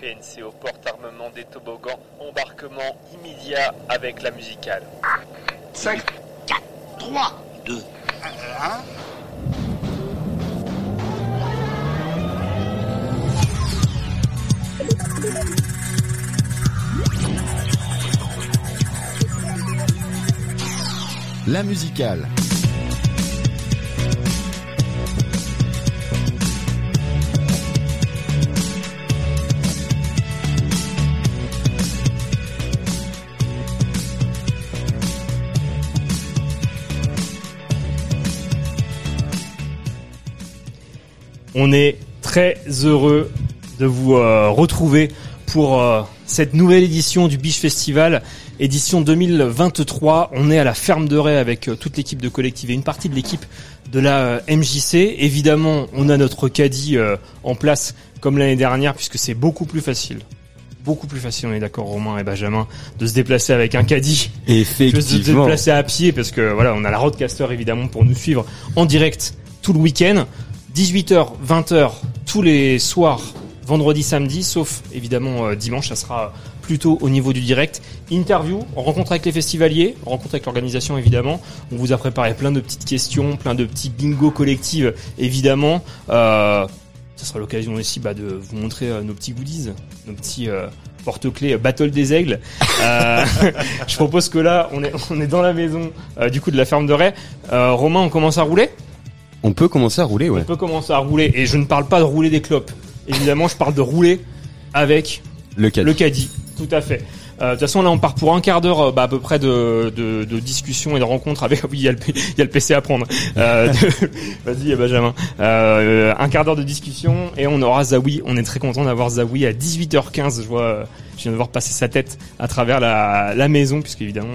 PNCO porte-armement des toboggans, embarquement immédiat avec la musicale. 5, 4, 3, 2, 1. La musicale. On est très heureux de vous euh, retrouver pour euh, cette nouvelle édition du Biche Festival, édition 2023. On est à la ferme de Ray avec euh, toute l'équipe de collective et une partie de l'équipe de la MJC. Évidemment, on a notre caddie euh, en place comme l'année dernière puisque c'est beaucoup plus facile. Beaucoup plus facile, on est d'accord Romain et Benjamin, de se déplacer avec un caddie que de se Effectivement. déplacer à pied parce que voilà, on a la roadcaster évidemment pour nous suivre en direct tout le week-end. 18h, 20h tous les soirs, vendredi, samedi, sauf évidemment euh, dimanche, ça sera plutôt au niveau du direct. Interview, rencontre avec les festivaliers, rencontre avec l'organisation évidemment. On vous a préparé plein de petites questions, plein de petits bingo collectifs évidemment. Euh, ça sera l'occasion aussi bah, de vous montrer euh, nos petits goodies, nos petits euh, porte-clés Battle des Aigles. Euh, je propose que là, on est, on est dans la maison du coup de la ferme de Ray. Romain, on commence à rouler? On peut commencer à rouler, ouais. On peut commencer à rouler. Et je ne parle pas de rouler des clopes. Évidemment, je parle de rouler avec Le caddie. le caddie. Tout à fait. Euh, De toute façon, là, on part pour un quart d'heure, euh, bah, à peu près de, de, de discussion et de rencontre avec. Oui, il y a le, il y a le PC à prendre. Euh, de- Vas-y, Benjamin. Euh, un quart d'heure de discussion et on aura Zawi. On est très content d'avoir Zawi à 18h15. Je vois, je viens de voir passer sa tête à travers la, la maison, puisque évidemment.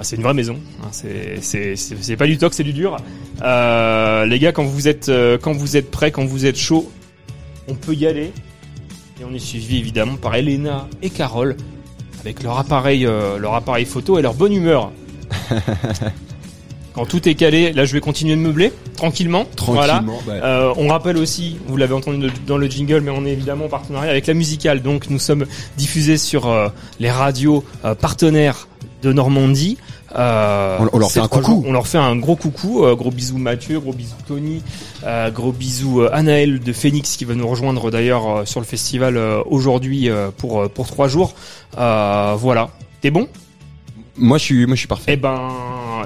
Ah, c'est une vraie maison, hein, c'est pas du toc, c'est du dur. Euh, les gars, quand vous êtes euh, quand vous êtes prêts, quand vous êtes chaud, on peut y aller. Et on est suivi évidemment par Elena et Carole avec leur appareil, euh, leur appareil photo et leur bonne humeur. Quand tout est calé, là je vais continuer de meubler tranquillement. Voilà. Tranquillement. Euh, on rappelle aussi, vous l'avez entendu dans le jingle, mais on est évidemment en partenariat avec la musicale. Donc nous sommes diffusés sur euh, les radios euh, partenaires de Normandie. Euh, On- on leur fait un trois coucou. jours, On leur fait un gros coucou. euh, gros bisous Mathieu, gros bisous Tony, euh, gros bisous Anaël de Phoenix qui va nous rejoindre d'ailleurs sur le festival aujourd'hui pour pour trois jours. Voilà. T'es bon? Moi, je suis, moi, je suis parfait. Eh ben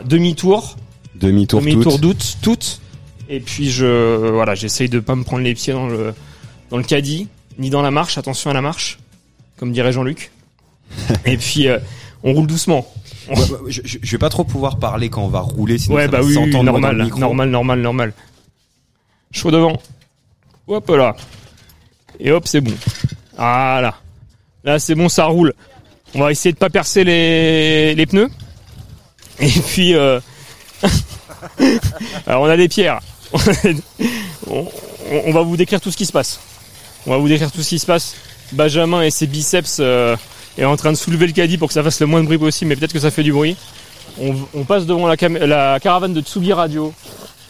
demi-tour. Demi-tour Demi-tour toutes. doute, toutes. Et puis je, voilà, j'essaye de pas me prendre les pieds dans le, dans le caddie, ni dans la marche. Attention à la marche, comme dirait Jean-Luc. Et puis on roule doucement. Ouais, je, vais pas trop pouvoir parler quand on va rouler, sinon ouais, ça bah va oui, normal, normal, normal, normal. Chaud devant. Hop là. Et hop, c'est bon. Voilà. Là, c'est bon, ça roule. On va essayer de pas percer les, les pneus. Et puis, euh... alors on a des pierres. on, on- on va vous décrire tout ce qui se passe. On va vous décrire tout ce qui se passe. Benjamin et ses biceps euh, est en train de soulever le caddie pour que ça fasse le moins de bruit possible, mais peut-être que ça fait du bruit. On, passe devant la, caravane de Tsugi Radio.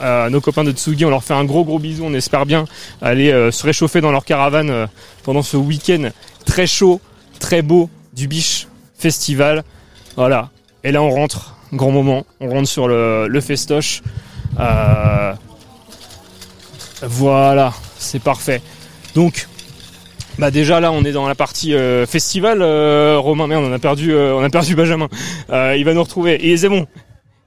Euh, nos copains de Tsugi, on leur fait un gros gros bisou. On espère bien aller euh, se réchauffer dans leur caravane euh, pendant ce week-end très chaud, très beau du Biche Festival. Voilà. Et là, on rentre, grand moment. On rentre sur le, festoche. Voilà, c'est parfait. Donc, bah déjà là, on est dans la partie euh, festival. Euh, Romain, merde, on a perdu, euh, on a perdu Benjamin. Euh, il va nous retrouver. Et c'est bon.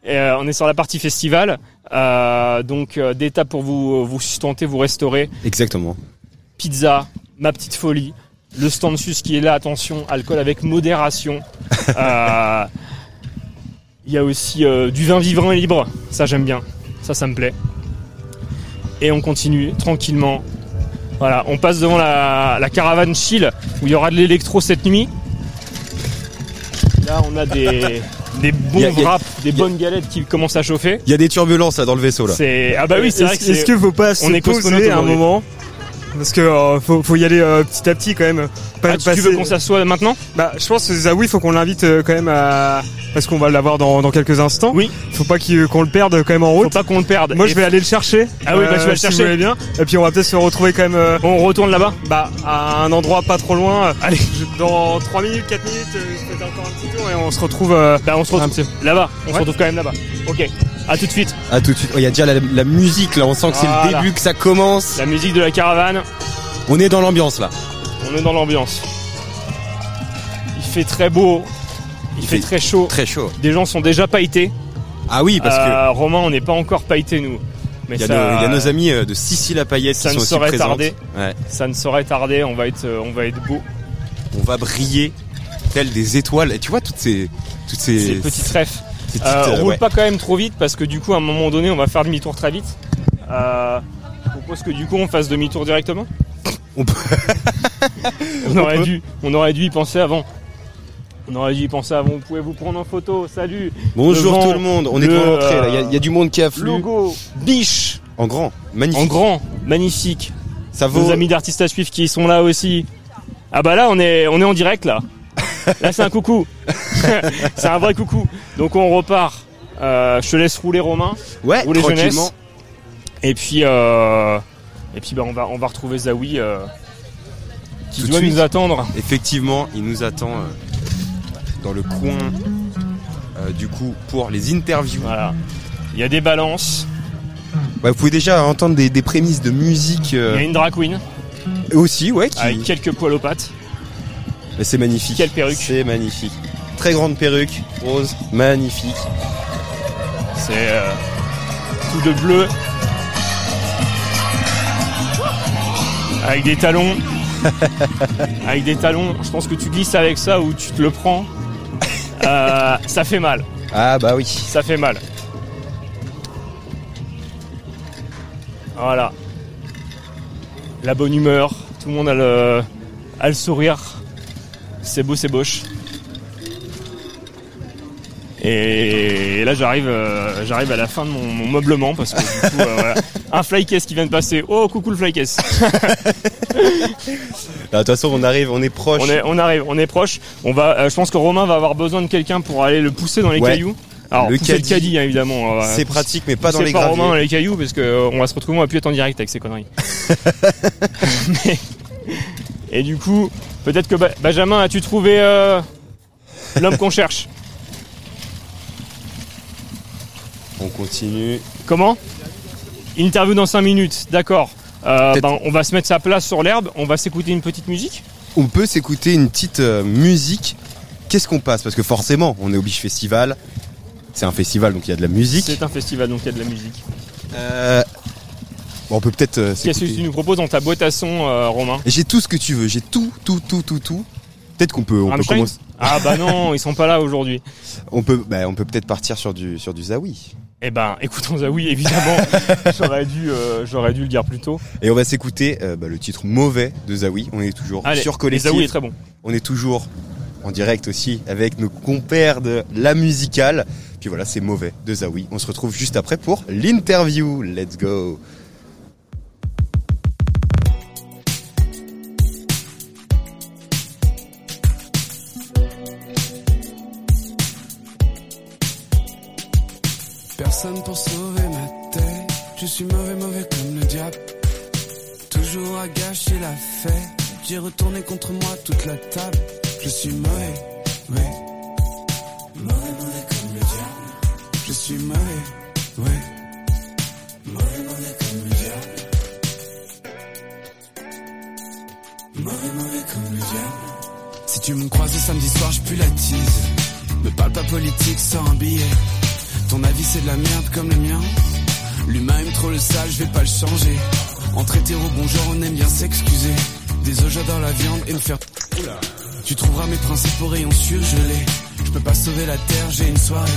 Et, euh, on est sur la partie festival. Euh, donc, euh, des tables pour vous, vous sustenter, vous restaurer. Exactement. Pizza, ma petite folie. Le stand sus qui est là, attention, alcool avec modération. Euh, Il y a aussi euh, du vin vivant et libre. Ça, j'aime bien. Ça, ça me plaît. Et on continue tranquillement. Voilà, on passe devant la, la caravane chill où il y aura de l'électro cette nuit. Là, on a des, des bons a- a- wraps, des a- bonnes galettes qui commencent à chauffer. Il y a des turbulences là dans le vaisseau là. C'est ah bah oui, c'est vrai que Est-ce que faut pas on se poser un aujourd'hui. moment parce que euh, faut, faut y aller euh, petit à petit quand même. Pas- Ah, tu, passer- veux qu'on s'assoie maintenant? Bah, je pense que Zawi, faut qu'on l'invite euh, quand même à parce qu'on va l'avoir dans, dans quelques instants. Oui. Faut pas qu'il- qu'on le perde quand même en Faut route. pas qu'on le perde. Moi, Et je vais aller le chercher. Euh, Ah oui, bah, tu vas le si chercher. vous bien. Et puis on va peut-être se retrouver quand même. euh, On retourne là-bas? bah, à un endroit pas trop loin. Allez. Je- Dans 3 minutes, 4 minutes, euh, je fais encore un petit tour et on se retrouve. euh, Bah on se un retrouve petit- là-bas. On se retrouve quand même là-bas. Ok. À tout de suite. À tout de suite. Oh, Il y a déjà la, la musique là, on sent que c'est le début, que ça commence. La musique de la caravane. On est dans l'ambiance là. On est dans l'ambiance. Il fait très beau. Il, Il fait, fait très chaud. Très chaud. Des gens sont déjà pailletés. Ah oui, parce que Euh, Romain, on n'est pas encore pailletés nous. Mais il y, a ça, nos- il y a nos amis euh, de Sicile à Payette ça qui ne sont saurait tarder. Ouais. ça ne saurait tarder. On va être, euh, on va être beau. On va briller tel des étoiles. Et tu vois toutes ces toutes ces, Ces petites Euh, euh, roule ouais. pas quand même trop vite parce que du coup, à un moment donné, on va faire demi-tour très vite. Euh, propose que du coup, on fasse demi-tour directement. On peut- on aurait peut. dû, on aurait dû y penser avant. On aurait dû y penser avant. Vous pouvez vous prendre en photo. Salut. Bonjour Devant tout le monde. On est devant l'entrée là. Il y a- il y, a du monde qui afflue. Logo. Biche. En grand. Magnifique. En grand. Magnifique. Ça Nos vaut. amis d'artistes à suivre qui sont là aussi. Ah bah là, on est, on est en direct là. Là, c'est un coucou. c'est un vrai coucou. Donc on repart. Euh, je te laisse rouler Romain. Ouais, Ou les tranquillement. jeunesses. Et puis, euh, et puis bah, on, va, on va retrouver Zawi euh, qui Tout doit nous attendre. Effectivement, il nous attend euh, dans le coin. euh, du coup, pour les interviews. Voilà. Il y a des balances. Ouais, vous pouvez déjà entendre des, des prémices de musique Il y a une drag queen aussi, ouais. Qui... avec quelques poils aux pattes. Mais c'est magnifique. Quelle perruque. C'est magnifique. Très grande perruque, rose, magnifique. C'est euh, tout de bleu. Avec des talons. avec des talons. Je pense que tu glisses avec ça ou tu te le prends. Euh, ça fait mal. Ah bah oui. Ça fait mal. Voilà. La bonne humeur. Tout le monde a le, a le sourire. C'est beau, c'est boche. Et là j'arrive euh, j'arrive à la fin de mon, mon meublement parce que du coup euh, voilà. un flycase qui vient de passer. Oh coucou le flycase. De toute façon, on arrive, on est proche. On, est, on arrive, on est proche. On va, euh, je pense que Romain va avoir besoin de quelqu'un pour aller le pousser dans les Ouais. cailloux. Alors Le le caddie. hein, évidemment. C'est pratique, mais pas dans les pas. Romain dans les cailloux parce que on va se retrouver, on va plus être en direct avec ces conneries. Mais- et du coup, peut-être que Ba- Benjamin, as-tu trouvé l'homme qu'on cherche? On continue. Comment Interview dans 5 minutes, d'accord. Euh, ben, on va se mettre sa place sur l'herbe, on va s'écouter une petite musique. On peut s'écouter une petite euh, musique. Qu'est-ce qu'on passe? Parce que forcément, on est au Biche Festival. C'est un festival, donc il y a de la musique. C'est un festival donc il y a de la musique. Euh, bon, on peut peut-être Qu'est-ce que tu nous proposes dans ta boîte à son, Romain? J'ai tout ce que tu veux. J'ai tout, tout, tout, tout, tout. Peut-être qu'on peut, on peut commencer. Ah bah non, ils sont pas là aujourd'hui. On peut, bah, on peut peut-être partir sur du, sur du Zawi. Eh ben, écoutons oui, évidemment. j'aurais dû, euh, j'aurais dû le dire plus tôt. Et on va s'écouter euh, bah, le titre mauvais de Zawi. On est toujours Allez, sur Collectif. Zawi est très bon. On est toujours en direct aussi avec nos compères de la musicale. Puis voilà, c'est mauvais de Zawi. On se retrouve juste après pour l'interview. Let's go. Suis mauvais, mauvais comme le diable. Toujours à gâcher la fête. J'ai retourné contre moi toute la table. Je suis mauvais, ouais. Mauvais, mauvais comme le diable. Je suis mauvais, ouais. Mauvais, mauvais comme le diable. Mauvais, mauvais comme le diable. Si tu me croises samedi soir, je pue la tease. Me parle pas politique, sors un billet. Ton avis c'est de la merde comme le mien. L'humain aime trop le sale, je vais pas le changer. Entre hétéros, bonjour, on aime bien s'excuser. Œufs, j'adore la viande et me faire. Tu trouveras mes principes au rayon surgelé. Je peux pas sauver la terre, j'ai une soirée.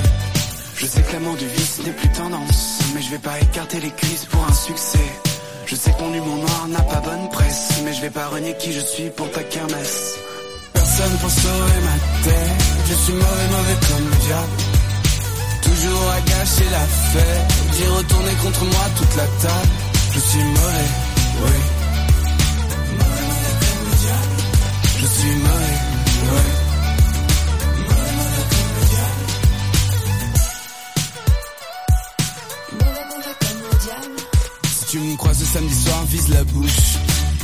Je sais que l'amour du vice n'est plus tendance, mais je vais pas écarter les cuisses pour un succès. Je sais que mon humour noir n'a pas bonne presse, mais je vais pas renier qui je suis pour ta kermesse. Personne pour sauver ma tête, je suis mauvais, mauvais comme le diable. Toujours à gâcher la fête, d'y retourner contre moi toute la table. Je suis mauvais, oui. Je suis mauvais, oui. Si tu me croises ce samedi soir, vise la bouche.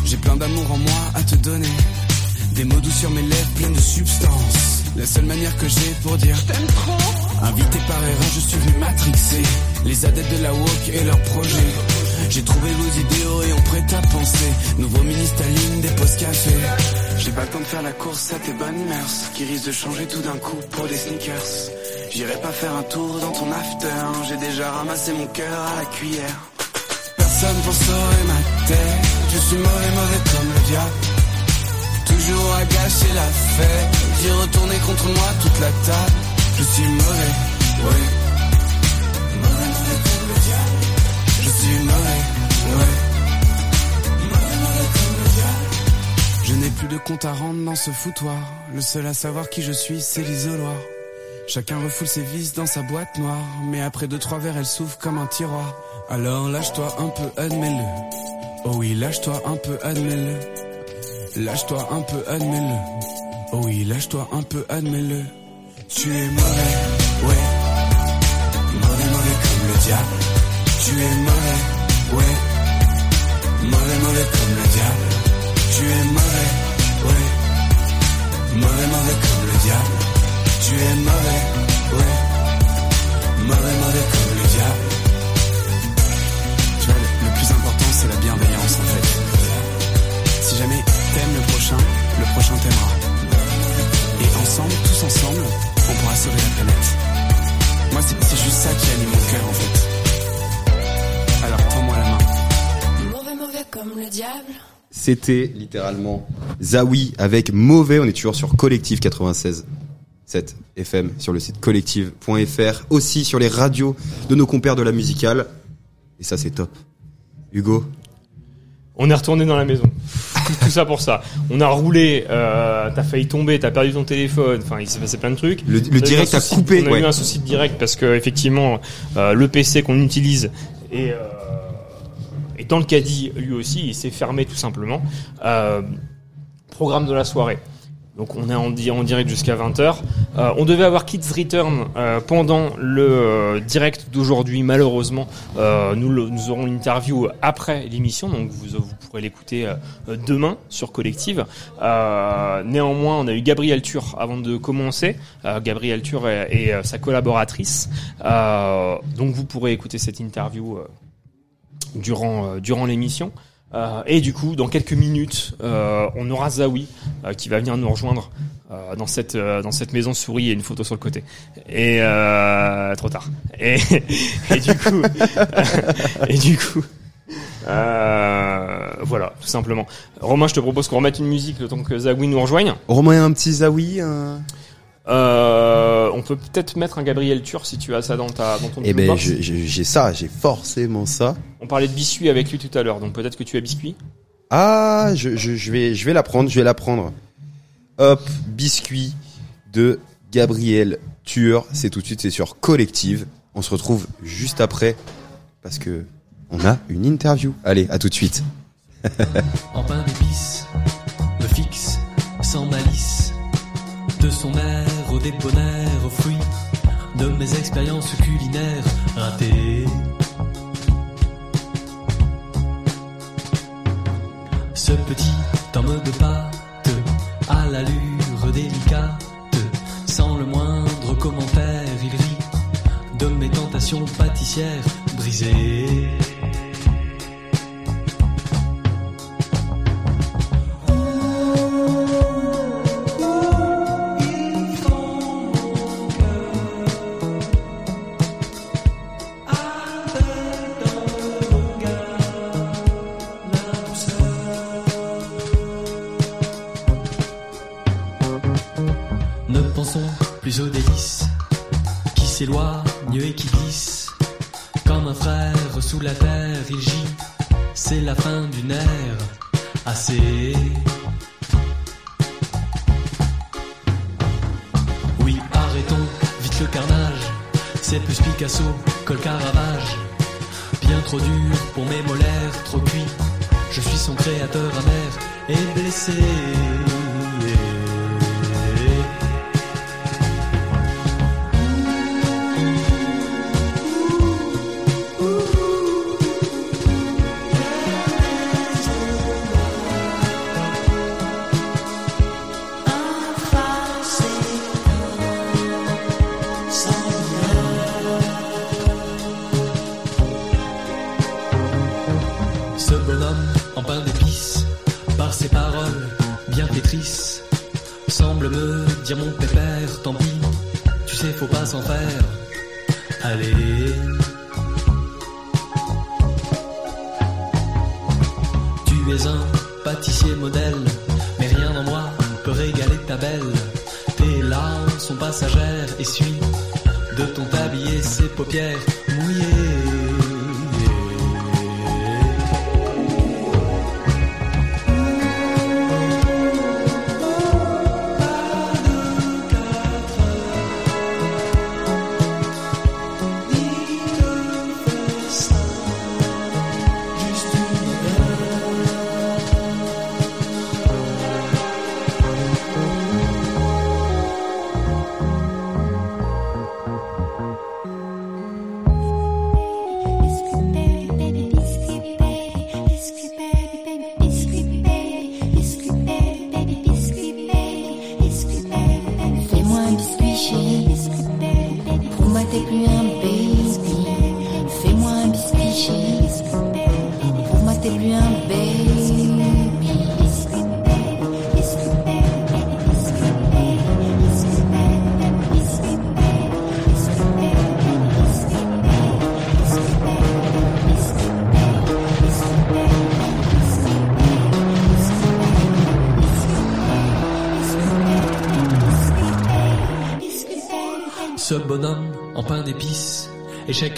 J'ai plein d'amour en moi à te donner. Des mots doux sur mes lèvres pleins de substance la seule manière que j'ai pour dire je t'aime trop. Invité par erreur, je suis venu matrixer les adeptes de la woke et leurs projets. J'ai trouvé vos idéaux et on prête à penser. Nouveau mini Staline, des postes café. J'ai pas le temps de faire la course à tes bonnes mœurs qui risquent de changer tout d'un coup pour des sneakers. J'irai pas faire un tour dans ton after. J'ai déjà ramassé mon cœur à la cuillère. Personne pour sauver ma tête. Je suis mauvais, mauvais comme le diable. Toujours à gâcher la. J'ai retourné contre moi toute la table. Je suis mauvais, ouais. Mauvais, mauvais comme le diable. Je suis mauvais, ouais. Mauvais, mauvais comme le diable. Je n'ai plus de compte à rendre dans ce foutoir. Le seul à savoir qui je suis, c'est l'isoloir. Chacun refoule ses vices dans sa boîte noire. Mais après deux, trois verres, elle s'ouvre comme un tiroir. Alors lâche-toi un peu, admets-le. Oh oui, lâche-toi un peu, admets-le. Lâche-toi un peu, admets-le. Oh oui, lâche-toi un peu, admets-le. Tu es mauvais, ouais. Mauvais, mauvais comme le diable. Tu es mauvais, ouais. C'était littéralement Zawi avec Mauvais. On est toujours sur Collective 96. 7 FM sur le site collective.fr, aussi sur les radios de nos compères de la musicale. Et ça, c'est top. Hugo, On est retourné dans la maison. Tout, tout ça pour ça. On a roulé, euh, t'as failli tomber, t'as perdu ton téléphone, enfin il s'est passé plein de trucs. le, a direct a souci- coupé. On a eu un souci de direct parce que effectivement euh, le PC qu'on utilise est, euh, est dans le caddie lui aussi, il s'est fermé tout simplement. Euh, programme de la soirée. Donc on est en, di- en direct jusqu'à 20h. Euh, on devait avoir Kids Return euh, pendant le euh, direct d'aujourd'hui. Malheureusement, euh, nous, nous aurons l'interview après l'émission, donc vous, pourrez l'écouter euh, demain sur Collective. Néanmoins, on a eu Gabriel Tur avant de commencer. Euh, Gabriel Tur est, euh, sa collaboratrice. Donc vous pourrez écouter cette interview durant, euh, durant l'émission. Euh, et du coup, dans quelques minutes, euh, on aura Zawi qui va venir nous rejoindre dans cette euh, dans cette maison souris et une photo sur le côté. Et trop tard. Et, et du coup, et du coup, voilà, tout simplement. Romain, je te propose qu'on remette une musique le temps que Zawi nous rejoigne. Remet un petit Zawi. Euh, on peut peut-être mettre un Gabriel Tur si tu as ça dans ta dans ton Eh ben, j'ai ça, j'ai forcément ça. On parlait de biscuit avec lui tout à l'heure, donc peut-être que tu as biscuit. Ah, je, je, je vais, je vais la prendre, je vais la prendre. Hop, biscuit de Gabriel Tueur. C'est tout de suite, c'est sur Collective. On se retrouve juste après parce que on a une interview. Allez, à tout de suite. en pain d'épices, me fixe sans malice, de son air au déponaire, aux fruits de mes expériences culinaires ratées. Ce petit homme de pâte, à l'allure délicate, sans le moindre commentaire, il rit de mes tentations pâtissières brisées. Qui s'éloignent et qui glissent. Comme un frère sous la terre, il gît. C'est la fin d'une ère. Assez. Oui, arrêtons vite le carnage. C'est plus Picasso que le Caravage. Bien trop dur pour mes molaires, trop cuit. Je suis son créateur amer et blessé.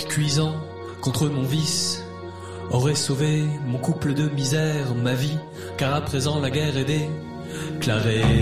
Cuisant contre mon vice, aurait sauvé mon couple de misère, ma vie, car à présent la guerre est déclarée.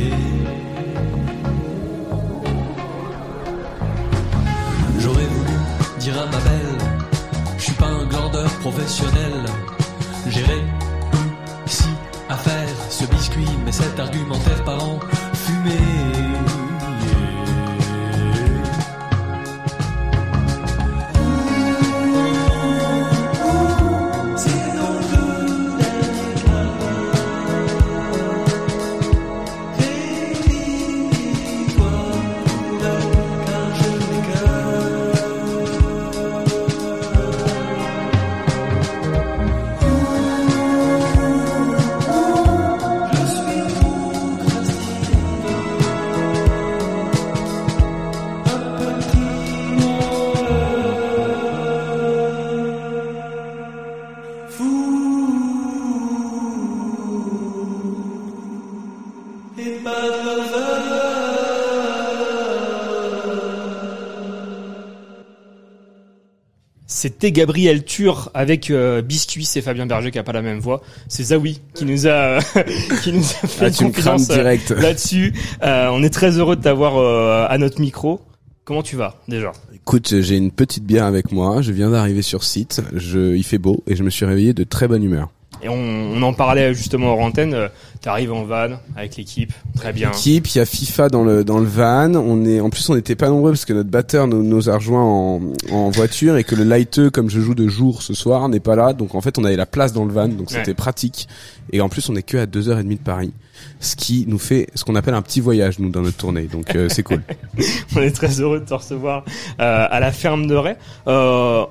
C'était Gabriel Tur avec euh, Biscuit, c'est Fabien Berger qui a pas la même voix. C'est Zawi qui nous a qui nous a fait Ah, une confidence euh, là-dessus. Euh, on est très heureux de t'avoir euh, à notre micro. Comment tu vas déjà? Écoute, j'ai une petite bière avec moi. Je viens d'arriver sur site. Je, il fait beau et je me suis réveillé de très bonne humeur. Et on, on en parlait justement hors antenne. euh, T'arrives en van avec l'équipe, très bien. Équipe, il y a FIFA dans le dans le van. On est en plus on n'était pas nombreux parce que notre batteur nous, nous a rejoint en, en voiture et que le lighteux comme je joue de jour ce soir n'est pas là. Donc en fait on avait la place dans le van donc c'était Ouais. pratique. Et en plus on est que à deux heures et demie de Paris, ce qui nous fait ce qu'on appelle un petit voyage nous dans notre tournée. Donc euh, c'est cool. On est très heureux de te recevoir euh, à la ferme de Ray. Euh,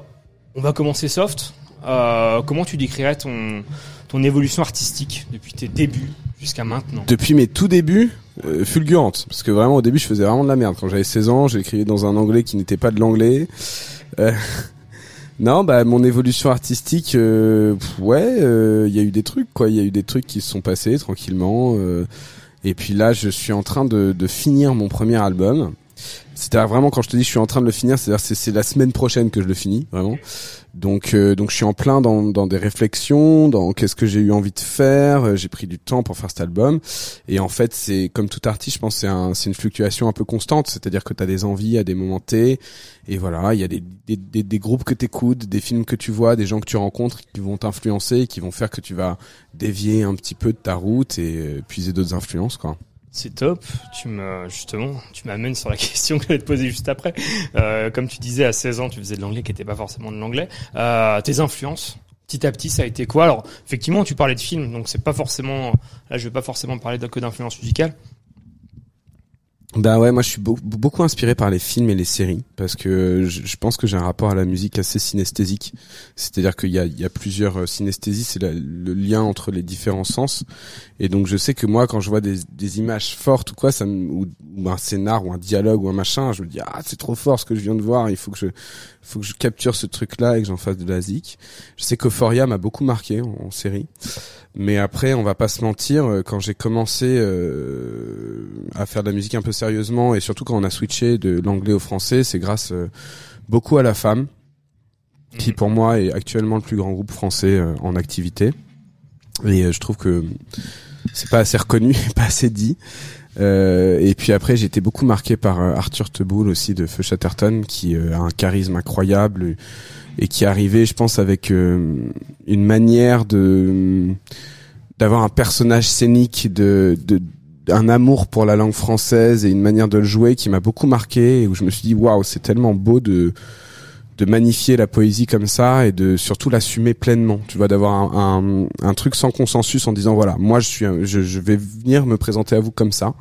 on va commencer soft. Euh, comment tu décrirais ton évolution artistique depuis tes débuts jusqu'à maintenant Depuis mes tout débuts, euh, fulgurante. Parce que vraiment, au début, je faisais vraiment de la merde. Quand j'avais 16 ans, j'écrivais dans un anglais qui n'était pas de l'anglais. Euh, non, bah, mon évolution artistique, euh, ouais, il y a eu des trucs, quoi. Il y a eu des trucs qui se sont passés tranquillement. et puis là, je suis en train de finir mon premier album. C'est-à-dire vraiment quand je te dis je suis en train de le finir, c'est-à-dire c'est, la semaine prochaine que je le finis, vraiment. Donc euh, donc je suis en plein dans, dans des réflexions, dans qu'est-ce que j'ai eu envie de faire. euh, J'ai pris du temps pour faire cet album. Et en fait, c'est comme tout artiste, je pense, c'est un, c'est une fluctuation un peu constante. C'est-à-dire que tu as des envies à des moments T. Et voilà, il y a des, des, des, des groupes que t'écoutes, des films que tu vois, des gens que tu rencontres qui vont t'influencer, qui vont faire que tu vas dévier un petit peu de ta route et euh, puiser d'autres influences, quoi. C'est top. Tu me justement, tu m'amènes sur la question que je vais te poser juste après. Euh, comme tu disais, à 16 ans, tu faisais de l'anglais qui n'était pas forcément de l'anglais. Euh, tes influences, petit à petit, ça a été quoi? Alors, effectivement, tu parlais de films, donc c'est pas forcément. Là, je vais pas forcément parler que d'influence musicale. Bah ouais, moi je suis beau- beaucoup inspiré par les films et les séries parce que je, je pense que j'ai un rapport à la musique assez synesthésique. C'est-à-dire qu'il y a, y a plusieurs euh, synesthésies, c'est le lien entre les différents sens. Et donc je sais que moi quand je vois des, des images fortes ou quoi, ça ou, ou un scénar ou un dialogue ou un machin, je me dis ah c'est trop fort ce que je viens de voir, il faut que je faut que je capture ce truc-là et que j'en fasse de la zik. Je sais qu'Euphoria m'a beaucoup marqué en, série. Mais après, on va pas se mentir, euh, quand j'ai commencé euh, à faire de la musique un peu sérieusement, et surtout quand on a switché de l'anglais au français, c'est grâce euh, beaucoup à la femme, qui pour moi est actuellement le plus grand groupe français euh, en activité. Et euh, je trouve que c'est pas assez reconnu, pas assez dit. Euh, et puis après, j'ai été beaucoup marqué par Arthur Teboul aussi de Feu Chatterton, qui a un charisme incroyable et qui est arrivé, je pense, avec une manière de d'avoir un personnage scénique, de, de un amour pour la langue française et une manière de le jouer qui m'a beaucoup marqué et où je me suis dit waouh, c'est tellement beau de de magnifier la poésie comme ça et de surtout l'assumer pleinement. Tu vois, d'avoir un, un, truc sans consensus en disant voilà, moi je suis, je, je vais venir me présenter à vous comme ça.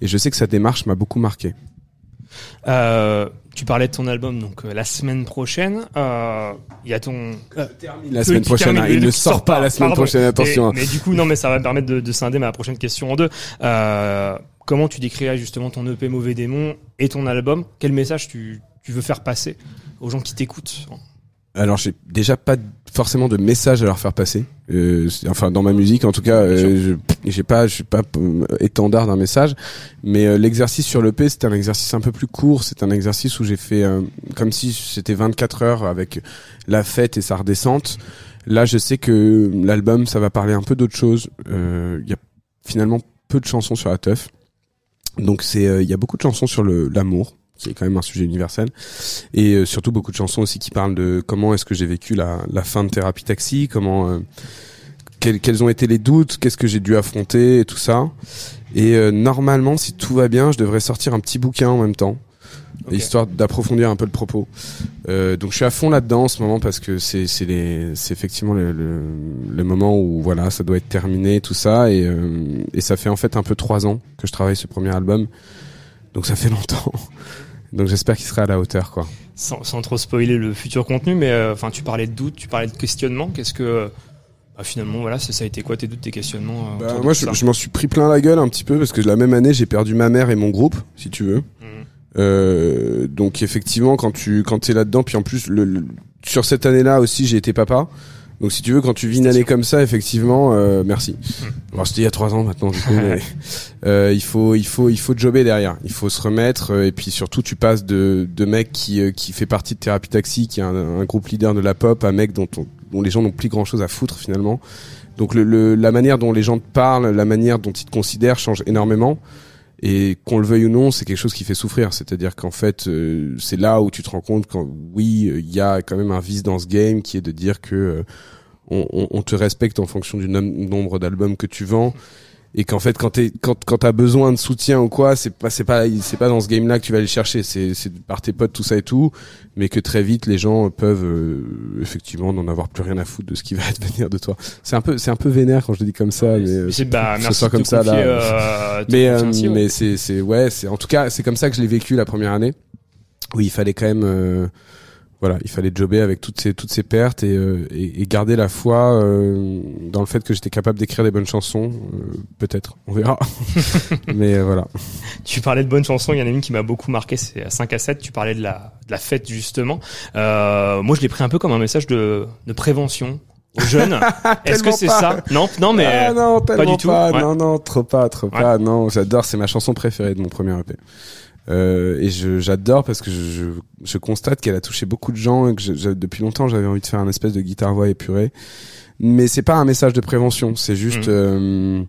Et je sais que sa démarche m'a beaucoup marqué. Euh, tu parlais de ton album donc euh, la semaine prochaine. euh, Il y a ton euh, La semaine prochaine, hein, il ne sort pas la semaine pardon. prochaine, attention, Mais, hein. mais du coup non, mais ça va me permettre de, de scinder ma prochaine question en deux. Euh, comment tu décrirais justement ton EP Mauvais Démon et ton album? Quel message tu, tu veux faire passer aux gens qui t'écoutent? Alors j'ai déjà pas forcément de message à leur faire passer. Euh, enfin dans ma musique en tout cas, euh, je j'ai pas je suis pas euh, étendard d'un message, mais euh, l'exercice sur l'EP c'était un exercice un peu plus court. C'est un exercice où j'ai fait euh, comme si c'était 24 heures avec la fête et sa redescente. Là je sais que l'album ça va parler un peu d'autre chose. Euh, Il y a finalement peu de chansons sur la teuf. Donc c'est euh, il y a beaucoup de chansons sur le l'amour qui est quand même un sujet universel. Et euh, surtout beaucoup de chansons aussi qui parlent de comment est-ce que j'ai vécu la, la fin de thérapie taxi comment euh, quels, quels ont été les doutes qu'est-ce que j'ai dû affronter et tout ça. Et euh, normalement si tout va bien je devrais sortir un petit bouquin en même temps histoire d'approfondir un peu le propos. Euh, donc je suis à fond là-dedans en ce moment parce que c'est c'est effectivement le, le, le moment où voilà ça doit être terminé tout ça. Et euh, et ça fait en fait un peu trois ans que je travaille ce premier album. Donc ça fait longtemps donc j'espère qu'il sera à la hauteur quoi sans, sans trop spoiler le futur contenu, mais euh, enfin tu parlais de doutes, tu parlais de questionnement. Qu'est-ce que euh, bah, finalement voilà, ça, ça a été quoi tes doutes, tes questionnements euh, Bah, moi, je, m'en suis pris plein la gueule un petit peu parce que la même année, j'ai perdu ma mère et mon groupe, si tu veux. Euh, donc effectivement, quand tu quand t'es là-dedans, puis en plus, le, le- sur cette année-là aussi, j'ai été papa. Donc si tu veux, quand tu vis une année comme ça, effectivement, euh, merci. Alors c'était il y a trois ans maintenant, du coup, mais, euh, il faut il faut il faut jobber derrière. Il faut se remettre euh, et puis surtout, tu passes de de mec qui euh, qui fait partie de Thérapie Taxi, qui est un, un groupe leader de la pop, à mec dont on- dont les gens n'ont plus grand chose à foutre finalement. Donc le, le- la manière dont les gens te parlent, la manière dont ils te considèrent change énormément. Et qu'on le veuille ou non, c'est quelque chose qui fait souffrir. C'est-à-dire qu'en fait, euh, c'est là où tu te rends compte qu'en oui, il y a quand même un vice dans ce game qui est de dire que euh, on, te respecte en fonction du nom- nombre d'albums que tu vends. Et qu'en fait, quand t'es, quand, quand t'as besoin de soutien ou quoi, c'est pas, c'est pas, c'est pas dans ce game-là que tu vas aller chercher. C'est, c'est par tes potes, tout ça et tout. Mais que très vite, les gens peuvent, euh, effectivement, n'en avoir plus rien à foutre de ce qui va advenir de toi. C'est un peu, c'est un peu vénère quand je le dis comme ça, mais, euh, c'est- bah, merci de comme te ça, confier, là. euh, te mais, euh, ouais. mais c'est, c'est, ouais, c'est, en tout cas, c'est comme ça que je l'ai vécu la première année. Oui, il fallait quand même, euh, voilà, il fallait jobber avec toutes ces toutes ces pertes et, euh, et, et garder la foi euh, dans le fait que j'étais capable d'écrire des bonnes chansons. euh, Peut-être, on verra. Mais euh, voilà. Tu parlais de bonnes chansons, il y en a une qui m'a beaucoup marqué, c'est à 5 à 7, tu parlais de la, de la fête justement. Euh, moi je l'ai pris un peu comme un message de, de prévention aux jeunes. Est-ce que c'est ça Non, non mais ah non, pas du tout. pas. Ouais. Non, non, trop pas, trop pas. Non, j'adore. C'est ma chanson préférée de mon premier EP. Euh, et je j'adore parce que je, je, je constate qu'elle a touché beaucoup de gens et que je- je- depuis longtemps j'avais envie de faire un espèce de guitare voix épurée. Mais c'est pas un message de prévention, c'est juste. Mhm. euh,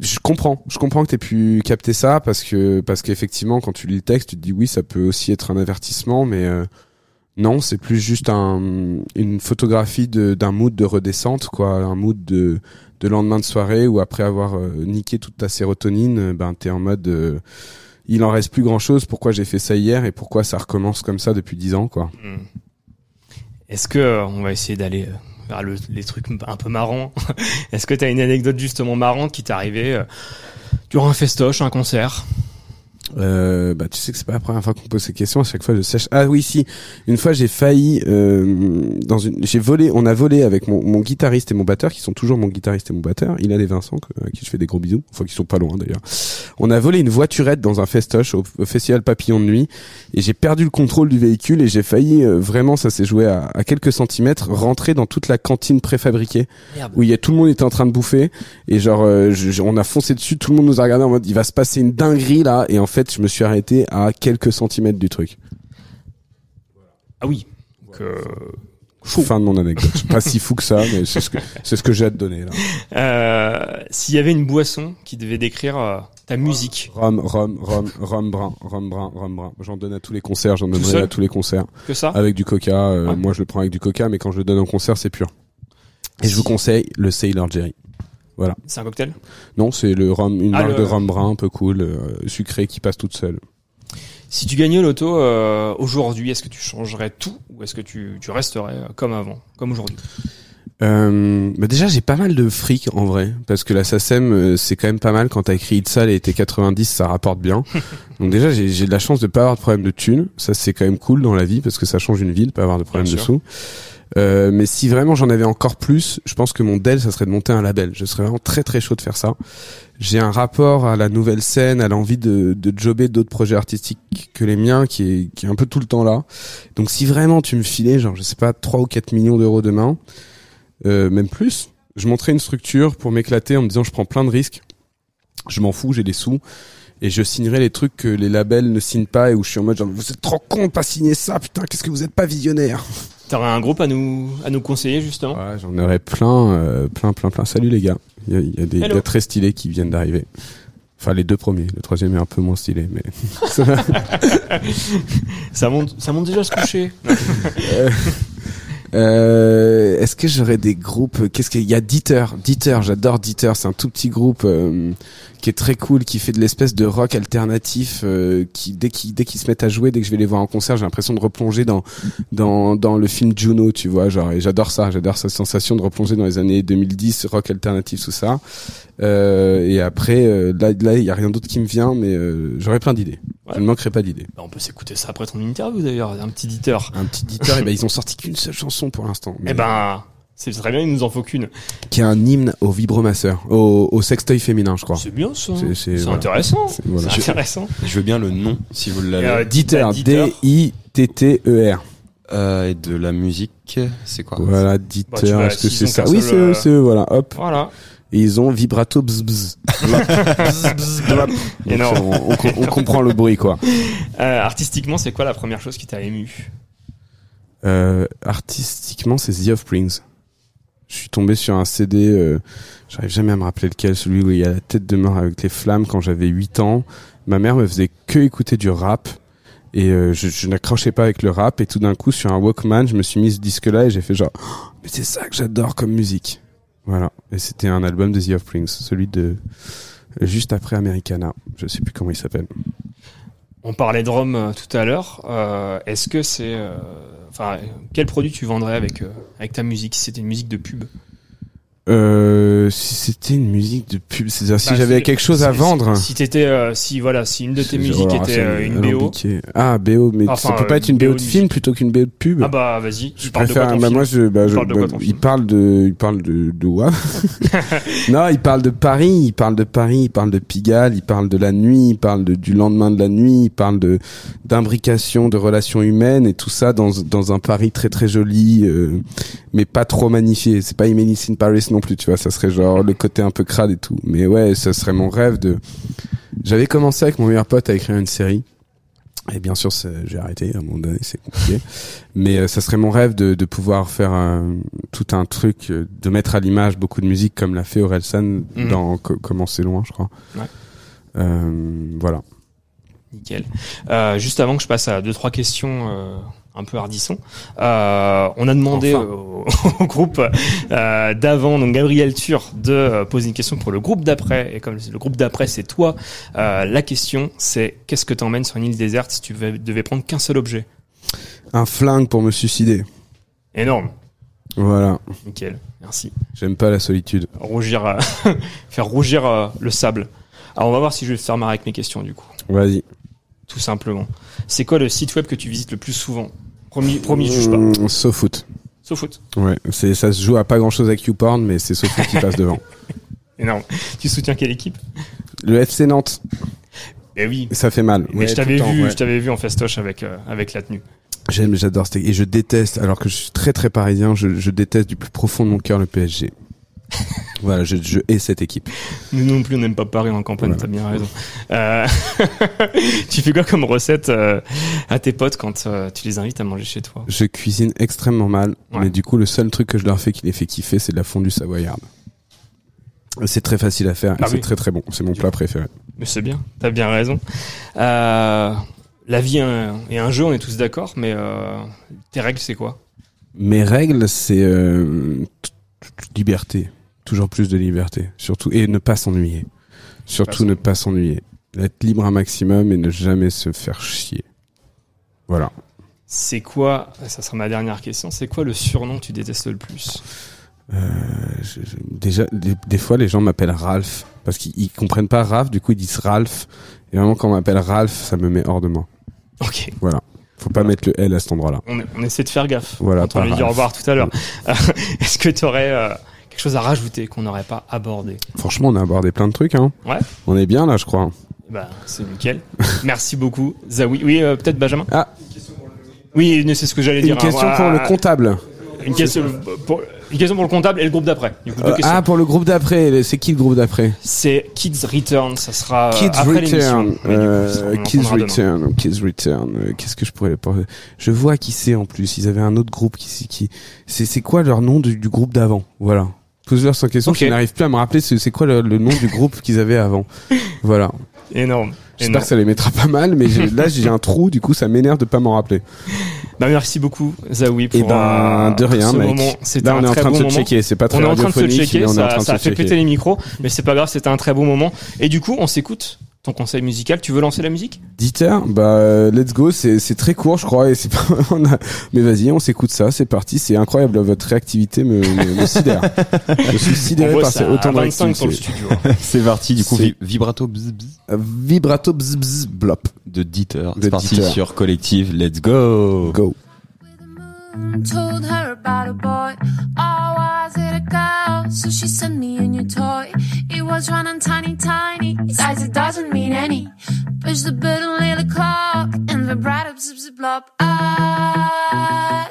je comprends, je comprends que t'aies pu capter ça parce que parce qu'effectivement quand tu lis le texte, tu te dis oui ça peut aussi être un avertissement, mais euh, non c'est plus juste un une photographie de d'un mood de redescente quoi, un mood de de lendemain de soirée où après avoir euh, niqué toute ta sérotonine, euh, ben t'es en mode euh, il en reste plus grand chose. Pourquoi j'ai fait ça hier et pourquoi ça recommence comme ça depuis dix ans quoi. Hmm. Est-ce que euh, on va essayer d'aller euh, vers le- les trucs un peu marrants Est-ce que t'as une anecdote justement marrante qui t'est arrivée euh, durant un festoche, un concert? Euh, bah tu sais que c'est pas la première fois qu'on pose ces questions. À chaque fois je sèche. Ah oui si. Une fois j'ai failli euh, dans une. J'ai volé. On a volé avec mon, mon guitariste et mon batteur qui sont toujours mon guitariste et mon batteur. Il a les Vincent à qui je fais des gros bisous. Enfin qui sont pas loin d'ailleurs. On a volé une voiturette dans un festoche au, au festival Papillon de nuit et j'ai perdu le contrôle du véhicule et j'ai failli euh, vraiment ça s'est joué à, à quelques centimètres rentrer dans toute la cantine préfabriquée Merde. où il y a tout le monde était en train de bouffer et genre euh, je- on a foncé dessus tout le monde nous a regardé en mode il va se passer une dinguerie là et en fait je me suis arrêté à quelques centimètres du truc. Ah oui. Donc, euh, fin de mon anecdote. Pas si fou que ça mais c'est ce que c'est ce que j'ai à te donner là. Euh, S'il y avait une boisson qui devait décrire euh, ta musique, rhum rhum rhum rhum brun rhum brun rhum brun. J'en donne à tous les concerts j'en donnerai à tous les concerts. Que ça? Avec du coca euh, Ouais. moi je le prends avec du coca mais quand je le donne en concert c'est pur. Et je vous conseille le Sailor Jerry voilà. C'est un cocktail? Non c'est le rhum une Ah, marque le- de rhum brun un peu cool euh, sucré qui passe toute seule. Si tu gagnais au loto euh, aujourd'hui, est-ce que tu changerais tout ou est-ce que tu, tu resterais euh, comme avant, comme aujourd'hui? Euh, bah déjà j'ai pas mal de fric en vrai parce que la SACEM euh, c'est quand même pas mal quand t'as écrit Itzal et t'es 90 ça rapporte bien. Donc déjà j'ai j'ai de la chance de pas avoir de problème de thunes. Ça c'est quand même cool dans la vie parce que ça change une vie de pas avoir de problème de sous euh, mais si vraiment j'en avais encore plus je pense que mon DEL ça serait de monter un label je serais vraiment très très chaud de faire ça j'ai un rapport à la nouvelle scène à l'envie de, de jobber d'autres projets artistiques que les miens qui est, qui est un peu tout le temps là donc si vraiment tu me filais genre je sais pas 3 ou 4 millions d'euros demain euh, même plus. Je montrais une structure pour m'éclater en me disant je prends plein de risques, je m'en fous, j'ai des sous et je signerai les trucs que les labels ne signent pas et où je suis en mode genre vous êtes trop con de pas signer ça putain qu'est-ce que vous êtes pas visionnaire. T'aurais un groupe à nous à nous conseiller justement Ouais, j'en aurais plein, euh, plein, plein, plein. Salut les gars, il y a, il y a des gars très stylés qui viennent d'arriver. Enfin les deux premiers, le troisième est un peu moins stylé mais. Ça monte, ça monte déjà à se coucher. Euh, euh, Est-ce que j'aurais des groupes? Qu'est-ce qu'il y a Dieter, Dieter, j'adore Dieter. C'est un tout petit groupe euh, qui est très cool, qui fait de l'espèce de rock alternatif. euh, qui dès qu'ils dès qu'ils se mettent à jouer, dès que je vais les voir en concert, j'ai l'impression de replonger dans dans dans le film Juno, tu vois. Genre et j'adore ça. J'adore cette sensation de replonger dans les années 2010, rock alternatif, tout ça. Euh, et après, euh, là, là, il y a rien d'autre qui me vient, mais euh, j'aurais plein d'idées. Ouais. Je ne manquerai pas d'idées. Bah, on peut s'écouter ça après ton interview d'ailleurs, un petit éditeur. Un petit Dieter, et ben ils ont sorti qu'une seule chanson pour l'instant. Eh ben, c'est très bien, il nous en faut qu'une. qui est un hymne au vibromasseur, au, au sextoy féminin, je crois. C'est bien ça. C'est- c'est- C'est voilà. intéressant. C'est- voilà. C'est intéressant. Je veux bien le nom, si vous l'avez. Euh, Dieter. D-I-T-T-E-R. Euh, et de la musique, c'est quoi? Voilà, Bah, Dieter, vois, est-ce que c'est ça? Oui, c'est eux, euh, c'est eux, voilà, hop. Voilà. Et ils ont vibrato bzz bzz. Bzz, bzz. Donc, Énorme. On, on- on comprend le bruit, quoi. Euh, artistiquement, c'est quoi la première chose qui t'a ému Euh, artistiquement, c'est The Offsprings. Je suis tombé sur un CD, euh, j'arrive jamais à me rappeler lequel, celui où il y a la tête de mort avec les flammes quand j'avais 8 ans. Ma mère me faisait que écouter du rap et euh, je, je n'accrochais pas avec le rap et tout d'un coup sur un Walkman, je me suis mis ce disque-là et j'ai fait genre, Oh, mais c'est ça que j'adore comme musique. Voilà. Et c'était un album de The Offsprings, celui de juste après Americana. Je sais plus comment il s'appelle. On parlait de Rome euh, tout à l'heure. Euh, Est-ce que c'est, euh, enfin, quel produit tu vendrais avec avec ta musique si c'était une musique de pub? Euh, si c'était une musique de pub, c'est-à-dire si Bah, j'avais c'est- quelque chose à si- vendre. Si t'étais, euh, si voilà, si une de tes musiques alors, était euh, une BO. Ah, BO, mais Enfin, ça peut pas être une BO BO de film plutôt qu'une BO de pub. Ah bah vas-y. je il parle de préfère, bah, film moi, je, bah, je- parle de bah, quoi il parle de, il parle de, de Non, il parle de Paris, il parle de Paris, il parle de Pigalle, il parle de la nuit, il parle de, du lendemain de la nuit, il parle de, d'imbrication, de relations humaines et tout ça dans, dans un Paris très très joli, euh, mais pas trop magnifié. C'est pas Emily in Paris non plus, tu vois, ça serait genre le côté un peu crade et tout. Mais ouais, ça serait mon rêve de, j'avais commencé avec mon meilleur pote à écrire une série. Et bien sûr, j'ai arrêté à un moment donné, c'est compliqué. Mais euh, ça serait mon rêve de, de pouvoir faire tout un truc, euh, de mettre à l'image beaucoup de musique comme l'a fait Orelsan Mhm. dans Co- Comment c'est loin, je crois. Ouais. Euh, voilà. Nickel. Juste avant que je passe à deux trois questions un peu hardisson, euh, on a demandé Enfin. au, au groupe euh, d'avant, donc Gabriel Tur, de euh, poser une question pour le groupe d'après. Et comme le groupe d'après c'est toi, euh, la question c'est qu'est-ce que t'emmènes sur une île déserte si tu devais, devais prendre qu'un seul objet? Un flingue pour me suicider. Énorme. Voilà. Nickel. Merci. J'aime pas la solitude. Rougir, euh, faire rougir euh, le sable. Alors on va voir si je vais faire marrer avec mes questions du coup. Vas-y. tout simplement. C'est quoi le site web que tu visites le plus souvent? Promis, promis, juge pas. Mmh, SoFoot. SoFoot. Ouais, c'est ça se joue à pas grand chose avec YouPorn, mais c'est SoFoot qui passe devant. Énorme. Tu soutiens quelle équipe? Le FC Nantes. Eh oui. Ça fait mal. Mais Ouais, je t'avais vu, ouais. je t'avais vu en festoche avec euh, avec la tenue. J'aime, j'adore. Et je déteste, alors que je suis très très parisien, je, je déteste du plus profond de mon cœur le PSG. voilà, je, je hais cette équipe. Nous non plus, on n'aime pas Paris en campagne, Voilà. t'as bien raison. Euh, tu fais quoi comme recette euh, à tes potes quand euh, tu les invites à manger chez toi? Je cuisine extrêmement mal, Ouais. mais du coup, le seul truc que je leur fais qui les fait kiffer, c'est de la fondue savoyarde. C'est très facile à faire et Ah c'est oui. très très bon. C'est mon plat préféré. Mais c'est bien, t'as bien raison. La vie est un, est un jeu, on est tous d'accord, mais tes règles, c'est quoi? Mes règles, c'est liberté, toujours plus de liberté, surtout et ne pas s'ennuyer. Surtout ne pas s'ennuyer, être libre un maximum et ne jamais se faire chier. Voilà. C'est quoi, ça sera ma dernière question, c'est quoi le surnom que tu détestes le plus? Euh, je- je- déjà, des, des fois, les gens m'appellent Ralph parce qu'ils ils comprennent pas Ralph, du coup ils disent Ralph. Et vraiment, quand on m'appelle Ralph, ça me met hors de moi. Ok, Voilà. Faut pas mettre le L à cet endroit-là. on, on essaie de faire gaffe Voilà, quand on lui dit au revoir tout à l'heure. Est-ce que tu aurais quelque chose à rajouter qu'on n'aurait pas abordé? Franchement, on a abordé plein de trucs. Hein. Ouais. On est bien là, je crois. Bah, c'est nickel. Merci beaucoup, Zawi. Oui, euh, peut-être Benjamin? Ah. Oui, c'est ce que j'allais Une dire. hein. question pour le comptable. Une question, pour, une question pour le comptable et le groupe d'après. Du coup, deux Euh, questions. ah, pour le groupe d'après. C'est qui le groupe d'après C'est Kids Return, ça sera euh, Kids après. Return. Coup, Euh, Kids demain. Return. Kids Return. Euh, Qu'est-ce que je pourrais Je vois qui c'est en plus. Ils avaient un autre groupe qui qui. C'est quoi leur nom du, du groupe d'avant? Voilà. Pose-leur cette question. Je n'arrive plus à me rappeler. C'est c'est quoi le, le nom du groupe qu'ils avaient avant Voilà. Énorme. J'espère que ça les mettra pas mal, mais là j'ai un trou. Du coup, ça m'énerve de pas m'en rappeler. Bah, merci beaucoup, Zawi, pour Et ben de rien, ce mec. moment. Là, on est en train de se checker. C'est pas très On est en train de se checker, ça, a fait péter les micros, mais c'est pas grave, c'était un très bon moment. Et du coup, on s'écoute ton conseil musical. Tu veux lancer la musique? Dieter, bah euh, let's go, c'est très court je crois et c'est pas on a- mais vas-y, on s'écoute ça, c'est parti, c'est incroyable votre réactivité me, me, me sidère. Je suis sidéré par ça ces autant de 25 sur le réactivité. studio. C'est parti, du coup, vibrato bzz bzz Vibrato bzz bzz blop. de Dieter. C'est parti Dieter. sur Collective, let's go. Go. told her about a boy. Oh, she sent me a new toy. It was running tiny, tiny. Size it doesn't mean any. Push the button, little clock, and the vibrato, zip, zip, blop. I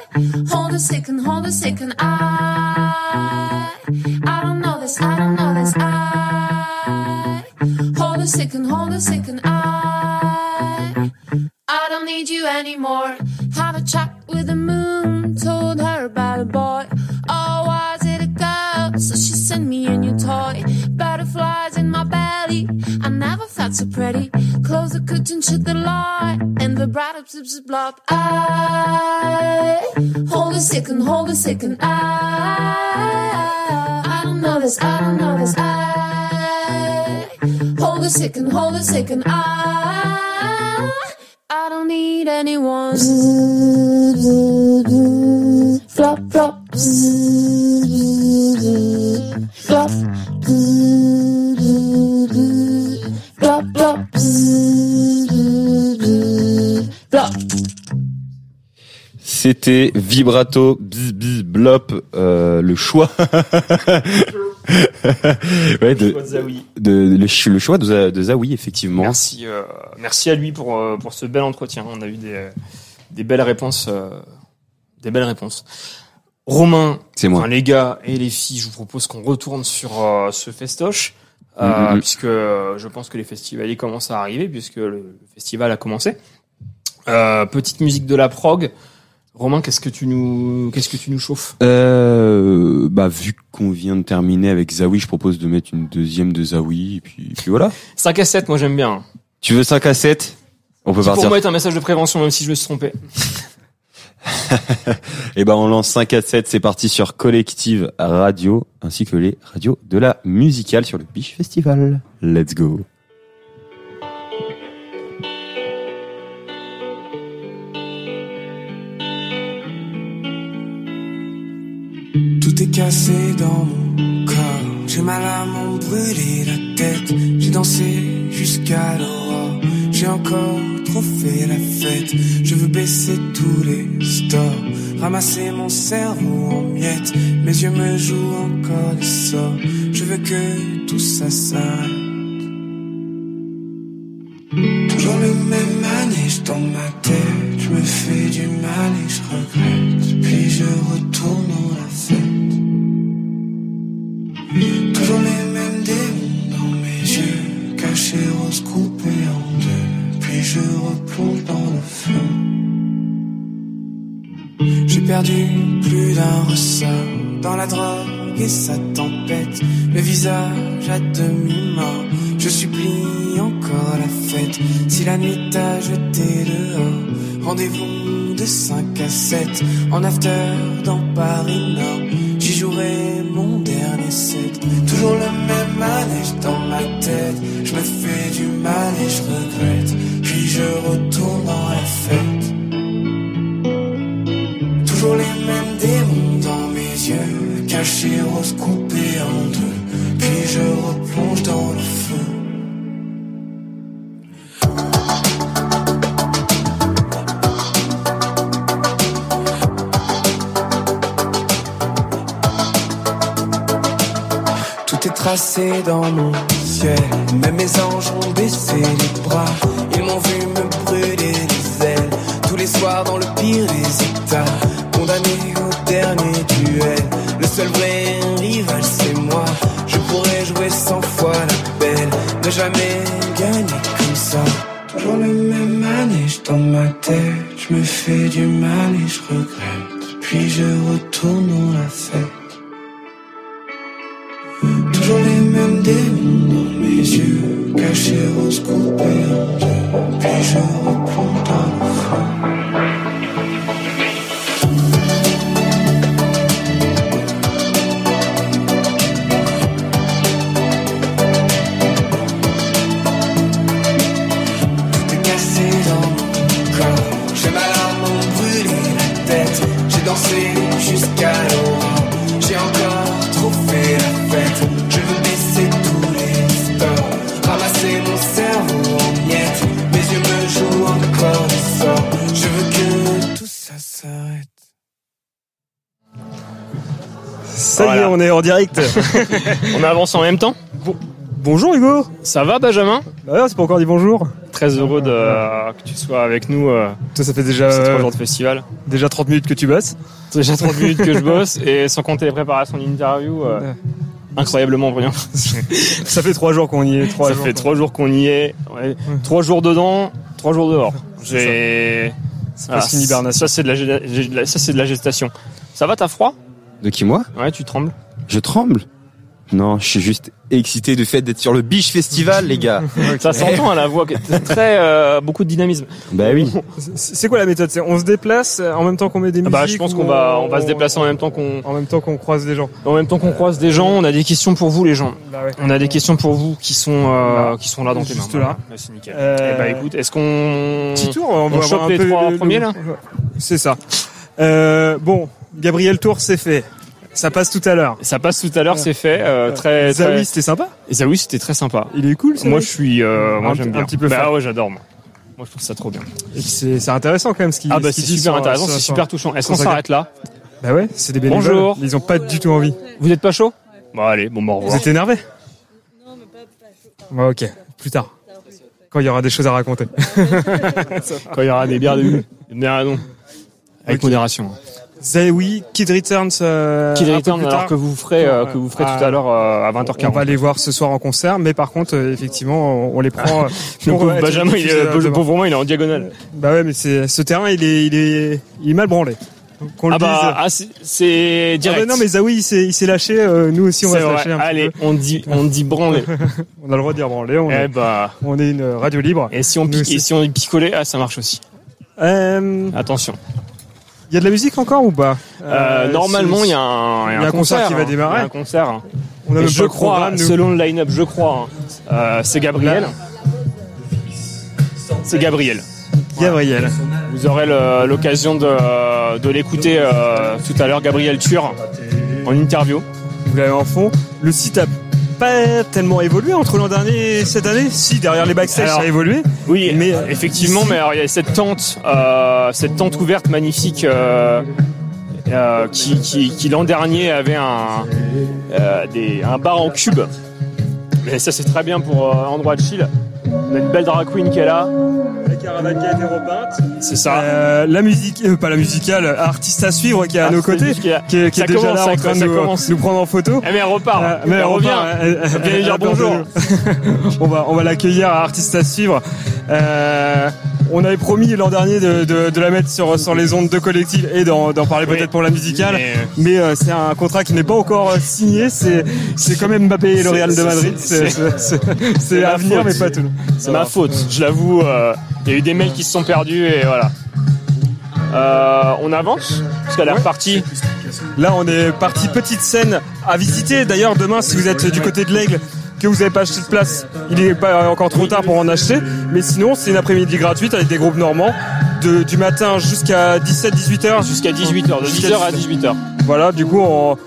hold a second, hold a second. I I don't know this, I don't know this. I hold a second, hold a second. I I don't need you anymore. Have a chat with the moon. Told her about a boy. Butterflies in my belly. I never felt so pretty. Close the curtain, shut the light, and the bright up, zips, blob. I hold a second, hold a second. I I don't know this, I don't know this. I hold a second, hold a second. I I don't need anyone. C'était vibrato bzz bzz blop euh, le choix. ouais, de, Choix de Zawi. de- le, ch- le choix de, Za- de Zawi effectivement. Merci, euh, merci à lui pour euh, pour ce bel entretien. On a eu des des belles réponses, euh, des belles réponses. Romain, C'est moi. enfin, les gars et les filles, je vous propose qu'on retourne sur ce festoche, euh, Mhm. puisque euh, je pense que les festivaliers commencent à arriver, puisque le, le festival a commencé. Euh, petite musique de la prog. Romain, qu'est-ce que tu nous, qu'est-ce que tu nous chauffes? Euh, bah vu qu'on vient de terminer avec Zawi, je propose de mettre une deuxième de Zawi et puis, puis voilà. 5 à 7, moi j'aime bien. Tu veux 5 à 7 On peut C'est pour partir. moi être un message de prévention, même si je me suis trompé. Et ben on lance 5 à 7, c'est parti sur Collective Radio ainsi que les radios de la musicale sur le Biche Festival. Let's go. Tout est cassé dans mon corps. J'ai mal à m'en brûler la tête. J'ai dansé jusqu'à l'aurore. J'ai encore trop fait la fête. Je veux baisser tous les stores, ramasser mon cerveau en miettes. Mes yeux me jouent encore des sorts. Je veux que tout ça s'arrête. Toujours le même manège dans ma tête. Je me fais du mal et je regrette. Puis je retourne dans la fête. Toujours les mêmes démons dans mes yeux. Cachés, rose coupés en deux. Puis je replonge dans le feu. J'ai perdu plus d'un ressort dans la drogue et sa tempête. Le visage à demi-mort. Je supplie encore la fête. Si la nuit t'a jeté dehors, rendez-vous de 5 à 7 en after dans Paris Nord. J'y jouerai Toujours le même manège dans ma tête. Je me fais du mal et je regrette. Puis je retourne dans la fête. Toujours les mêmes démons dans mes yeux, cachés, rose coupés en deux. Puis je replonge dans le feu. Tracé dans mon ciel. Même mes anges ont baissé les bras. Ils m'ont vu me brûler les ailes. Tous les soirs dans le pire des états. Condamné au dernier duel. Le seul vrai rival, c'est moi. Je pourrais jouer cent fois la belle. Ne jamais gagner comme ça. Toujours le même manège dans ma tête. Je me fais du mal et je regrette. Puis je retourne dans la fête. Dans mes yeux, cachés, coupés en deux. Puis je reprends dans le feu. Tout on est en direct. On avance en même temps. bonjour Hugo. Ça va Benjamin? Bah, c'est pas encore dit bonjour. Très heureux de, que tu sois avec nous. euh, Toi, ça fait déjà ces trois euh, jours de festival. déjà 30 minutes que tu bosses. Déjà 30 minutes que je bosse et sans compter les préparations d'interview, euh, incroyablement brillant. Ça fait trois jours qu'on y est. Trois ça jours fait trois jours qu'on y est. Ouais. Trois jours dedans, trois jours dehors. J'ai. C'est une hibernation. Ça c'est de la gé- gé- ça c'est de la gestation. Ça va, t'as froid? De qui moi? Ouais, tu trembles. Je tremble. Non, je suis juste excité du fait d'être sur le Biche Festival, les gars. Ça s'entend à la voix, très euh, beaucoup de dynamisme. Bah oui. C'est quoi la méthode? C'est on se déplace euh, en même temps qu'on met des Ah musiques. bah, je pense qu'on va, on va se déplacer en même temps qu'on, en même temps qu'on croise des gens. en même temps qu'on croise des gens. On a des questions pour vous, les gens. Bah ouais. On a des questions pour vous qui sont, euh, Là. qui sont là dans tes mains. Juste là. Ouais, c'est nickel. Euh, Eh bah écoute, est-ce qu'on Petit tour, on, va on chope un les peu trois le- premiers le- là C'est ça. Euh, bon, Gabriel Tour, c'est fait. Ça passe tout à l'heure. Ça passe tout à l'heure, c'est fait. Euh, très, très... Zawi, c'était sympa? Et Zawi, c'était très sympa. Il est cool. ça, Moi, je suis, euh, moi, j'aime bien. un petit peu Bah fan. ouais, j'adore. Moi. moi, je trouve ça trop bien. Et puis c'est intéressant quand même ce qu'il Ah bah c'est super sur- intéressant, c'est super touchant. Est-ce qu'on s'arrête là? Bah ouais, c'est des bénévoles. Bonjour. mais Ils ont pas du tout envie. Vous êtes pas chaud? Bon allez, bon bah au Vous revoir. êtes énervé Ouais, ok, plus tard. Quand il y aura des choses à raconter. Quand il y aura des bières de à non. Avec modération. Zawi, Kid Returns. Euh, Kid un peu Return, plus alors tard. que vous ferez, euh, que vous ferez tout à l'heure euh, à On va 20h40. les voir ce soir en concert, mais par contre, euh, effectivement, on, on les prend. euh, Le pour pauvre être Benjamin, il est, le il est en diagonale. Bah ouais, mais c'est ce terrain, il est, il est, il est mal branlé. Qu'on le Ah bah, ah, c'est- Ah direct. bah non, mais Zawi, il s'est, il s'est lâché. euh, nous aussi, on va se lâcher un Allez, petit peu. on dit, on dit branlé. On a le droit de dire branlé. On, eh est, bah, on est une radio libre. et si on pique, et si on picolait, ah, ça marche aussi. Euh, Attention. Il y a de la musique encore ou pas Euh, normalement, il y a un, il y a un concert qui va hein. démarrer. Il y a un concert. hein. On a même je pas crois, selon le line-up, je crois, hein, euh, c'est Gabriel. C'est Gabriel. Gabriel. Vous aurez l'occasion de, de l'écouter euh, tout à l'heure, Gabriel Tur, en interview. Vous l'avez en fond. Le site a pas tellement évolué entre l'an dernier et cette année. Si, derrière les backstage, Alors, ça a évolué. Oui, Mais, mais effectivement, mais alors, il y a cette tente, euh, cette tente ouverte magnifique euh, euh, qui, qui, qui l'an dernier avait un, euh, des, un bar en cube. Mais ça c'est très bien pour euh, endroit de chill. On a une belle drag queen qui est là. La caravane qui a été repeinte. C'est ça. Euh, la musique, euh, pas la musicale, artiste à suivre qui est à nos côtés, qui est- qui est, qui est déjà commence, là en train de ça nous, prendre en photo. Eh mais elle repart. Euh, mais elle elle revient. elle- elle- Elle dire a bonjour. on va, on va l'accueillir à artiste à suivre. Euh, on avait promis l'an dernier de, de, de la mettre sur, sur les ondes de collectif et d'en d'en parler Oui. peut-être pour la musicale. Mais, Mais euh, c'est un contrat qui n'est pas encore euh, signé. C'est c'est quand même Mbappé et le Real de Madrid. c'est- à venir, mais pas tout. C'est ma faute, je l'avoue. euh, Il y a eu des mails qui se sont perdus et voilà. Euh, on avance parce qu'elle est repartie. Là, on est parti petite scène à visiter. D'ailleurs, demain, si vous êtes du côté de l'Aigle, que vous n'avez pas acheté de place, il n'est pas encore trop tard pour en acheter. Mais sinon, c'est une après-midi gratuite avec des groupes normands de, du matin jusqu'à 17-18 heures. Jusqu'à 18h, de Jusqu'à 10h à 18h. Voilà, du coup, on-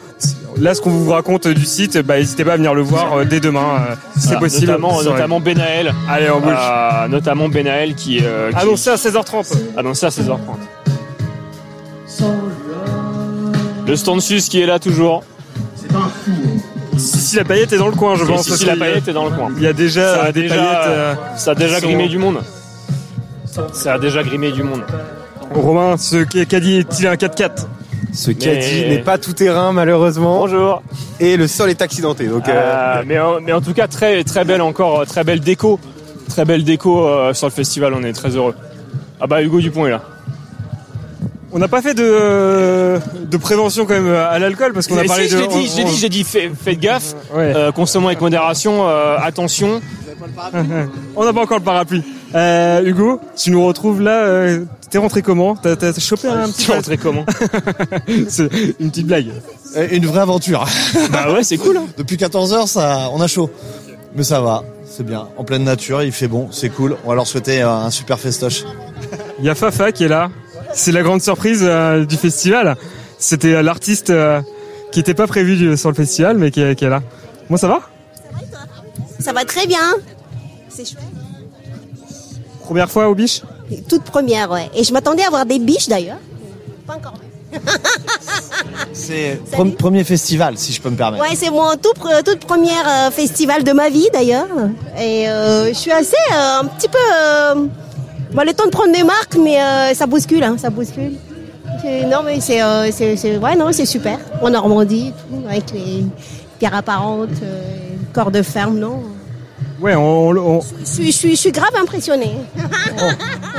là, ce qu'on vous raconte du site, bah, n'hésitez pas à venir le voir euh, dès demain. euh, si c'est Voilà, possible. Notamment, notamment Benaël. Allez, on bouge. Euh, notamment Benaël qui, euh, qui Annoncé à 16h30. annoncé à 16h30. Le stand sus qui est là toujours. Sissi la paillette est dans le coin, je pense. Sissi parce la qu'il y a- paillette est dans le coin. Il y a déjà Ça a euh, des déjà, paillettes. euh, ça a déjà sont- grimé du monde. Ça a déjà grimé du monde. Romain, ce caddie est-il un 4x4 Ce Mais- caddie n'est pas tout terrain malheureusement Bonjour. et le sol est accidenté. Donc euh, Euh, mais, en- mais en tout cas très très belle encore, euh, très belle déco, très belle déco euh, sur le festival. On est très heureux. Ah bah Hugo Dupont est là. On n'a pas fait de, de prévention quand même à l'alcool parce qu'on a parlé si, de. je l'ai dit, j'ai dit, fait- faites gaffe, Ouais. euh, consommons avec modération, euh, attention. On n'a pas encore le parapluie. Euh, Hugo, tu nous retrouves là. euh, T'es rentré comment? T'as t'as chopé un petit Tu es rentré comment? C'est une petite blague. Une vraie aventure. Bah ouais, c'est cool. hein. Depuis 14 heures, ça, on a chaud. Mais ça va, c'est bien. En pleine nature, il fait bon, c'est cool. On va leur souhaiter euh, un super festoche. Il y a Fafa qui est là. C'est la grande surprise euh, du festival. C'était l'artiste euh, qui n'était pas prévu du- sur le festival, mais qui est, qui est là. Moi, ça va? Ça va très bien. C'est chouette. Première fois au biche Toute première, ouais. Et je m'attendais à voir des biches d'ailleurs. Pas encore. C'est pre- premier festival, si je peux me permettre. Ouais, c'est mon tout pre- toute première euh, festival de ma vie d'ailleurs. Et euh, je suis assez euh, un petit peu. Euh, bon, le temps de prendre des marques, mais euh, ça bouscule, hein, ça bouscule. C'est- Non, mais c'est, euh, ouais, non, c'est super. En Normandie, tout, avec les pierres apparentes, euh, corps de ferme, non. Ouais, on, on, Je suis, je suis, je suis grave impressionnée.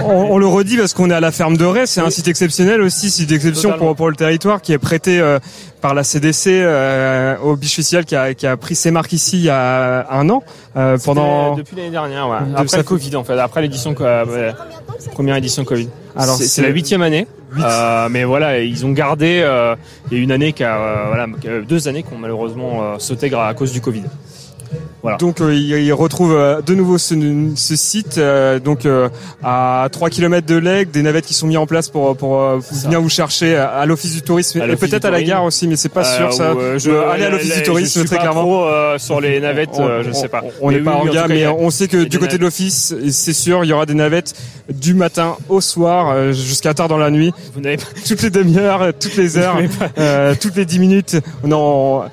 on- on le redit parce qu'on est à la ferme de Ray. C'est un site exceptionnel aussi, site d'exception pour, pour le territoire, qui est prêté euh, par la CDC euh, au biche festival qui a, qui a pris ses marques ici il y a un an. euh, pendant. Depuis l'année dernière, ouais. Après Covid, en fait. Après l'édition, euh, ouais, première édition Covid. Alors, c'est, la huitième année. Euh, mais voilà, ils ont gardé. euh, Il y a une année qui a, euh, voilà, deux années qui ont malheureusement euh, sauté à cause du Covid. Voilà. Donc euh, il, il retrouve euh, de nouveau ce, ce site euh, donc euh, à 3 km de l'Aigle, des navettes qui sont mises en place pour pour, euh, venir vous chercher à, à l'office du tourisme et peut-être à la gare aussi, mais c'est pas Euh, sûr ça. euh, je, Euh, aller à l'office du je tourisme suis très pas clairement. trop, euh, sur les navettes, On- euh, je sais pas. On n'est pas oui, en gare, mais on sait que du côté de l'office, c'est sûr, il y aura des navettes du matin au soir euh, jusqu'à tard dans la nuit. Vous n'avez pas. Toutes les demi-heures, euh, toutes les heures, euh, toutes les 10 minutes. Non,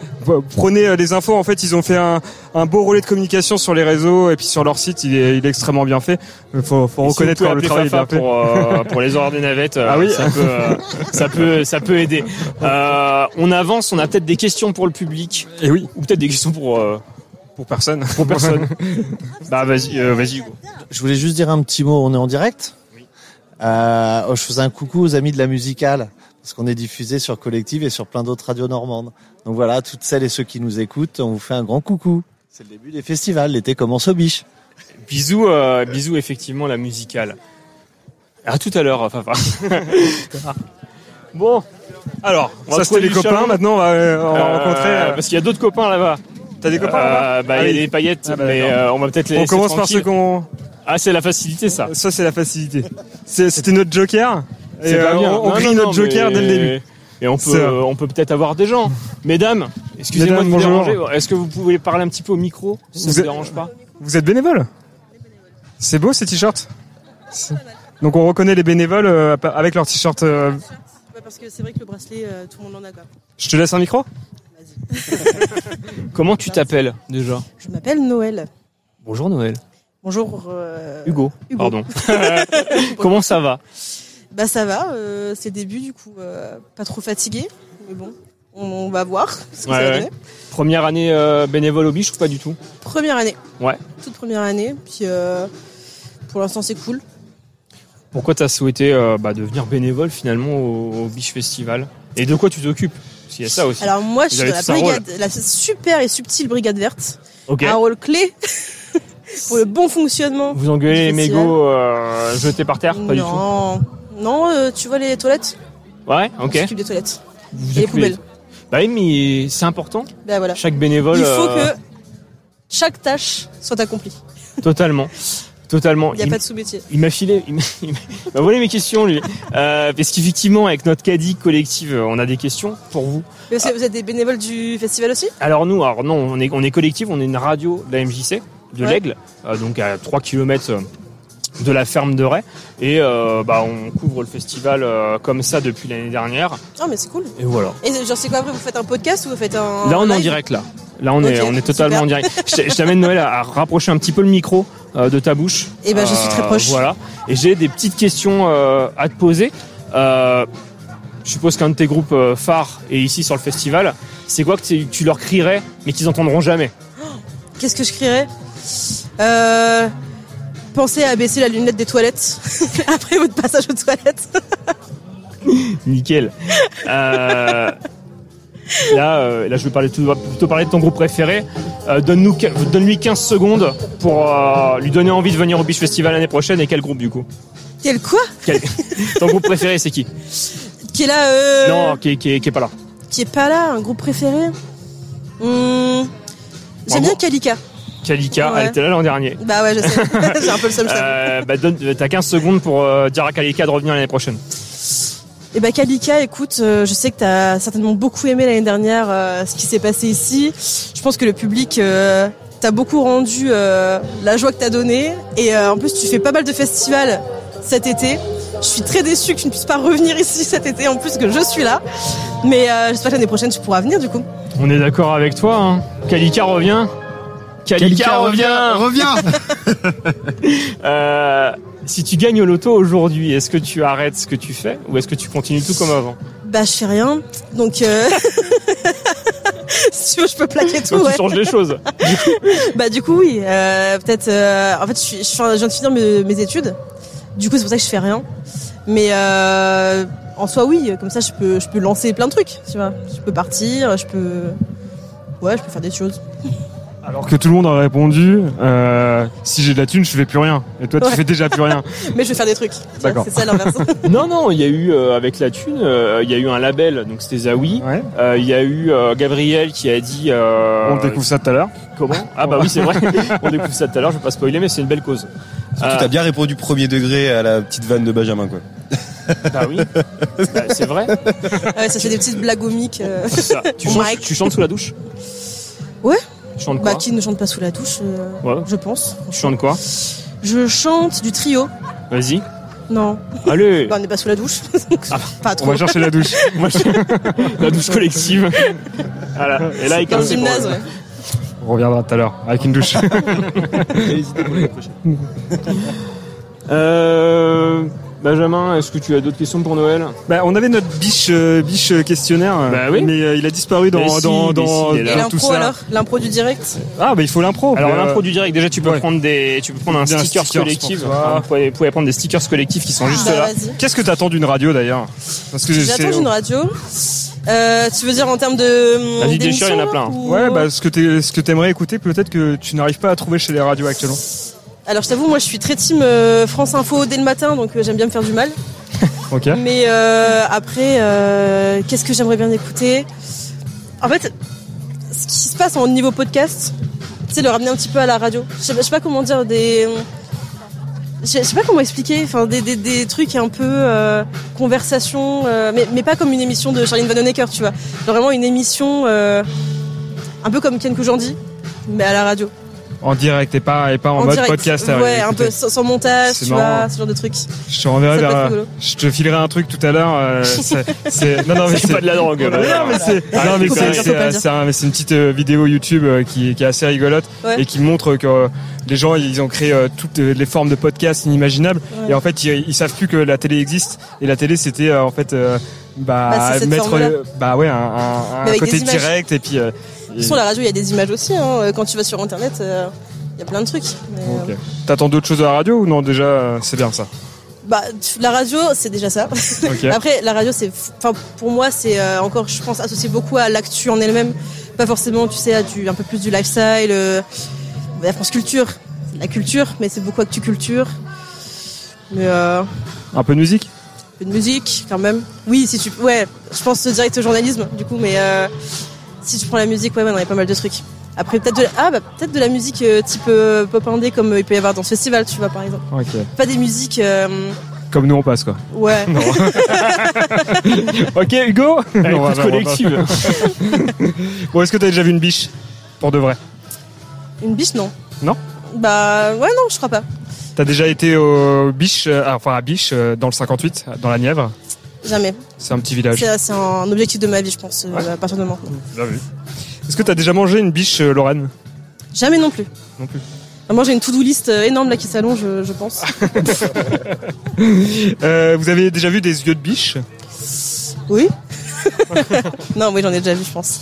prenez euh, les infos. En fait, ils ont fait un, un beau relais de communication sur les réseaux et puis sur leur site, il est, il est extrêmement bien fait. Il faut, faut si reconnaître quand pouvez le travail est appeler bien Fafa fait. pour, euh, pour les horaires des navettes, euh, Ah oui. ça, peut, euh, ça peut, ça peut aider. Euh, on avance, on a peut-être des questions pour le public. Et oui. Ou peut-être des questions pour euh, pour personne. Pour personne. bah vas-y, euh, vas-y. Je voulais juste dire un petit mot, on est en direct? Euh, oh, Je faisais un coucou aux amis de la musicale, parce qu'on est diffusé sur Collective et sur plein d'autres radios normandes. Donc voilà, toutes celles et ceux qui nous écoutent, on vous fait un grand coucou. C'est le début des festivals, l'été commence au biche. Bisous, euh, bisous effectivement la musicale. À tout à l'heure, Fafa. bon, alors, on va Ça, c'était les copains, maintenant, on va, euh, on va Euh, rencontrer, euh, Parce qu'il y a d'autres copains là-bas. T'as des copains Euh, là-bas Bah, il Ah y a oui. des paillettes, Ah bah, mais euh, on va peut-être les On commence par ceux qu'on. Ah, c'est la facilité, ça. Ça, c'est la facilité. C'était notre joker. C'est pas euh, bien. on, non, notre non, joker mais- dès le début. Et on C'est peut, vrai. on peut peut-être avoir des gens. Mesdames, Excusez-moi de vous déranger. Est-ce que vous pouvez parler un petit peu au micro? Si ça Vous vous êtes- dérange pas Vous êtes bénévole? C'est beau ces t-shirts? Donc on reconnaît les bénévoles euh, avec leurs t-shirts. euh, Ouais, parce que c'est vrai que le bracelet, euh, tout le monde en a quoi. Je te laisse un micro? Comment tu t'appelles déjà? Je m'appelle Noël. Bonjour Noël. Bonjour. euh, Hugo. Hugo. Pardon. Comment ça va? Bah ça va, euh, c'est début du coup, euh, pas trop fatigué, mais bon, on, on va voir ce que Ouais, ça va ouais. donner. Première année euh, bénévole au biche ou pas du tout? Première année, Ouais. toute première année, puis pour l'instant c'est cool. Pourquoi t'as souhaité bah, devenir bénévole finalement au, au Biche Festival? Et de quoi tu t'occupes? Parce qu'il y a ça aussi. Alors moi je suis dans la brigade, super et subtile brigade verte, Ok. un rôle clé pour le bon fonctionnement. Vous engueulez les mégots jetés par terre? Pas du tout. Non, euh, tu vois les toilettes Ouais, On ok. s'occupe des toilettes Vous et les poubelles. Bah oui, mais c'est important. Bah voilà. Chaque bénévole. Il faut euh, que chaque tâche soit accomplie. Totalement. Totalement. Il n'y a pas de sous-métier. Il m'a filé, il il m'a volé mes questions lui. Euh, parce qu'effectivement avec notre caddie collective, euh, on a des questions pour vous. Mais vous, vous êtes des bénévoles du festival aussi? Alors nous, alors non, on est on est collectif, on est une radio de la MJC de Ouais. l'Aigle, euh, donc à 3 km de la ferme de Ray et euh, bah on couvre le festival euh, comme ça depuis l'année dernière Ah mais c'est cool. et voilà. Et genre c'est quoi après vous faites un podcast ou vous faites un Là, on est en live direct, là. Là, on est, Ok, on est totalement super. en direct. Je t- je t'amène Noël à, à rapprocher un petit peu le micro euh, de ta bouche. Eh ben, je suis très proche. Voilà. Et j'ai des petites questions euh, à te poser. Euh, je suppose qu'un de tes groupes euh, phares est ici sur le festival. C'est quoi que tu, tu leur crierais, mais qu'ils entendront jamais? Qu'est-ce que je crierais? Euh, Pensez à baisser la lunette des toilettes après votre passage aux toilettes. Nickel. Euh, là, euh, là, je vais parler tout- plutôt parler de ton groupe préféré. Euh, donne-nous, donne-lui 15 secondes pour lui donner envie de venir au Beach Festival l'année prochaine. Et quel groupe du coup Quel quoi Quel- Ton groupe préféré, c'est qui Qui est là Non, qui, est- qui, est- qui est pas là. Qui est pas là, un groupe préféré? Hum, J'aime bien Kalika. Kalika, Ouais. elle était là l'an dernier. Bah ouais, je sais. J'ai un peu le seum. Euh, bah, donne- t'as 15 secondes pour euh, dire à Kalika de revenir l'année prochaine. Et bah Kalika, écoute, euh, je sais que t'as certainement beaucoup aimé l'année dernière ce qui s'est passé ici. Je pense que le public t'a beaucoup rendu la joie que t'as donnée. Et en plus, tu fais pas mal de festivals cet été. Je suis très déçue que tu ne puisses pas revenir ici cet été, en plus que je suis là. Mais j'espère que l'année prochaine, tu pourras venir du coup. On est d'accord avec toi. Hein. Kalika revient. Kalika, revient. revient. Euh, si tu gagnes au loto aujourd'hui, est-ce que tu arrêtes ce que tu fais ou est-ce que tu continues tout comme avant? Bah je fais rien. Donc euh... si tu veux, je peux plaquer tout. Donc ouais. tu changes les choses. Bah du coup oui, euh, peut-être. euh, en fait, je, je, viens de finir mes, mes études. Du coup, c'est pour ça que je fais rien. Mais euh, en soi, oui, comme ça, je peux, je peux lancer plein de trucs. Tu vois, je peux partir, je peux, ouais, je peux faire des choses. Alors que tout le monde a répondu, euh, si j'ai de la thune, je fais plus rien. Et toi, tu Ouais. fais déjà plus rien. Mais je vais faire des trucs. Tu D'accord. C'est ça l'inverse. non, non, il y a eu euh, avec la thune, euh, il y a eu un label, donc c'était Zawi. Euh, Il y a eu euh, Gabriel qui a dit. euh, On découvre ça tout à l'heure. Comment? Ah bah oui, c'est vrai. On découvre ça tout à l'heure. Je vais pas spoiler, mais c'est une belle cause. Surtout, Euh, t'as bien répondu premier degré à la petite vanne de Benjamin, quoi. Bah oui. Bah, c'est vrai. ouais, ça c'est des petites blagues comiques. euh. Tu, chantes, tu chantes sous la douche? Ouais. Tu chantes quoi Bah qui ne chante pas sous la douche, euh, Ouais. je pense. Tu chantes quoi Je chante du trio. Vas-y. Non. Allez. Bah, on n'est pas sous la douche. donc pas trop. On va chercher la douche. La douche collective. Voilà. Et là, il Dans le gymnase, ouais. On reviendra tout à l'heure avec une douche. Euh, Benjamin, est-ce que tu as d'autres questions pour Noël? Bah, on avait notre biche, euh, biche questionnaire, Bah oui. mais euh, il a disparu dans, si, dans, dans, si, dans tout l'impro ça. alors? L'impro du direct? Ah, bah il faut l'impro. Alors mais, euh, l'impro du direct, déjà tu peux ouais. prendre des, tu peux prendre un sticker stickers collectif. Enfin, vous, pouvez, vous pouvez prendre des stickers collectifs qui sont juste Bah, là. Qu'est-ce que t'attends d'une radio d'ailleurs? Parce que j'ai- J'attends c'est- une radio. Euh, tu veux dire en termes de. Vas-y, d'émission, déchire, il y en a plein. ou- Ouais, bah ce que t'es- ce que t'aimerais écouter, peut-être que tu n'arrives pas à trouver chez les radios actuellement. Alors je t'avoue, moi je suis très team euh, France Info dès le matin, donc euh, j'aime bien me faire du mal. Mais euh, après, euh, qu'est-ce que j'aimerais bien écouter? En fait, ce qui se passe en niveau podcast, c'est le ramener un petit peu à la radio. Je sais, pas- je sais pas comment dire des. Je sais pas comment expliquer, enfin des, des, des trucs un peu euh, conversation, mais, mais pas comme une émission de Charline Vanhoenacker, tu vois. Genre vraiment une émission Un peu comme Ken Kojandi, mais à la radio. En direct et pas, et pas en, mode direct. podcast. Ouais, euh, un peu sans, montage, tu vois, ce genre de trucs. Je te renverrai vers. Je te filerai un truc tout à l'heure. euh, c'est- c'est- non, non, mais C'est pas de la drogue, Non, là. non, mais c'est. Non, mais c'est- une petite euh, vidéo YouTube euh, qui, qui est assez rigolote Ouais. et qui montre que les gens ils ont créé toutes les formes de podcasts inimaginables Ouais. et en fait ils, ils savent plus que la télé existe et la télé c'était en fait euh, bah, Bah, mettre bah ouais un, un- un côté direct et puis euh, De toute façon, la radio, il y a des images aussi. Hein. Quand tu vas sur internet, euh, il y a plein de trucs. Euh. T'attends d'autres choses à la radio ou non déjà euh, c'est bien ça? Bah, la radio, c'est déjà ça. Après, la radio, c'est, enfin, pour moi, c'est euh, encore, je pense, associé beaucoup à l'actu en elle-même. Pas forcément, tu sais, à du, un peu plus du lifestyle, euh, la France Culture. La culture, mais c'est beaucoup actu culture. Mais, euh, Un peu de musique? Un peu de musique, quand même. Oui, si tu, ouais, je pense direct au journalisme, du coup, mais, euh, si tu prends la musique, ouais, ouais, non, il y a pas mal de trucs. Après, peut-être de, la- ah, bah, peut-être de la musique euh, type euh, pop indé, comme euh, il peut y avoir dans ce festival, tu vois, par exemple. Ok. Pas des musiques, euh, Comme nous on passe quoi. ouais. Non. ok Hugo Ah, Non, on va- écoute on va- collective. bon est-ce que t'as déjà vu une biche Pour de vrai? Une biche, non. Non? Bah ouais non, je crois pas. T'as déjà été au Biche, euh, enfin à Biche, euh, dans le 58, dans la Nièvre? Jamais. C'est un petit village. C'est un objectif de ma vie, je pense, euh, à partir de maintenant. Bien vu. Est-ce que t'as déjà mangé une biche, euh, Lorraine? Jamais non plus. Non plus. Moi j'ai une to-do list euh, énorme là qui s'allonge, je, je pense. Euh, Vous avez déjà vu des yeux de biche? Oui. non, oui, j'en ai déjà vu, je pense.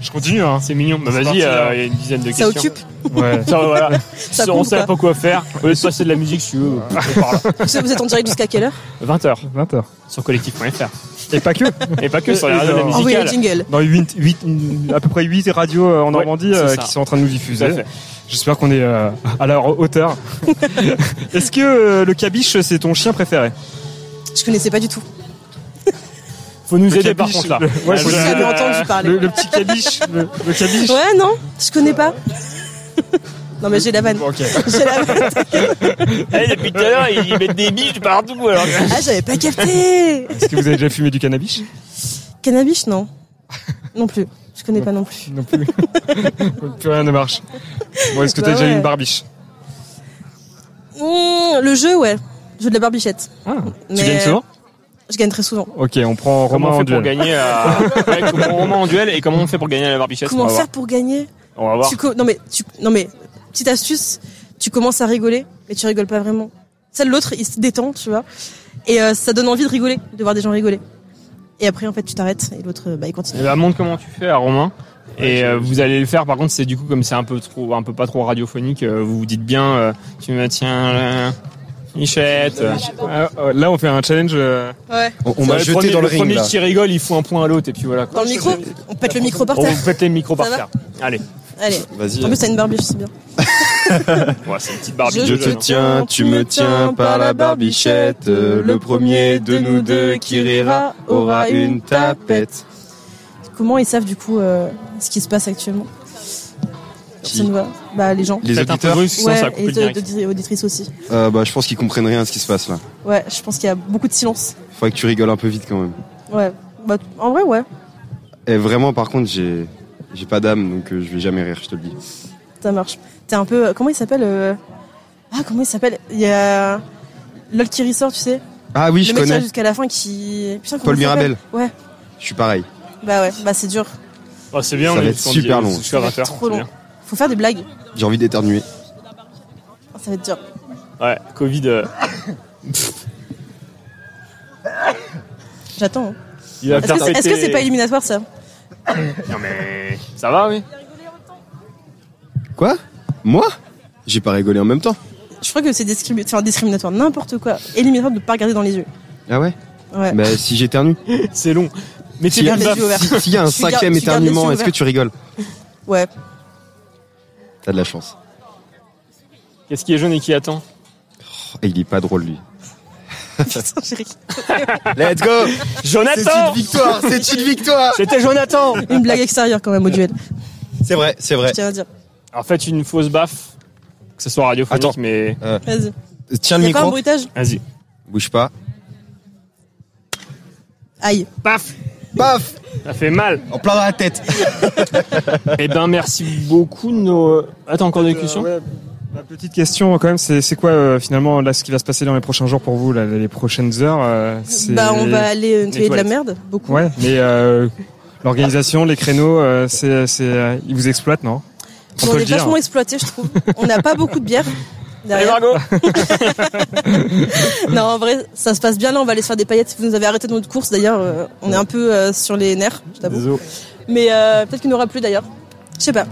Je continue, hein. C'est mignon. Bah vas-y, euh, alors. il y a une dizaine de Ça questions. occupe. Ouais. Ça, voilà. Ça on sait pas. pas quoi faire. Au lieu de passer de la musique, si tu veux. Vous êtes- en direct jusqu'à quelle heure? 20h 20h. sur collectif.fr. Et pas que. Et pas que sur les radios de la Envoyez le musicale. jingle. Dans 8, 8, à peu près 8 radios euh, en Normandie euh, qui sont en train de nous diffuser. J'espère qu'on est euh, à leur hauteur. Est-ce que euh, le cabiche c'est ton chien préféré? Je connaissais pas du tout. Faut nous Le aider par contre là. le- ouais, je- entendu parler. le, le petit cabiche, le, le cabiche. Ouais, non, je connais pas. non mais j'ai la vanne. J'ai la vanne. Eh, depuis tout à l'heure, ils mettent des biches partout alors. Ah, j'avais pas capté. Est-ce que vous avez déjà fumé du cannabis? Cannabis, non. Non plus. Je connais pas non plus. Non plus. plus rien ne marche. Bon, est-ce que t'as Bah déjà eu ouais. une barbiche? Mmh, le jeu, ouais. Le jeu de la barbichette. ah, Tu Mais- gagnes souvent? Je gagne très souvent. Ok, on prend Comment Romain on en fait pour duel. gagner à... ouais, comment Romain en duel et comment on fait pour gagner à la barbichette Comment faire pour gagner. On va voir. tu co- Non mais tu non mais petite astuce, tu commences à rigoler mais tu rigoles pas vraiment. Celle l'autre il se détend, tu vois. Et euh, ça donne envie de rigoler, de voir des gens rigoler. Et après en fait tu t'arrêtes et l'autre bah il continue. Eh ben, montre comment tu fais à Romain. Et euh, vous allez le faire. Par contre, c'est du coup comme c'est un peu trop, un peu pas trop radiophonique. euh, vous vous dites bien, euh, tu me tiens, la Michette. euh. Ah, euh, Là, on fait un challenge. euh, Ouais. On, on m'a Le jeté premier- dans le, ring premier là. qui rigole, il fout un point à l'autre et puis voilà. quoi. Dans le micro, on pète le micro par On terre. vous pète les micros par va terre. Allez. Allez. Vas-y. En plus t'as une barbiche, c'est bien. Ouais, c'est une petite barbiche. Je te hein. tiens, tu me tiens par la barbichette. Le premier de nous deux qui rira aura une tapette. Comment ils savent du coup euh, ce qui se passe actuellement? Qui. Bah les gens. Les peu auditeurs sinon Ouais, et le de- direct. de- auditrices aussi. euh, Bah, je pense qu'ils comprennent rien à ce qui se passe là. Ouais, je pense qu'il y a beaucoup de silence. Faudrait que tu rigoles un peu vite quand même. Ouais. Bah, en vrai, ouais. Et vraiment, par contre, j'ai j'ai pas d'âme, donc euh, je vais jamais rire, je te le dis. Ça marche. T'es un peu. Comment il s'appelle euh, Ah, comment il s'appelle Il y a. LOL qui ressort, tu sais Ah oui, Le je mec qui connais. reste jusqu'à la fin qui. Putain, Paul Mirabel. Ouais. Je suis pareil. Bah ouais, bah c'est dur. Oh, c'est bien, Ça on va être super long. jusqu'à 20 heures, Trop c'est long. Faut faire des blagues. J'ai envie d'éternuer. Ah, Ça va être dur. Ouais, Covid. euh, J'attends. hein. il va Est-ce faire que c'est est-ce que péter- c'est pas éliminatoire ça? Non mais ça va, oui. Quoi? Moi? J'ai pas rigolé en même temps. Je crois que c'est discrimi- enfin, discriminatoire. N'importe quoi. Éliminatoire de pas regarder dans les yeux. Ah ouais? Ouais. Bah, si j'éternue. C'est long. Mais S'il y, a- gardes les yeux ouverts. si- s'il y a un cinquième éternuement, est-ce que tu rigoles? Ouais. T'as de la chance. Qu'est-ce qui est jaune et qui attend? Oh, il est pas drôle lui. Putain, j'ai ri. Let's go Jonathan victoire, c'est une victoire C'était Jonathan Une blague extérieure quand même au duel. C'est vrai, c'est Je vrai. tiens à dire. En fait, une fausse baffe, que ce soit radiophonique, Attends. mais Vas-y. Tiens le Y'a pas un micro. bruitage vas-y. Bouge pas. Aïe. Paf Paf Ça fait mal. En plein dans la tête. Eh ben, merci beaucoup. Nos... Attends, encore des questions Euh, ouais, Ma petite question quand même, c'est c'est quoi euh, finalement là ce qui va se passer dans les prochains jours pour vous, là, les prochaines heures euh, Bah, on va aller euh, nettoyer de la merde, beaucoup. Ouais, mais euh, l'organisation, les créneaux, euh, c'est c'est euh, ils vous exploitent non? On on peut est le dire. vachement exploité, je trouve. On n'a pas beaucoup de bière. derrière. non, en vrai, ça se passe bien. Là, on va aller se faire des paillettes. Vous nous avez arrêté de notre course, d'ailleurs. euh, on est un peu euh, sur les nerfs, je t'avoue. Mais euh, peut-être qu'il n'aura plus, d'ailleurs. Je sais pas.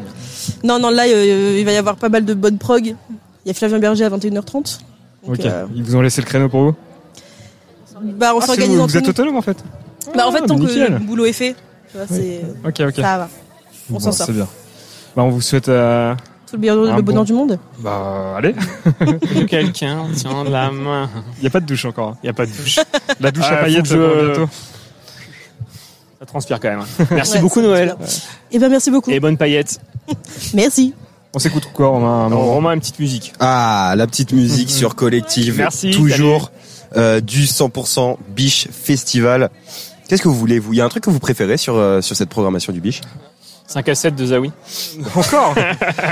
Non, non, là, euh, il va y avoir pas mal de bonnes prog. Il y a Flavien Berger à 21h30. Donc, Ok. euh, Ils vous ont laissé le créneau pour vous? Bah, on Ah, c'est s'organise vous, entre vous êtes nous. autonome en fait. Bah, en fait, Ah, tant que nickel. le boulot est fait, tu vois, c'est. Ok, ok. Ça va. On Bon, s'en sort. C'est bien. Bah, on vous souhaite. euh, Tout le bonheur, un le bonheur bon- du monde. Bah, allez. Quelqu'un tient la main. Il n'y a pas de douche encore. hein. Il n'y a pas de douche. La douche Ah, à faut paillettes je- pour bientôt. Ça transpire quand même. Merci Ouais, beaucoup, Noël. transpire. Eh ben, merci beaucoup. Et bonne paillette. Merci. On s'écoute quoi, Romain? Un On moment remet une petite musique. Ah, la petite musique sur Collective. Merci, Toujours euh, du 100% Biche Festival. Qu'est-ce que vous voulez, vous? Il y a un truc que vous préférez sur, euh, sur cette programmation du Biche? 5 à 7 de Zawi. Encore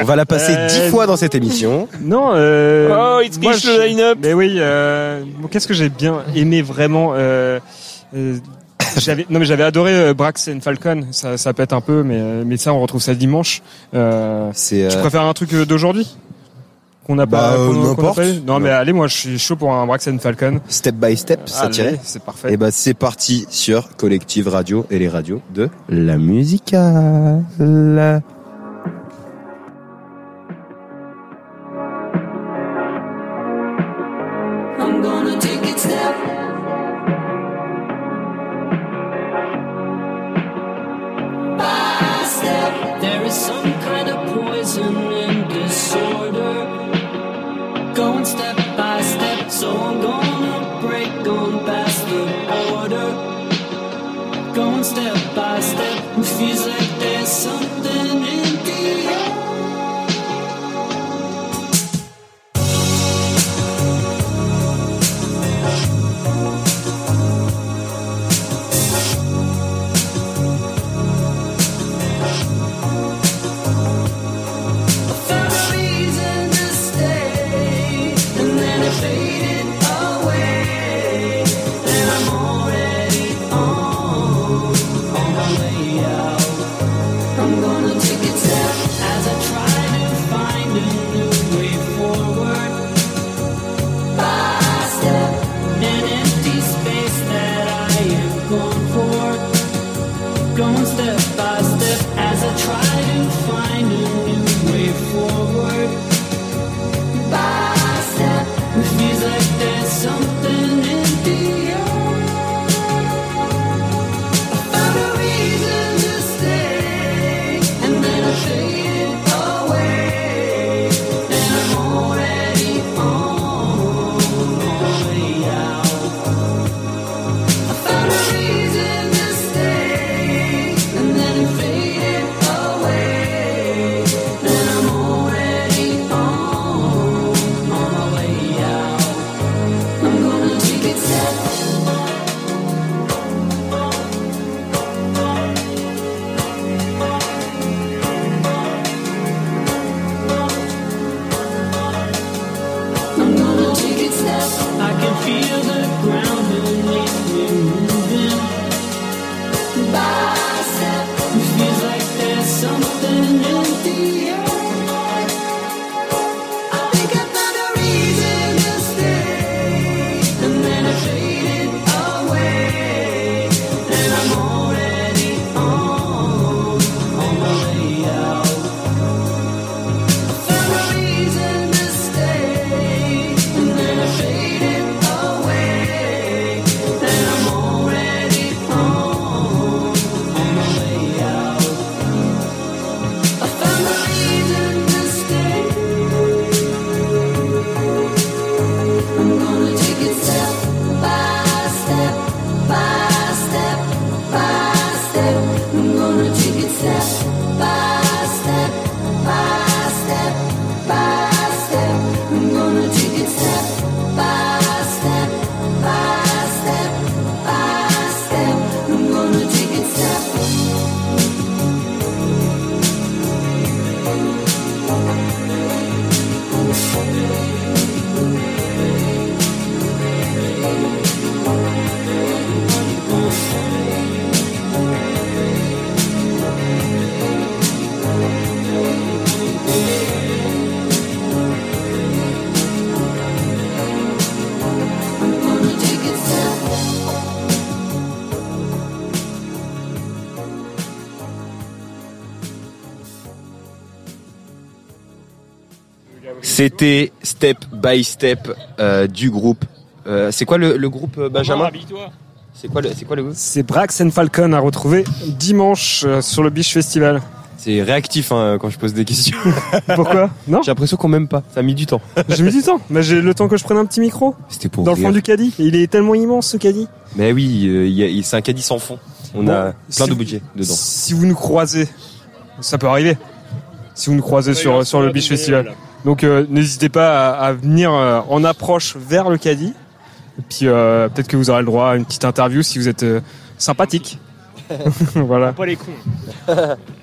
On va la passer Euh, dix fois dans cette émission. Non, euh, Oh, it's moi, je- le line-up. Mais oui, euh, bon, qu'est-ce que j'ai bien aimé vraiment euh, euh, j'avais non mais j'avais adoré euh, Brax and Falcon, ça ça pète un peu mais euh, mais ça on retrouve ça dimanche. Euh, C'est tu euh, préfères un truc euh, d'aujourd'hui? Qu'on n'a Bah, pas euh, qu'on- qu'on n'importe. n'a pas eu Non mais allez, moi je suis chaud pour un Brax and Falcon. step by step, ça Allez, tirait. c'est parfait. Et bah c'est parti sur Collective Radio et les radios de la musicale. C'était Step by Step euh, du groupe. Euh, c'est quoi le, le groupe euh, Benjamin C'est quoi le c'est quoi le groupe C'est Brax and Falcon à retrouver dimanche sur le Biche Festival. C'est réactif hein, quand je pose des questions. Pourquoi Non J'ai l'impression qu'on m'aime pas. Ça a mis du temps. J'ai mis du temps. Mais j'ai le temps que je prenne un petit micro. C'était pour Dans le fond du caddie. Il est tellement immense ce caddie. Mais oui, euh, il y a- il- c'est un caddie sans fond. On Bon, a plein si- de budget dedans. Si vous nous croisez, ça peut arriver. Si vous nous croisez Ouais, sur, le de Festival. Donc euh, n'hésitez pas à, à venir euh, en approche vers le caddie. Et puis euh, peut-être que vous aurez le droit à une petite interview si vous êtes euh, sympathique. voilà. Pas les cons.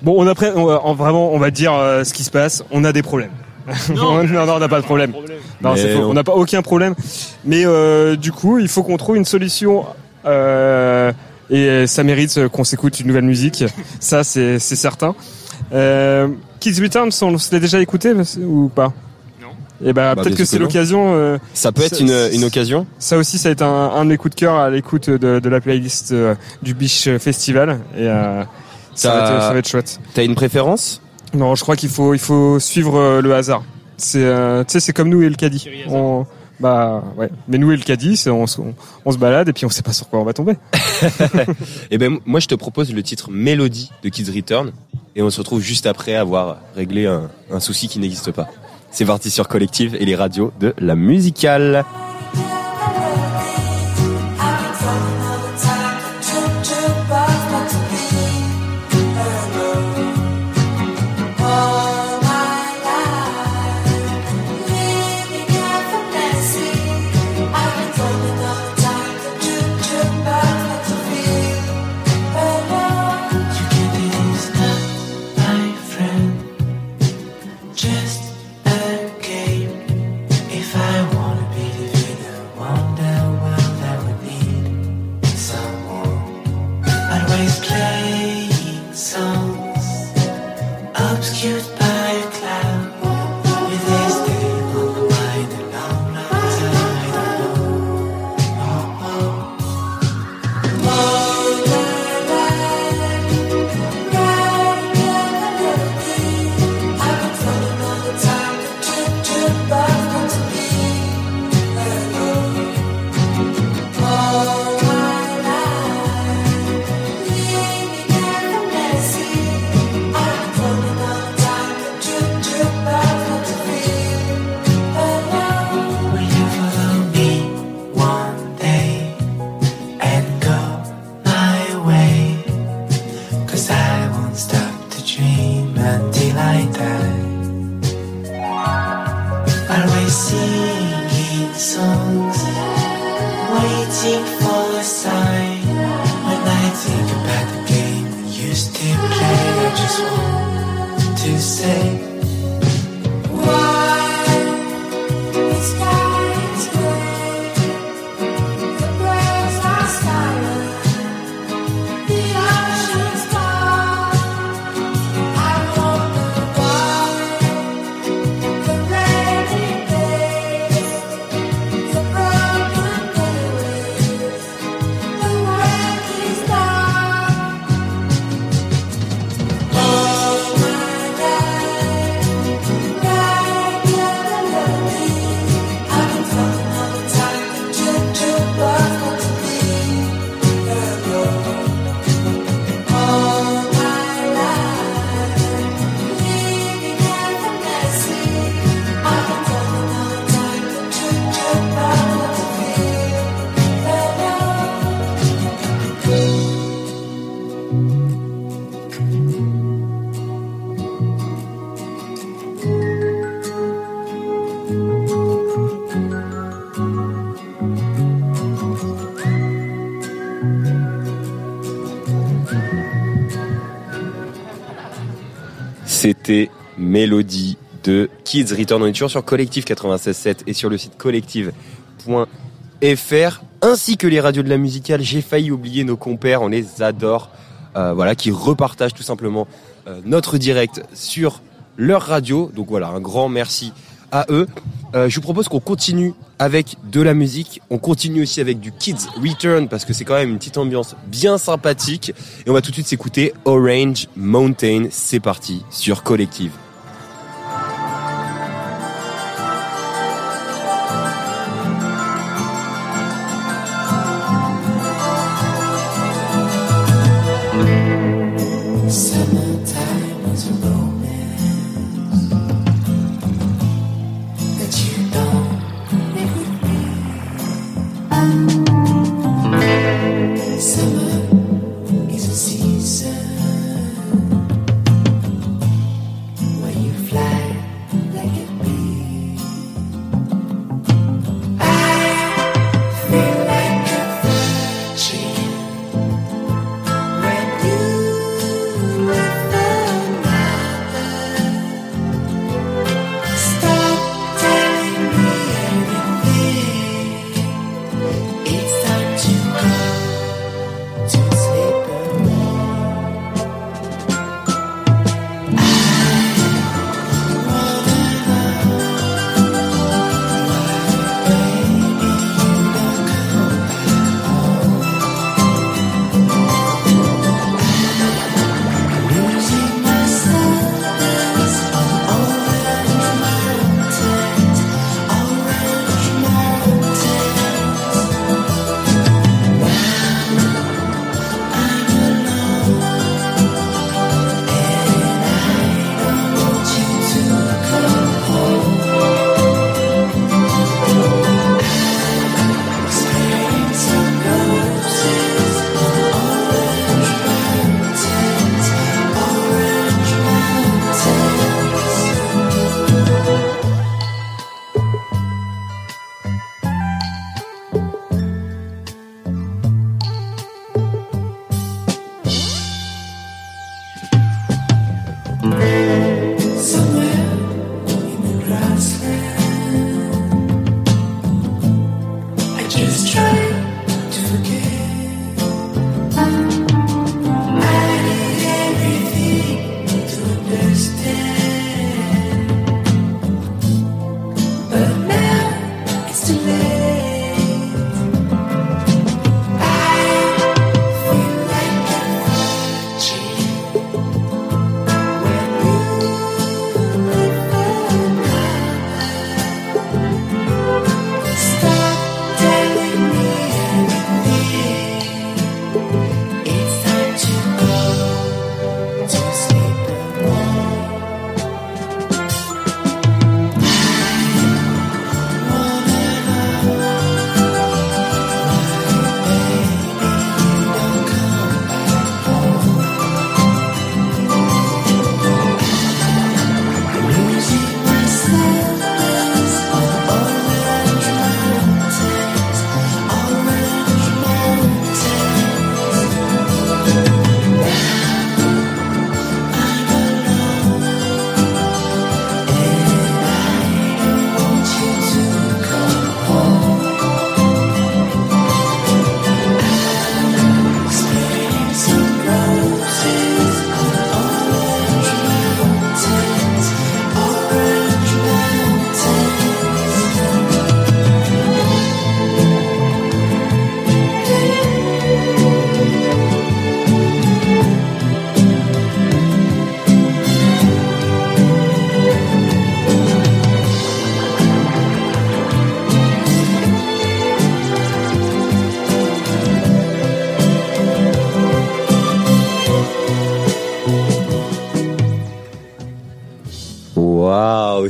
Bon, on après, on vraiment, on va dire euh, ce qui se passe. On a des problèmes. Non, non, non, on n'a pas de problème. Non, c'est faux. On n'a pas aucun problème. Mais euh, du coup, il faut qu'on trouve une solution. euh, et ça mérite qu'on s'écoute une nouvelle musique. Ça, c'est c'est certain. Kids Returns, on se l'a déjà écouté ou pas? Non. Et ben Bah, peut-être que c'est l'occasion. euh, Ça peut être une, une occasion. Ça aussi, ça a été un, un de mes coups de cœur à l'écoute de, de la playlist euh, du Biche Festival. Et euh, ça, va T'as- être, ça va être chouette. T'as une préférence? Non, je crois qu'il faut, il faut suivre euh, le hasard. C'est, euh, tu sais, c'est comme nous et le caddie. On, bah ouais. Mais nous et le c'est on, se- balade et puis on sait pas sur quoi on va tomber. Et ben moi je te propose le titre Mélodie de Kids Return et on se retrouve juste après avoir réglé un, un souci qui n'existe pas. C'est parti sur Collective et les radios de la musicale. Until I die. Always singing songs, waiting Mélodie de Kids Return. On est toujours sur Collective 96.7 et sur le site collective.fr ainsi que les radios de la musicale. J'ai failli oublier nos compères, on les adore. Euh, voilà, qui repartagent tout simplement euh, notre direct sur leur radio. Donc voilà, un grand merci à eux. Euh, je vous propose qu'on continue avec de la musique. On continue aussi avec du Kids Return parce que c'est quand même une petite ambiance bien sympathique. Et on va tout de suite s'écouter Orange Mountain. C'est parti sur Collective.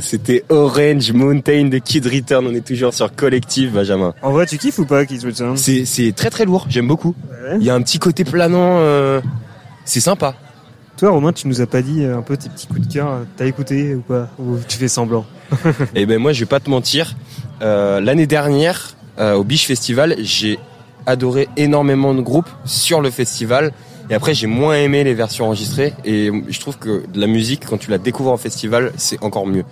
C'était Orange Mountain de Kid Return. On est toujours sur Collective, Benjamin. En vrai, tu kiffes ou pas, Kids Return C'est très très lourd. J'aime beaucoup. Il y a un petit côté planant. euh, C'est sympa. Toi, Romain, tu nous as pas dit euh, un peu tes petits coups de cœur. T'as écouté ou pas Ou tu fais semblant Eh ben moi, je vais pas te mentir. Euh, L'année dernière, euh, au Biche Festival, j'ai adoré énormément de groupes sur le festival. Et après, j'ai moins aimé les versions enregistrées. Et je trouve que de la musique, quand tu la découvres en festival, c'est encore mieux.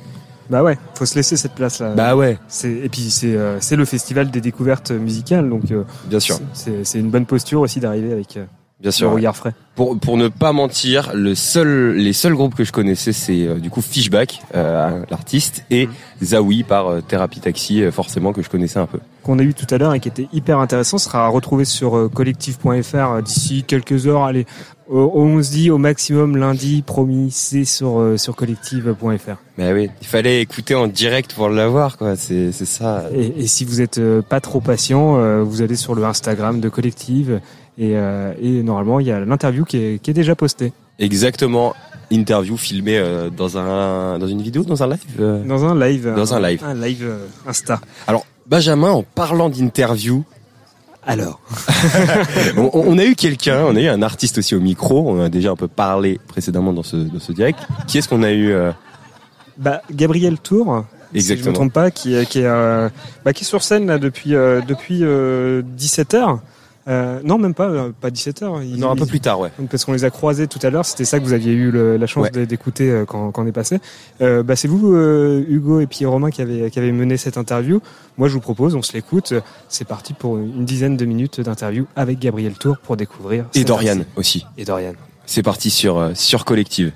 Bah ouais, faut se laisser cette place-là. Bah ouais. C'est et puis c'est euh, c'est le festival des découvertes musicales, donc euh, Bien sûr. c'est une bonne posture aussi d'arriver avec euh, Bien sûr. le regard frais. Pour, pour ne pas mentir, le seul, les seuls groupes que je connaissais, c'est du coup Fishback, l'artiste, et Zawi par Thérapie Taxi, forcément que je connaissais un peu. qu'on a eu tout à l'heure et qui était hyper intéressant sera à retrouver sur collectif.fr d'ici quelques heures. Allez, on se dit au maximum lundi, promis, c'est sur euh, sur collective.fr. Mais oui, il fallait écouter en direct pour l'avoir, quoi. C'est, c'est ça. Et, et si vous êtes euh, pas trop patient, euh, vous allez sur le Instagram de Collective et, euh, et normalement il y a l'interview qui est, qui est déjà postée. Exactement. Interview filmée euh, dans un, dans une vidéo, dans un live. euh. Dans un live. Dans un live. Un live euh, Insta. Alors, Benjamin, en parlant d'interview, Alors, on, on a eu quelqu'un, on a eu un artiste aussi au micro, on a déjà un peu parlé précédemment dans ce, dans ce direct. Qui est-ce qu'on a eu euh, Bah, Gabriel Tour. Si je Exactement. me trompe pas, qui, est- qui est, euh, bah, qui est sur scène là depuis euh, depuis 17 h non, même pas, euh, pas 17 h Non, un peu plus tard, ouais. Parce qu'on les a croisés tout à l'heure. C'était ça que vous aviez eu le- la chance Ouais. d'écouter euh, quand, quand on est passé. Euh, bah, c'est vous, euh, Hugo et puis Romain, qui avez qui avez mené cette interview. Moi, je vous propose, on se l'écoute. C'est parti pour une dizaine de minutes d'interview avec Gabriel Tour pour découvrir. Et Dorian aussi. Et Dorian. C'est parti sur, euh, sur Collective.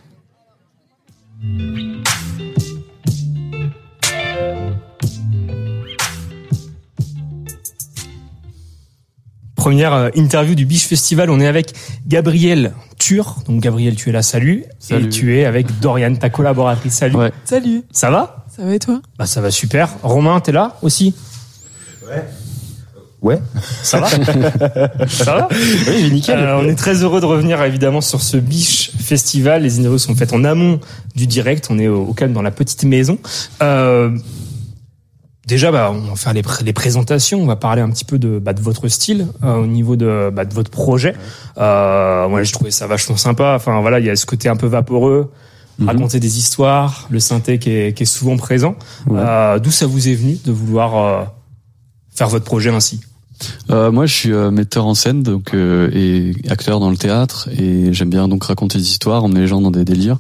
Première euh, interview du Biche Festival, on est avec Gabriel Tur. Donc Gabriel, tu es là, salut. Salut. Et tu es avec Dorian, ta collaboratrice, salut. Salut. Ça va? Ça va et toi? Bah ça va super. Romain, t'es là aussi? Ouais. Ça va? Ça va? Oui, nickel. Euh, on est très heureux de revenir évidemment sur ce Biche Festival. Les interviews sont faites en amont du direct. On est au, au calme dans la petite maison. Euh, déjà, bah, on va faire les, les présentations. On va parler un petit peu de, bah, de votre style euh, au niveau de, bah, de votre projet. Euh, moi, je trouvais ça vachement sympa. Enfin voilà, il y a ce côté un peu vaporeux. Raconter des histoires, le synthé qui est, qui est souvent présent. Euh, D'où ça vous est venu de vouloir euh, faire votre projet ainsi? Euh, moi, je suis euh, metteur en scène donc euh, et acteur dans le théâtre et j'aime bien donc raconter des histoires, emmener les gens dans des délires.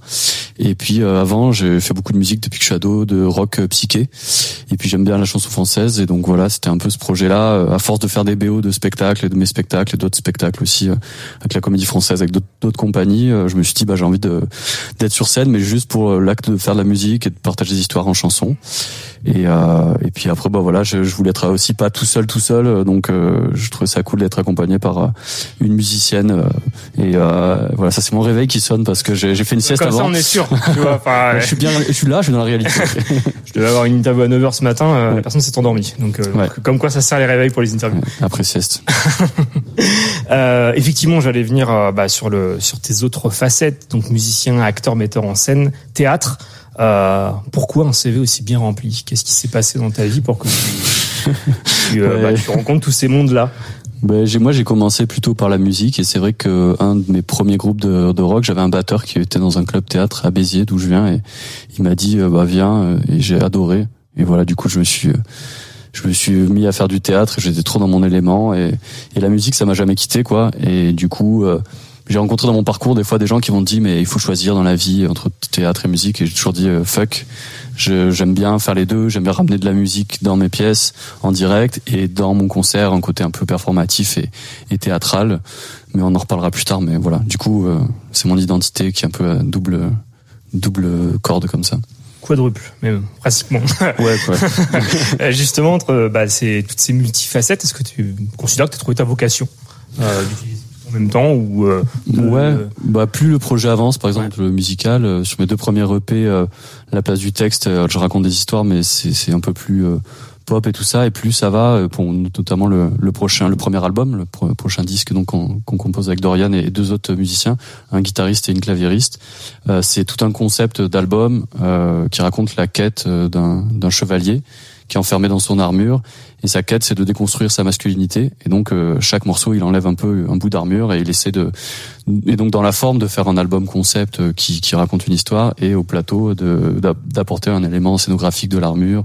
Et puis euh, avant, j'ai fait beaucoup de musique depuis que je suis ado, de rock euh, psyché. Et puis j'aime bien la chanson française et donc voilà, c'était un peu ce projet-là. euh, à force de faire des BO de spectacles, et de mes spectacles et d'autres spectacles aussi avec la Comédie Française, avec d'autres compagnies, je me suis dit bah j'ai envie d'être sur scène, mais juste pour l'acte de faire de la musique et de partager des histoires en chanson. Et, et puis après, bah voilà, je, je voulais être aussi pas tout seul, tout seul. euh, Donc, euh, je trouvais ça cool d'être accompagné par euh, une musicienne. euh, et voilà, ça c'est mon réveil qui sonne parce que j'ai fait une sieste Comme ça, avant. on est sûr. Tu vois, enfin, je suis bien, je suis là, je suis dans la réalité. Je devais avoir une interview à 9h ce matin, la personne s'est endormie. Donc, donc, comme quoi ça sert les réveils pour les interviews. Après sieste. Euh, effectivement, j'allais venir euh, bah, sur le sur tes autres facettes, donc musicien, acteur, metteur en scène, théâtre. Euh, pourquoi un CV aussi bien rempli? Qu'est-ce qui s'est passé dans ta vie pour que tu, euh, bah, Ouais. tu rencontres tous ces mondes-là Ben, moi, j'ai commencé plutôt par la musique et c'est vrai que un de mes premiers groupes de, de rock, j'avais un batteur qui était dans un club théâtre à Béziers, d'où je viens, et il m'a dit euh, bah viens, euh, et j'ai adoré. Et voilà, du coup, je me suis, je me suis mis à faire du théâtre. J'étais trop dans mon élément et, et la musique, ça m'a jamais quitté, quoi. Et du coup. Euh, j'ai rencontré dans mon parcours des fois des gens qui m'ont dit mais il faut choisir dans la vie entre théâtre et musique. Et j'ai toujours dit euh, fuck. J'aime bien faire les deux. J'aime bien ramener de la musique dans mes pièces en direct et dans mon concert un côté un peu performatif et, et théâtral. Mais on en reparlera plus tard. Mais voilà. Du coup euh, c'est mon identité qui est un peu à double double corde comme ça. Quadruple, même pratiquement. Ouais. Euh, Justement, entre bah, ces, toutes ces multifacettes, est-ce que tu considères que tu as trouvé ta vocation euh, même temps ou euh, de- Ouais, bah plus le projet avance, par exemple le musical, euh, sur mes deux premiers EP, euh, la place du texte, euh, je raconte des histoires, mais c'est c'est un peu plus euh, pop et tout ça, et plus ça va, euh, pour notamment le, le prochain, le premier album, le pro- prochain disque donc qu'on qu'on compose avec Dorian et deux autres musiciens, un guitariste et une claviériste. Euh, c'est tout un concept d'album euh, qui raconte la quête euh, d'un d'un chevalier qui est enfermé dans son armure. Et sa quête c'est de déconstruire sa masculinité. Et donc euh, chaque morceau il enlève un peu un bout d'armure et il essaie de et donc dans la forme de faire un album concept euh, qui, qui raconte une histoire et au plateau d'apporter un élément scénographique de l'armure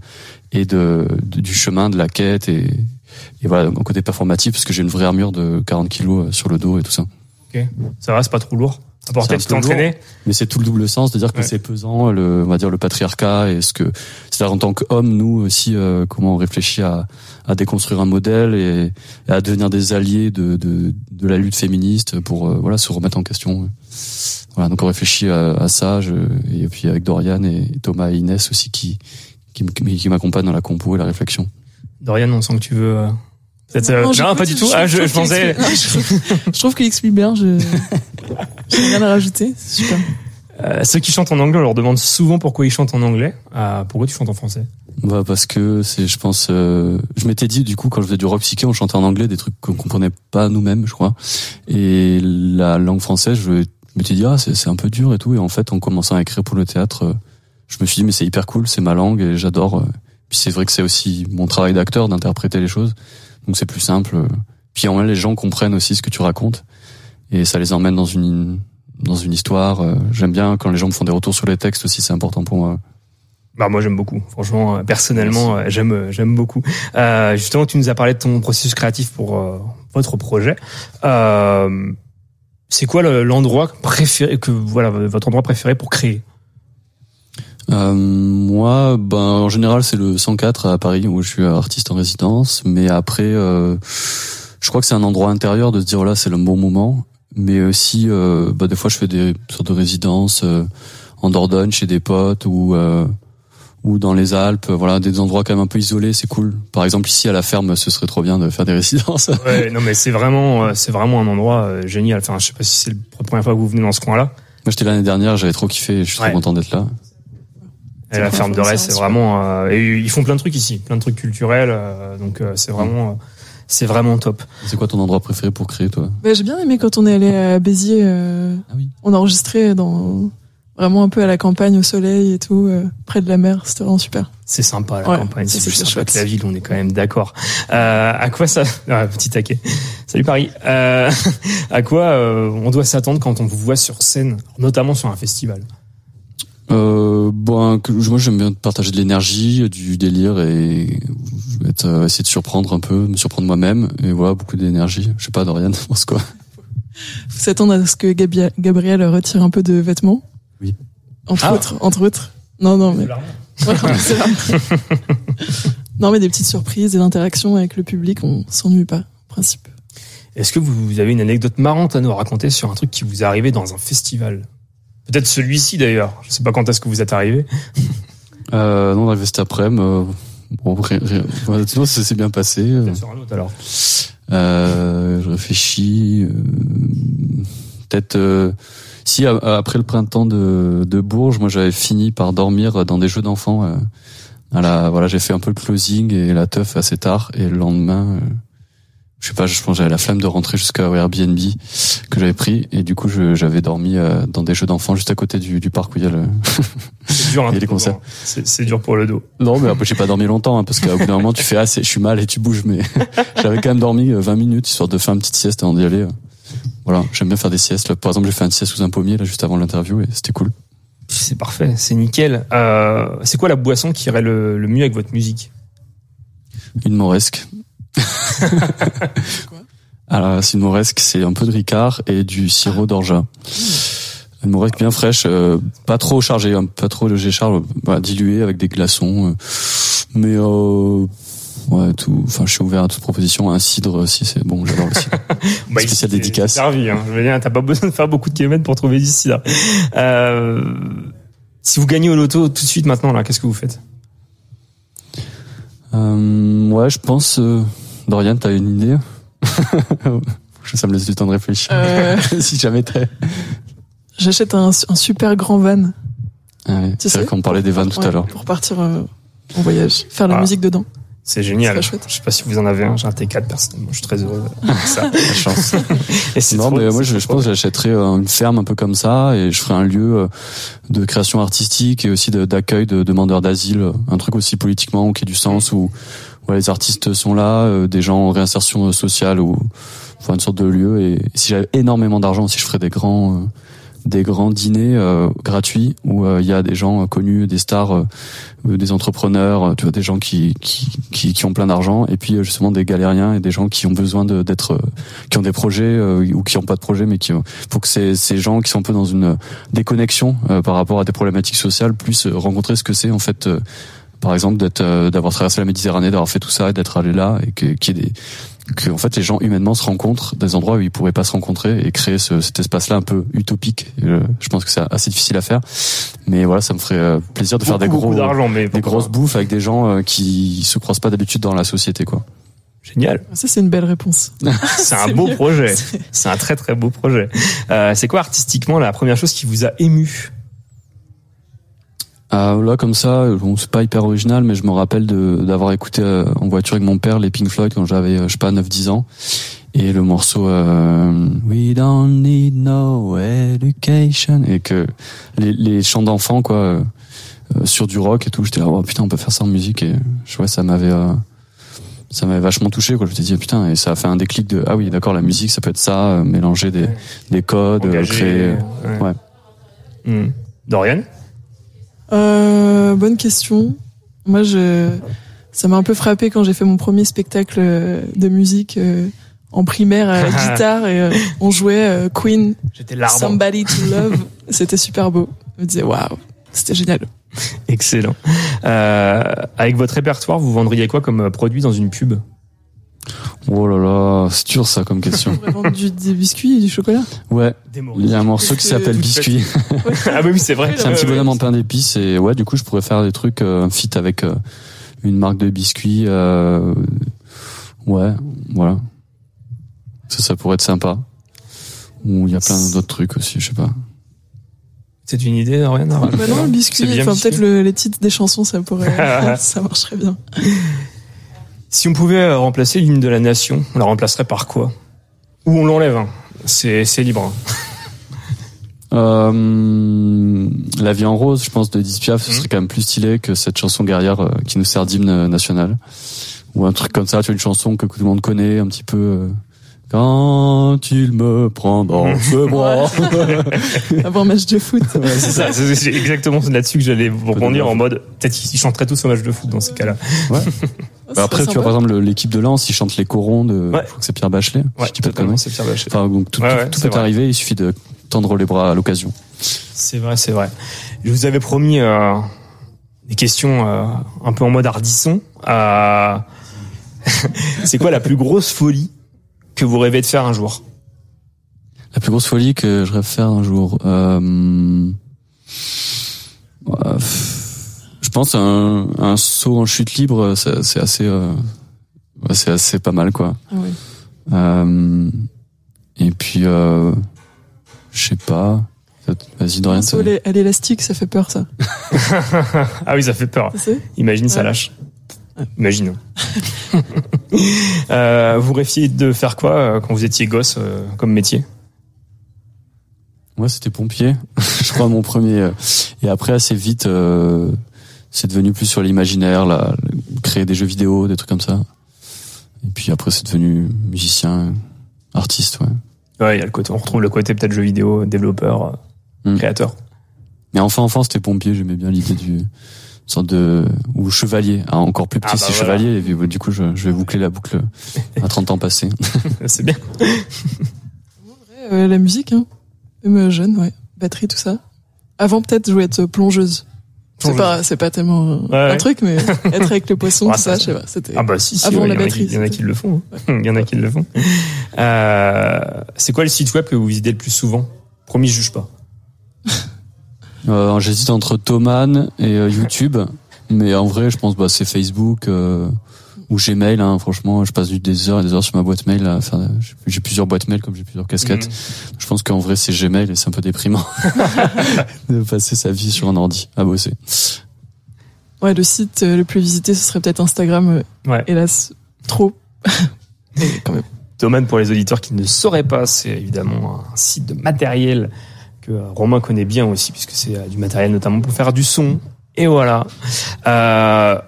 et de, du chemin de la quête et et voilà un côté performatif parce que j'ai une vraie armure de 40 kilos euh, sur le dos et tout ça. Ok, ça va, c'est pas trop lourd? Tu mais c'est tout le double sens, c'est-à-dire que Ouais. c'est pesant, le, on va dire le patriarcat et ce que, c'est-à-dire en tant qu'homme, nous aussi, euh, comment on réfléchit à, à déconstruire un modèle et, et à devenir des alliés de, de, de la lutte féministe pour euh, voilà se remettre en question. Voilà, donc on réfléchit à, à ça, je, et puis avec Dorian et Thomas et Inès aussi qui qui, m'accompagnent dans la compo et la réflexion. Dorian, on sent que tu veux. Euh, Non, pas du tout. je Ah, je, trouve je pensais. qu'il explique- non, je- Je trouve qu'il explique bien, je. J'ai rien à rajouter, c'est super. Euh, ceux qui chantent en anglais, on leur demande souvent pourquoi ils chantent en anglais. Euh, pourquoi tu chantes en français Bah parce que c'est, je pense, euh, je m'étais dit du coup quand je faisais du rock psyché, on chantait en anglais des trucs qu'on comprenait pas nous-mêmes, je crois. Et la langue française, je m'étais dit ah c'est c'est un peu dur et tout. Et en fait, en commençant à écrire pour le théâtre, euh, je me suis dit mais c'est hyper cool, c'est ma langue et j'adore. euh. Puis c'est vrai que c'est aussi mon travail d'acteur d'interpréter les choses, donc c'est plus simple. Puis en vrai, les gens comprennent aussi ce que tu racontes et ça les emmène dans une dans une histoire. Euh, J'aime bien quand les gens me font des retours sur les textes aussi, c'est important pour moi. Bah moi j'aime beaucoup. Franchement, euh, personnellement, euh, j'aime j'aime beaucoup. Euh, justement, tu nous as parlé de ton processus créatif pour euh, votre projet. Euh, c'est quoi le- l'endroit préféré que voilà votre endroit préféré pour créer? Euh, moi, ben en général, c'est le 104 à Paris où je suis artiste en résidence. Mais après, euh, je crois que c'est un endroit intérieur de se dire voilà, c'est le bon moment. Mais aussi, euh, bah, des fois, je fais des sortes de résidences euh, en Dordogne chez des potes ou euh, ou dans les Alpes. Voilà, des endroits quand même un peu isolés, c'est cool. Par exemple, ici à la ferme, ce serait trop bien de faire des résidences. Ouais, non mais c'est vraiment euh, c'est vraiment un endroit génial. Enfin, je sais pas si c'est la première fois que vous venez dans ce coin-là. Moi, j'étais l'année dernière, j'avais trop kiffé. Je suis Ouais. trop content d'être là. Et la ferme de Retz, c'est vraiment euh, et ils font plein de trucs ici, plein de trucs culturels. euh, donc euh, c'est vraiment euh, c'est vraiment top. C'est quoi ton endroit préféré pour créer, toi? Bah, j'ai bien aimé quand on est allé à Béziers. euh, On a enregistré dans vraiment un peu à la campagne, au soleil et tout, euh, près de la mer. C'était vraiment super. C'est sympa la Ouais, campagne, c'est plus sympa chouette. que la ville, on est quand même d'accord. Euh, à quoi ça ah, Petit taquet. Salut Paris. Euh, à quoi euh, on doit s'attendre quand on vous voit sur scène, notamment sur un festival? Euh, bon, que- moi j'aime bien partager de l'énergie, du délire et être, euh, essayer de surprendre un peu, me surprendre moi-même et voilà beaucoup d'énergie. Je sais pas, Dorian, tu penses quoi? Faut s'attendre à ce que Gabi- Gabriel retire un peu de vêtements? Oui. Entre Ah. autres, entre autres. Non, non, mais. Voilà, non, mais des petites surprises et l'interactions avec le public, on s'ennuie pas, en principe. Est-ce que vous avez une anecdote marrante à nous raconter sur un truc qui vous est arrivé dans un festival? Peut-être celui-ci d'ailleurs. Je sais pas quand est-ce que vous êtes arrivé. euh, Non, on est arrivé cet après-midi. Euh, bon, sinon ça s'est bien passé. euh. Sur un autre alors. Euh, je réfléchis. euh, Peut-être euh, si après le printemps de, de Bourges, moi j'avais fini par dormir dans des jeux d'enfants. à la, voilà, j'ai fait un peu le closing et la teuf assez tard et le lendemain, je sais pas, je pense que j'avais la flemme de rentrer jusqu'à Airbnb que j'avais pris et du coup j'avais dormi euh, dans des jeux d'enfants juste à côté du, du parc où il y a le C'est dur, hein, a les concerts. C'est dur pour le dos. Non, mais après, j'ai pas dormi longtemps, hein, parce qu'au bout d'un moment, tu fais, ah, je suis mal et tu bouges, mais j'avais quand même dormi euh, 20 minutes, histoire de faire une petite sieste avant d'y aller. euh. Voilà, j'aime bien faire des siestes. Là, par exemple, j'ai fait une sieste sous un pommier, là, juste avant l'interview, et c'était cool. C'est parfait, c'est nickel. Euh, c'est quoi la boisson qui irait le, le mieux avec votre musique? Une Alors, c'est une moresque, c'est un peu de ricard et du sirop d'orgeat. Une moresque bien fraîche, euh, pas trop chargée, hein, pas trop léger charge, voilà, diluée avec des glaçons. euh, mais euh, ouais, tout. Enfin, je suis ouvert à toute proposition. Un cidre, si c'est bon, j'adore le cidre. Bah, Spécial dédicace. Servi, hein. Je veux dire, t'as pas besoin de faire beaucoup de kilomètres pour trouver d'ici là. Euh, si vous gagnez au loto tout de suite maintenant là, qu'est-ce que vous faites? Euh, ouais, je pense. Euh, Dorian, t'as une idée Je- Ça me laisse du temps de réfléchir. Euh. si jamais t'as. J'achète un, un super grand van. Ah ouais, Tu c'est vrai sais qu'on parlait des vannes tout Ouais, à l'heure. Pour partir euh, en voyage, faire la Ah. musique dedans. C'est génial. C'est très chouette. Je sais pas si vous en avez un. J'ai un T4 personnellement. Je suis très heureux avec ça. La chance. Et non, trop- mais moi, je, pense que j'achèterais euh, une ferme un peu comme ça et je ferais un lieu de création artistique et aussi d'accueil de demandeurs d'asile, un truc aussi politiquement qui ait du sens où ouais, les artistes sont là, euh, des gens en réinsertion euh, sociale ou enfin une sorte de lieu. Et si j'avais énormément d'argent aussi, je ferais des grands euh, des grands dîners euh, gratuits où euh, il y a des gens connus, des stars, des entrepreneurs, tu vois, des gens qui qui qui, ont plein d'argent et puis justement des galériens et des gens qui ont besoin d'être qui ont des projets ou qui ont pas de projet mais qui faut que ces ces gens qui sont un peu dans une déconnexion par rapport à des problématiques sociales puissent rencontrer ce que c'est en fait par exemple d'être euh, d'avoir traversé la Méditerranée d'avoir fait tout ça d'être allé là et que qu'il y ait des que en fait les gens humainement se rencontrent dans des endroits où ils pourraient pas se rencontrer et créer ce, cet espace-là un peu utopique. Euh, je pense que c'est assez difficile à faire, mais voilà, ça me ferait euh, plaisir de faire des gros, mais des grosses bouffes avec des gens qui se croisent pas d'habitude dans la société, quoi. Génial. Ça, c'est une belle réponse. C'est un beau mieux. projet. C'est- C'est un très très beau projet. Euh, c'est quoi artistiquement la première chose qui vous a ému? Ah, là, comme ça, bon, c'est pas hyper original, mais je me rappelle d'avoir écouté euh, en voiture avec mon père les Pink Floyd quand j'avais, euh, je sais pas, 9-10 ans. Et le morceau euh, We don't need no education et que les, les chants d'enfants quoi euh, euh, sur du rock et tout, j'étais là oh putain on peut faire ça en musique et je vois ça m'avait euh, ça m'avait vachement touché quoi je me dit putain et ça a fait un déclic de ah oui d'accord la musique ça peut être ça mélanger des des codes Engagé, créer ouais. ouais Hmm. Dorian? Euh, bonne question. Moi, je, ça m'a un peu frappé quand j'ai fait mon premier spectacle euh, de musique euh, en primaire à la guitare et euh, on jouait Queen. Somebody to Love. C'était super beau. Je me disais waouh, c'était génial. Excellent. Euh, avec votre répertoire, vous vendriez quoi comme produit dans une pub? Oh là là c'est dur ça comme question On pourrait vendre du, des biscuits et du chocolat. ouais il y a un morceau qui s'appelle biscuit Ah oui, oui, c'est vrai. c'est un petit bonhomme en pain d'épices et ouais du coup je pourrais faire des trucs euh, un fit avec euh, une marque de biscuits euh, ouais voilà ça ça pourrait être sympa ou il y a plein d'autres trucs aussi je sais pas C'est une idée, Dorian Bah non, le biscuit. Enfin, peut-être le- les titres des chansons, ça pourrait, ça marcherait bien. Si on pouvait euh, remplacer l'hymne de la nation, on la remplacerait par quoi? Ou on l'enlève hein. C'est c'est libre. hein. Euh, la vie en rose, je pense, de Edith Piaf, ce serait quand même plus stylé que cette chanson guerrière euh, qui nous sert d'hymne national. Ou un truc comme ça, tu vois, une chanson que tout le monde connaît, un petit peu... euh, quand il me prend dans ce bras. Un match de foot. Ouais, c'est ça, c'est c'est exactement là-dessus que j'allais vous rebondir en mode peut-être qu'ils chanteraient tous au match de foot dans ces cas-là. Ouais. Bah, après, tu vois, par exemple, le- l'équipe de Lens, ils chantent les corons de, je crois que c'est Pierre Bachelet. Ouais, je dis pas de totalement, conneries. c'est Pierre Bachelet. Enfin, donc tout, Ouais, tout- ouais, tout peut vrai. arriver, il suffit de tendre les bras à l'occasion. C'est vrai, c'est vrai. Je vous avais promis euh, des questions euh, un peu en mode hardisson. Euh, c'est quoi la plus grosse folie que vous rêvez de faire un jour? La plus grosse folie que je rêve faire un jour, euh, ouais, je pense un, un saut en chute libre, c'est c'est assez, euh, c'est assez pas mal quoi. Ah oui. Euh, et puis, euh, je sais pas. Vas-y, Dorian. Saut à l'é- à l'élastique, ça fait peur, ça. Ah oui, ça fait peur. Imagine, ça lâche. Imagine. euh, vous rêviez de faire quoi euh, quand vous étiez gosse euh, comme métier? Moi, c'était pompier. je crois mon premier. euh, Et après, assez vite, euh, c'est devenu plus sur l'imaginaire, là, créer des jeux vidéo, des trucs comme ça. Et puis après, c'est devenu musicien, artiste, ouais. Ouais, il y a le côté, on retrouve le côté peut-être jeu vidéo, développeur, euh, créateur. Mais enfin, enfant, c'était pompier. J'aimais bien l'idée du une sorte de ou chevalier. Ah, encore plus petit, Ah, bah c'est voilà. chevalier. Et puis, du coup, je, je vais boucler la boucle à 30 ans passés. c'est bien. La musique, hein. Même euh, jeune, ouais. Batterie, tout ça. Avant, peut-être, je voulais être plongeuse. C'est pas, c'est pas tellement euh, ouais. un truc, mais être avec le poisson, tout ça, je sais pas. C'était Ah bah si, si, avant ouais, la batterie. Il y en a qui le font. hein. Il y en a qui le font. Euh, c'est quoi le site web que vous visitez le plus souvent? Promis, je juge pas. Euh, J'hésite entre Thoman et euh, YouTube, mais en vrai, je pense bah c'est Facebook euh, ou Gmail. Hein, franchement, je passe des heures et des heures sur ma boîte mail. Faire, j'ai- plusieurs boîtes mail comme j'ai plusieurs casquettes. Mhm. Je pense qu'en vrai, c'est Gmail et c'est un peu déprimant de passer sa vie sur un ordi à bosser. Ouais, le site euh, le plus visité, ce serait peut-être Instagram. euh, Ouais. Hélas, trop. Mais quand même. Thoman, pour les auditeurs qui ne sauraient pas, c'est évidemment un site de matériel que euh, Romain connaît bien aussi, puisque c'est du matériel notamment pour faire du son. Et voilà. Euh,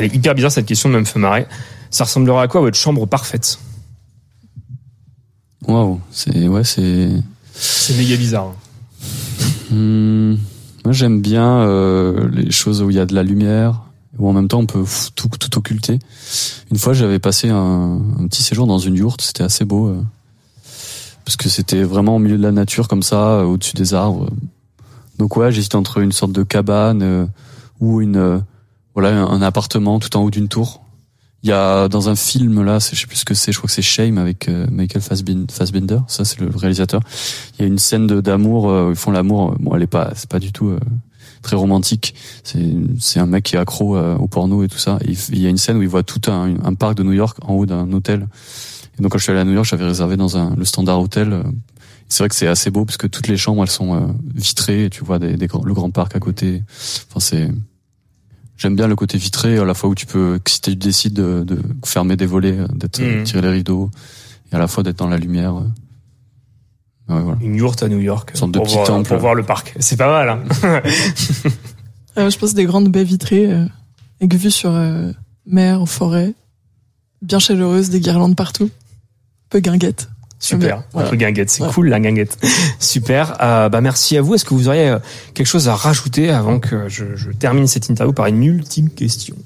elle est hyper bizarre cette question, mais elle me fait marrer. Ça ressemblera à quoi votre chambre parfaite? Waouh, c'est ouais, c'est. C'est méga bizarre. hein. Hmm, moi, j'aime bien euh, les choses où il y a de la lumière, où en même temps on peut tout, tout occulter. Une fois, j'avais passé un, un petit séjour dans une yourte, c'était assez beau, euh, parce que c'était vraiment au milieu de la nature comme ça, euh, au-dessus des arbres. Donc ouais, j'hésite entre une sorte de cabane euh, ou une euh, voilà un, appartement tout en haut d'une tour. Il y a dans un film là, je sais plus ce que c'est, je crois que c'est Shame avec euh, Michael Fassbender, ça c'est le réalisateur. Il y a une scène d'amour, euh, où ils font l'amour. Bon, elle est pas, c'est pas du tout euh, très romantique. C'est un mec qui est accro euh, au porno et tout ça. Il, y a une scène où il voit tout un, un parc de New York en haut d'un hôtel. Et donc quand je suis allé à New York, j'avais réservé dans un le Standard Hotel. euh, C'est vrai que c'est assez beau parce que toutes les chambres elles sont euh, vitrées et tu vois des, le grand parc à côté. Enfin c'est J'aime bien le côté vitré, à la fois où tu peux, si tu décides de, de fermer des volets, euh, d'être Mhm. tirer les rideaux, et à la fois d'être dans la lumière. euh. Ouais, voilà. Une yourte à New York. Sorte de pour petit voir, temple. Pour voir le parc. C'est pas mal. Hein Euh, je pense des grandes baies vitrées, euh, avec vue sur euh, mer, forêt. bien chaleureuse, des guirlandes partout. Un peu guinguette. Super. Voilà. Un peu guinguette, c'est Ouais. cool la guinguette. Super. Euh, bah merci à vous. Est-ce que vous auriez euh, quelque chose à rajouter avant que je, je termine cette interview par une ultime question?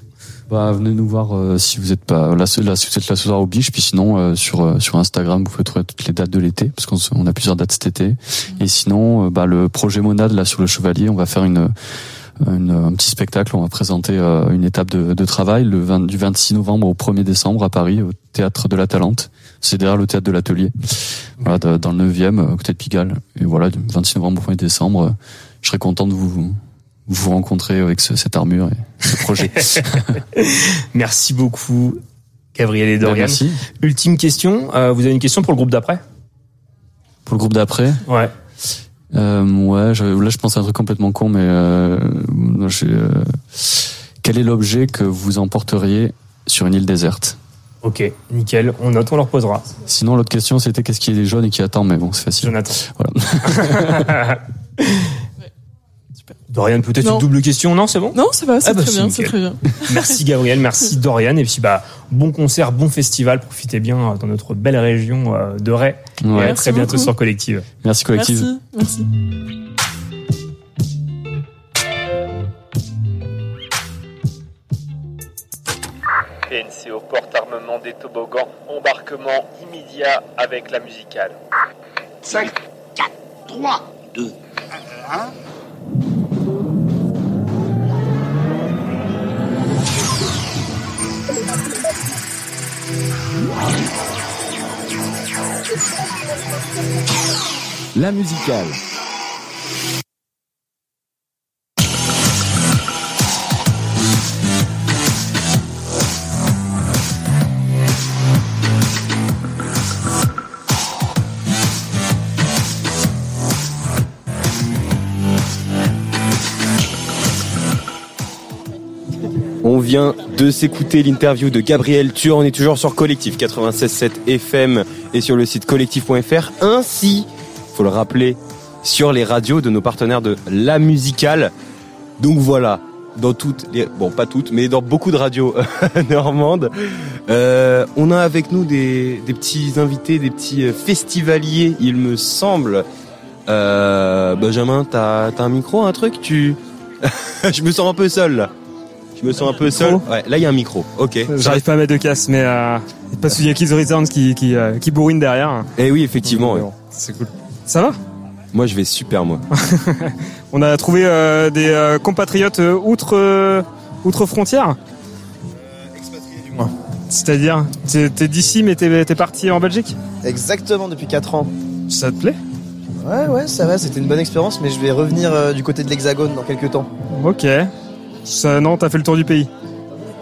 Bah, venez nous voir euh, si vous êtes pas là, là si vous êtes là ce soir au Biche, puis sinon euh, sur euh, sur Instagram vous pouvez trouver toutes les dates de l'été parce qu'on se- on a plusieurs dates cet été. Et sinon, euh, bah, le projet Monade là sur le Chevalier, on va faire une, une- un petit spectacle. On va présenter euh, une étape de, de travail le 20 du 26 novembre au 1er décembre à Paris au théâtre de la Talente. C'est derrière le théâtre de l'Atelier, voilà, dans le 9e, à côté de Pigalle. Et voilà, du 26 novembre au 1er décembre, euh, je serais content de vous vous rencontrer avec ce- cette armure et ce projet. Merci beaucoup, Gabriel et Dorian. Merci. Ultime question. euh, vous avez une question pour le groupe d'après? Pour le groupe d'après? Ouais. Euh, ouais, je- là je pense à un truc complètement con, mais euh, euh, quel est l'objet que vous emporteriez sur une île déserte? Ok, nickel. On note, on leur posera. Sinon, l'autre question c'était qu'est-ce qui est jaune et qui attend, mais bon, c'est facile. Jonathan. Voilà. Dorian, peut-être Non. une double question. Non, c'est bon? Non, ça va, c'est Ah bah, très c'est bien, très bien. Merci Gabriel, merci Dorian. Et puis bah bon concert, bon festival. Profitez bien euh, dans notre belle région euh, de Ray. Et Ouais. à Merci très bientôt beaucoup. sur Collective. Merci collective. Merci, merci. PNCO porte armement des toboggans. Embarquement immédiat avec la musicale. 5, 4, 3, 2, 1. La musicale. Vient de s'écouter l'interview de Gabriel Tuer. On est toujours sur Collectif 96.7 FM et sur le site collectif.fr. Ainsi, faut le rappeler, sur les radios de nos partenaires de La Musicale. Donc voilà, dans toutes les, bon pas toutes, mais dans beaucoup de radios normandes, euh, on a avec nous des, des petits invités, des petits euh, festivaliers, il me semble. Euh, Benjamin, t'as as un micro, un truc? Tu, je me sens un peu seul là. Je me sens un peu seul. Ouais, là il y a un micro. Ok. J'arrive pas à mettre de casse, mais euh, parce qu'il y a Kids Returns qui qui, euh, qui bourrine derrière. Eh oui, effectivement. ouais. C'est cool. Ça va? Moi, je vais super moi. On a trouvé euh, des euh, compatriotes euh, outre euh, outre frontières. C'est-à-dire, t'es t'es d'ici mais t'es t'es parti en Belgique? Exactement, depuis 4 ans. Ça te plaît? Ouais, ouais, ça va, c'était une bonne expérience, mais je vais revenir euh, du côté de l'Hexagone dans quelques temps. Ok. Ça, non, t'as fait le tour du pays.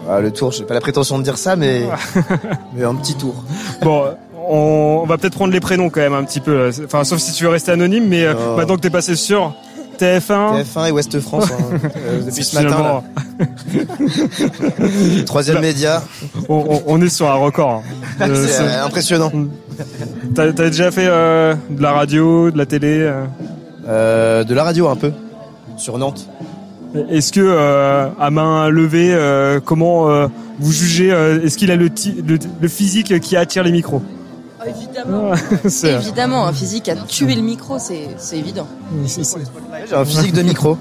Ah, le tour, j'ai pas la prétention de dire ça, mais, mais un petit tour. Bon, on, va peut-être prendre les prénoms quand même un petit peu. Enfin, sauf si tu veux rester anonyme, mais euh, Oh. maintenant que t'es passé sur TF1. TF1 et Ouest France, hein, euh, depuis ce matin. Troisième média. On, est sur un record. hein. Euh, C'est euh, impressionnant. T'as déjà fait euh, de la radio, de la télé euh Euh, de la radio un peu, sur Nantes. Est-ce que euh, à main levée, euh, comment euh, vous jugez euh, Est-ce qu'il a le, ti- le, le physique qui attire les micros? Ah, Évidemment. C'est- Évidemment, un physique a tué le micro, c'est c'est évident. J'ai un physique de micro.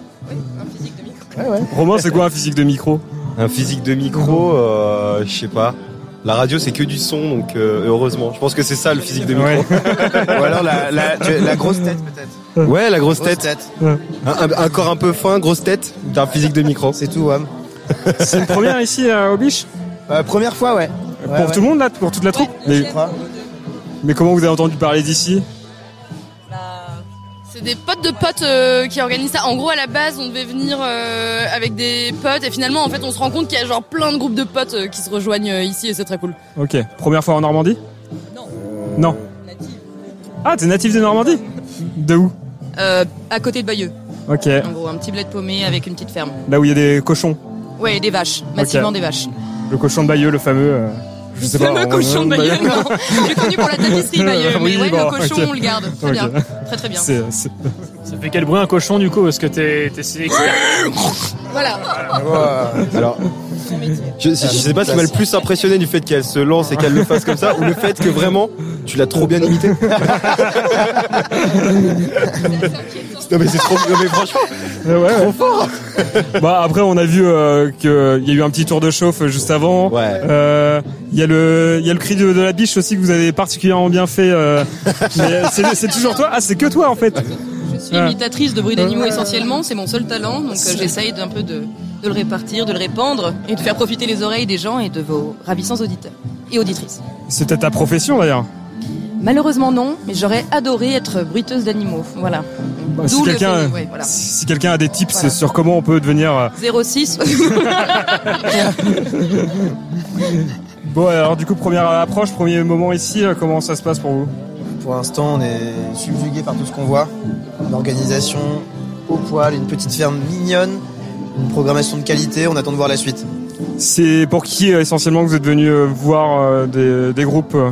Ouais, ouais. Romain, c'est quoi un physique de micro? Un physique de micro, euh, je sais pas. La radio, c'est que du son, donc euh, heureusement. Je pense que c'est ça le physique de micro. Ou alors la, la, tu- la grosse tête peut-être. Ouais, la grosse, Grosse tête. tête. Un, un- un corps un peu fin, grosse tête. T'as un physique de micro. C'est tout, Wam. C'est une première ici euh, au Biche Euh, première fois, ouais. Ouais, Pour ouais. tout le monde là, pour toute la troupe mais, mais comment vous avez entendu parler d'ici? C'est des potes de potes euh, qui organisent ça. En gros, à la base, on devait venir euh, avec des potes et finalement, en fait, on se rend compte qu'il y a genre plein de groupes de potes euh, qui se rejoignent euh, ici et c'est très cool. Ok. Première fois en Normandie? Non. Non. Ah, t'es natif de Normandie? De où? Euh, à côté de Bayeux. Ok. En gros, un petit bled paumé avec une petite ferme. Là où il y a des cochons. Ouais, des vaches. Massivement des vaches. Le cochon de Bayeux, le fameux. euh, je sais pas. fameux on- cochon de Bayeux, non. Je l'ai connu pour la tapisserie Bayeux, mais Oui, ouais, bon, le cochon, on le garde. Très bien. Très très bien. Ça fait quel bruit un cochon du coup Parce que t'es t'es si expert. Voilà. Alors, Je, je sais pas ce qui m'a le plus impressionné du fait qu'elle se lance et qu'elle le fasse comme ça, ou le fait que vraiment, tu l'as trop bien imité. non mais c'est trop, non mais franchement, Ouais, ouais. trop fort. Bah après on a vu euh, que il y a eu un petit tour de chauffe juste avant. Euh, Il y a le il y a le cri de, de la biche aussi que vous avez particulièrement bien fait. euh, c'est toujours toi? Ah c'est que toi en fait. Je suis imitatrice de bruits d'animaux essentiellement, c'est mon seul talent, donc euh, j'essaye d'un peu de, de le répartir, de le répandre et de faire profiter les oreilles des gens et de vos ravissants auditeurs et auditrices. C'était ta profession d'ailleurs. Malheureusement non, mais j'aurais adoré être bruiteuse d'animaux. Voilà. Bah, si D'où le quelqu'un fait- ouais, voilà. si quelqu'un a des tips sur comment on peut devenir euh, 06. Bon alors du coup première approche, premier moment ici, euh, comment ça se passe pour vous? Pour l'instant, on est subjugué par tout ce qu'on voit. Une organisation au poil, une petite ferme mignonne, une programmation de qualité. On attend de voir la suite. C'est pour qui euh, essentiellement que vous êtes venu euh, voir euh, des, des groupes euh?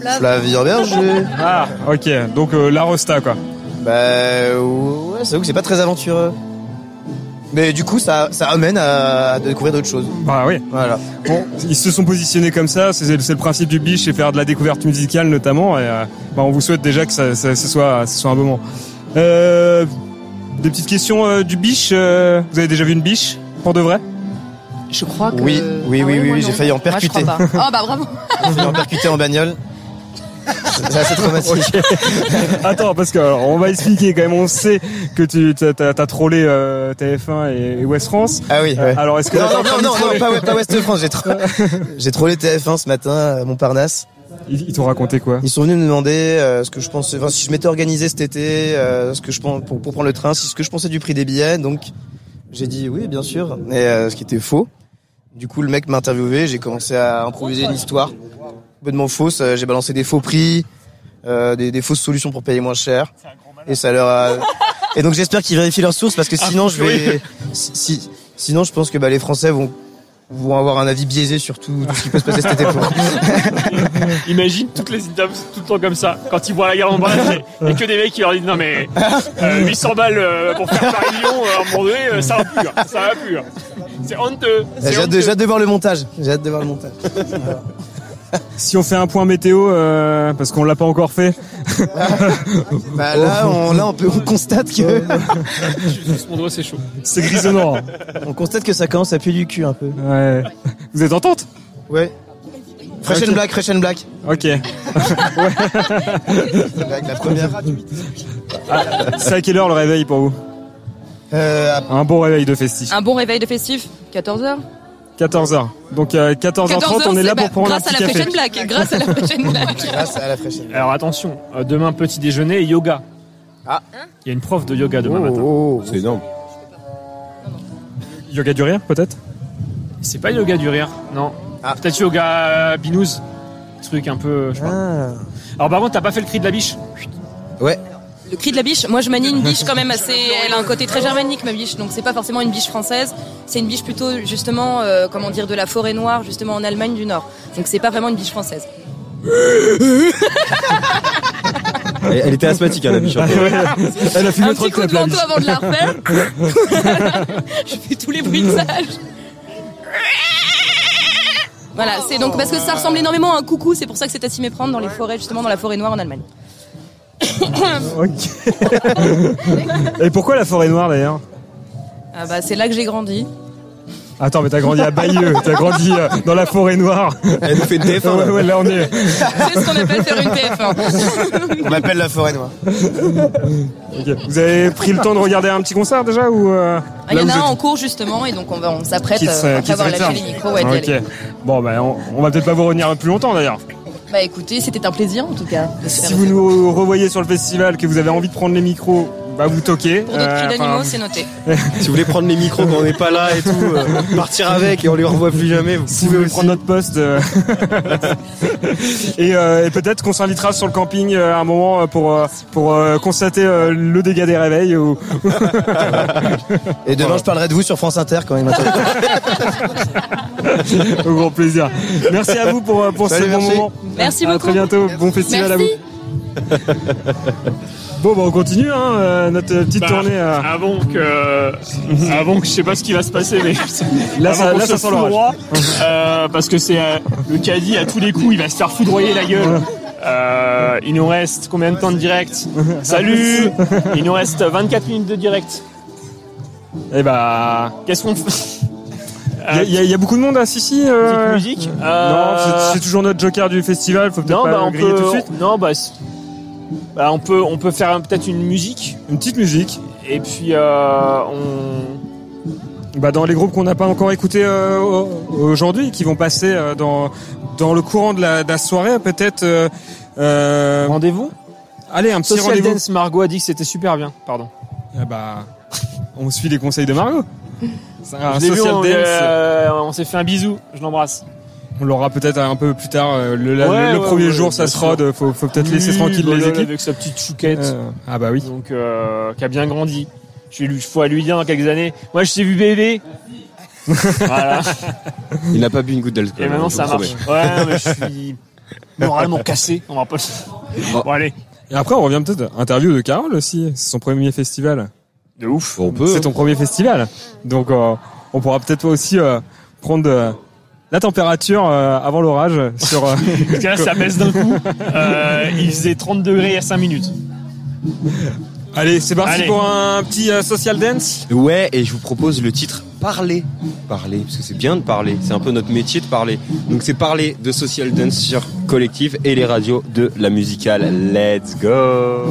Flavien Berger. Ah ok, donc euh, la Rosta quoi. Bah ouais, c'est vrai que c'est pas très aventureux. Mais du coup, ça, ça amène à, à découvrir d'autres choses. Bah oui. Voilà. Bon, ils se sont positionnés comme ça, c'est c'est le principe du biche, c'est faire de la découverte musicale notamment, et euh, bah, on vous souhaite déjà que ça, ça- ce, soit, ce soit un moment. Euh, des petites questions euh, du biche, euh, vous avez déjà vu une biche, pour de vrai? Je crois que. Oui, oui, Ah oui, oui, moi j'ai non. failli en Moi, je percuter. pas. Oh bah bravo. J'ai failli en percuter bagnole. C'est traumatique. Attends, parce que alors, on va expliquer quand même. On sait que tu t'as, t'as trollé euh, TF1 et, et West France. Ah oui. ouais. alors est-ce que non, non, non, pas, pas West France. J'ai, tro- j'ai trollé TF1 ce matin à Montparnasse. Ils, t'ont raconté quoi? Ils sont venus me demander euh, ce que je pensais, enfin si je m'étais organisé cet été, euh, ce que je pense pour, pour prendre le train, si ce que je pensais du prix des billets. Donc j'ai dit oui, bien sûr, mais euh, ce qui était faux. Du coup, le mec m'a interviewé, j'ai commencé à improviser une histoire complètement fausse. Euh, J'ai balancé des faux prix, euh, des, des fausses solutions pour payer moins cher. Et ça leur a... Et donc j'espère qu'ils vérifient leurs sources parce que sinon je vais, si, si- sinon je pense que bah, les Français vont vont avoir un avis biaisé sur tout, tout ce qui peut se passer cet été. Imagine toutes les interviews tout le temps comme ça. Quand ils voient la guerre en bas, et que des mecs qui leur disent non mais euh, 800 balles euh, pour faire Paris-Lyon, euh, à un moment donné, ça va plus, hein, ça va plus. hein. C'est honteux. c'est J'ai hâte, de, honteux. j'ai hâte de voir le montage. J'ai hâte de voir le montage. Si on fait un point météo, euh, parce qu'on l'a pas encore fait. Bah là, on, là, on peut, on constate que, Mon c'est chaud. C'est grisonnant. hein. on constate que ça commence à puer du cul un peu. Ouais. Vous êtes en tente? Ouais. Fresh and black, fresh and black. Ok. Black, la première. Ah, c'est à quelle heure le réveil pour vous? Euh, Un bon réveil de festif. Un bon réveil de festif, 14h. 14h. Donc euh, 14h30, on est là pour prendre un grâce à petit la café. grâce à la and black. Grâce à la fresh and black. Alors attention, euh, demain petit déjeuner et yoga. Ah. Il y a une prof de yoga demain matin. Oh, c'est énorme. Yoga du rire, peut-être? C'est pas yoga du rire, non. Ah. Peut-être yoga binous. Truc un peu, je sais pas. Ah. Alors par contre, t'as pas fait le cri de la biche? Ouais. Le cri de la biche, moi je manie une biche quand même assez. Elle a un côté très germanique ma biche, donc c'est pas forcément une biche française. C'est une biche plutôt justement, euh, comment dire, de la forêt noire, justement en Allemagne du Nord. Donc c'est pas vraiment une biche française. Elle, elle était asthmatique, hein, la biche. Elle a fumé un trop petit coup de manteau biche. avant de la refaire. je fais tous les bruits de sage. Voilà, c'est donc parce que ça ressemble énormément à un coucou, c'est pour ça que c'est à s'y méprendre dans les forêts, justement dans la forêt noire en Allemagne. Ok. Et pourquoi la forêt noire d'ailleurs? Ah bah c'est là que j'ai grandi. Attends, mais t'as grandi à Bayeux, t'as grandi euh, dans la forêt noire. Elle nous fait une TF1. Ouais, là. ouais, là on est. C'est ce qu'on appelle faire une TF1. On m'appelle la forêt noire. Vous avez pris le temps de regarder un petit concert déjà ou euh, Ah, Il y en a un êtes- en cours justement et donc on, va, on s'apprête euh, après avoir lâché les micros ouais, d'y Ok. aller. Bon, ben on, on va peut-être pas vous revenir plus longtemps d'ailleurs. Bah écoutez, c'était un plaisir en tout cas. Si vous nous revoyez sur le festival, que vous avez envie de prendre les micros, bah vous toquez. Pour d'autres Euh, cris d'animaux, enfin, c'est noté. Si vous voulez prendre les micros quand on n'est pas là et tout, euh, partir avec et on les revoit plus jamais, vous Si vous pouvez voulez aussi. prendre notre poste. euh, et euh, et peut-être qu'on s'invitera sur le camping euh, à un moment euh, pour, euh, pour euh, constater euh, le dégât des réveils. Ou... Et demain, je parlerai de vous sur France Inter quand il m'interviewe. Au grand plaisir. Merci à vous pour, euh, pour Salut, ce bon merci. moment. Merci À beaucoup. très bientôt. Bon festival Merci. à vous. Bon, bah on continue hein, euh, notre petite Bah, tournée. euh. Avant que, avant que je sais pas ce qui va se passer, mais Là, ça- là, ça sent foudroie, euh, parce que c'est euh, le caddie à tous les coups, il va se faire foudroyer la gueule. Euh, il nous reste combien de temps de direct? Salut Il nous reste 24 minutes de direct. Et bah, qu'est-ce qu'on fait? Il y, a- y y beaucoup de monde à Sissi euh... Musique Non, Euh, c'est- c'est toujours notre joker du festival, faut peut-être pas bah le on griller peut. tout de suite. Non, bah, bah, on peut, on peut faire peut-être une musique. Une petite musique. Et puis euh, on. Bah dans les groupes qu'on n'a pas encore écoutés euh, au- aujourd'hui, qui vont passer euh, dans dans le courant de la, de la soirée, peut-être. Rendez-vous? Allez, un petit Social rendez-vous. Dance, Margot a dit que c'était super bien. Pardon. Ah bah, on suit les conseils de Margot. C'est un vu, social on, dance. on s'est fait un bisou. Je l'embrasse. On l'aura peut-être un peu plus tard. euh, Le, la- Ouais, le ouais, premier ouais, jour, ça se rôde. Faut, faut peut-être laisser Oui, tranquille les équipes. Avec sa petite chouquette. Euh, ah bah oui. Donc, euh, qui a bien grandi. Je lui, faut lui dire dans quelques années. Moi, je t'ai vu bébé. voilà. Il n'a pas bu une goutte d'alcool. Et maintenant, ça marche. promets. Ouais, mais je suis moralement cassé. On va pas. Oh. Bon, allez. Et après, on revient peut-être interview de Carole aussi. C'est son premier festival. De ouf. On peut. C'est ton premier festival. Donc, euh, on pourra peut-être aussi euh, prendre euh, la température euh, avant l'orage sur. euh, Parce que là, ça baisse d'un coup. Euh, il faisait 30 degrés il y a 5 minutes. Allez, c'est parti Allez. pour un petit euh, social dance. Ouais, et je vous propose le titre Parler. Parler, parce que c'est bien de parler. C'est un peu notre métier de parler. Donc c'est parler de social dance sur collectif et les radios de la musicale. Let's go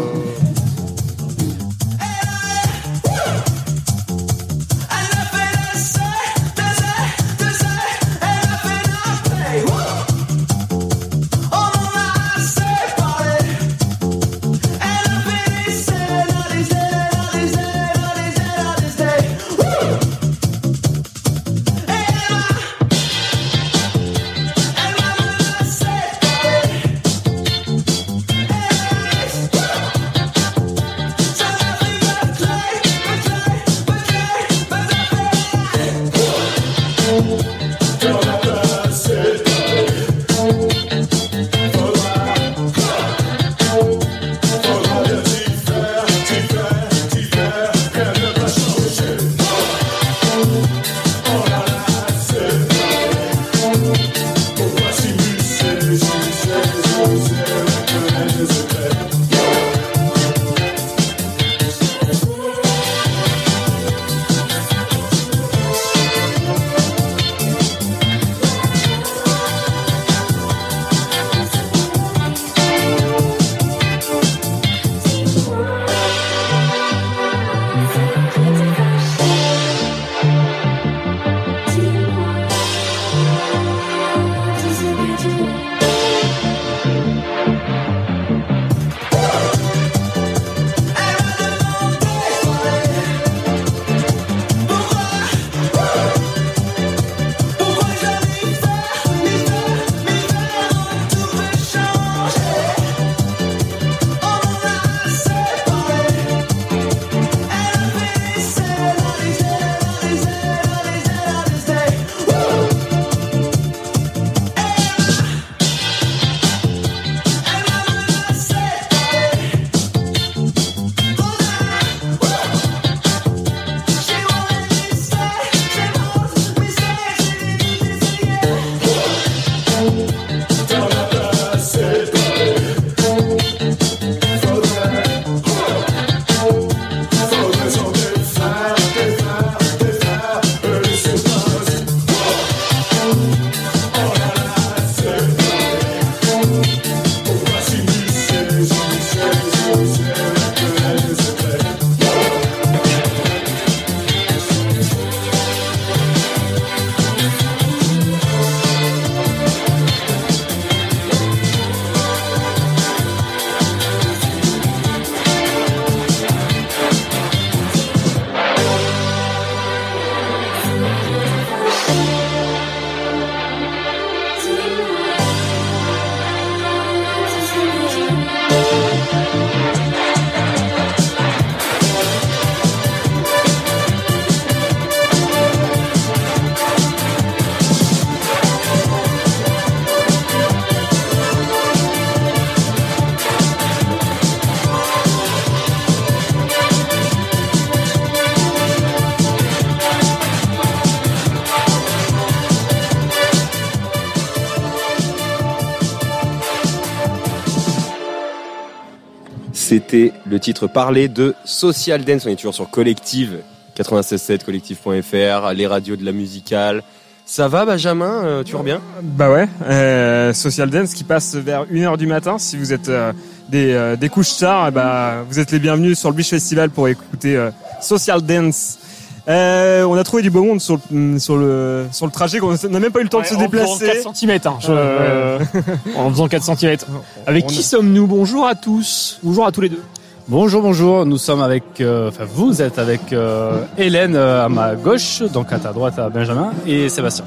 C'était le titre parlé de Social Dance. On est toujours sur Collective 96.7, collective.fr, les radios de la musicale. Ça va, Benjamin? Euh, Tu bien? Bah ouais, euh, Social Dance qui passe vers 1h du matin. Si vous êtes euh, des, couches tard, eh bah, vous êtes les bienvenus sur le Beach Festival pour écouter Social Dance. Euh, on a trouvé du beau monde sur le, sur le, sur le trajet, on n'a même pas eu le temps de se en faisant déplacer. 4 cm. Hein, je- en faisant 4 cm. Avec On qui a- sommes-nous? Bonjour à tous. Bonjour à tous les deux. Bonjour, bonjour. Nous sommes avec, euh, enfin, vous êtes avec euh, Hélène euh, à ma gauche, donc à ta droite à Benjamin et Sébastien.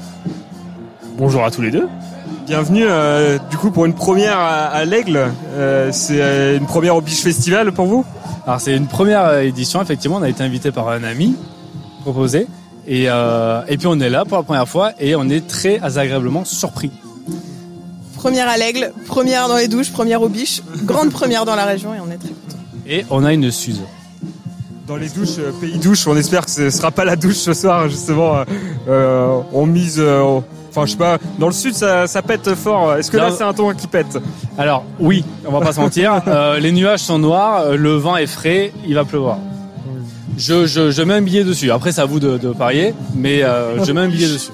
Bonjour à tous les deux. Bienvenue euh, du coup pour une première à, à l'Aigle. Euh, c'est euh, une première au Beach Festival pour vous? Alors c'est une première euh, édition, effectivement. On a été invité par un ami proposé et euh, et puis on est là pour la première fois et on est très agréablement surpris. Première à l'aigle, première dans les douches, première au biche, grande première dans la région et on est très contents. Et on a une Suze. Dans les douches, euh, pays douche, on espère que ce sera pas la douche ce soir justement. euh, on mise, euh, au- enfin je sais pas, dans le sud ça, ça pète fort. Est-ce que là Non. c'est un ton qui pète? Alors oui, on va pas se mentir. euh, les nuages sont noirs, le vent est frais, il va pleuvoir. Je, je, je mets un billet dessus. Après, c'est à vous de, de parier, mais euh, je mets un billet dessus.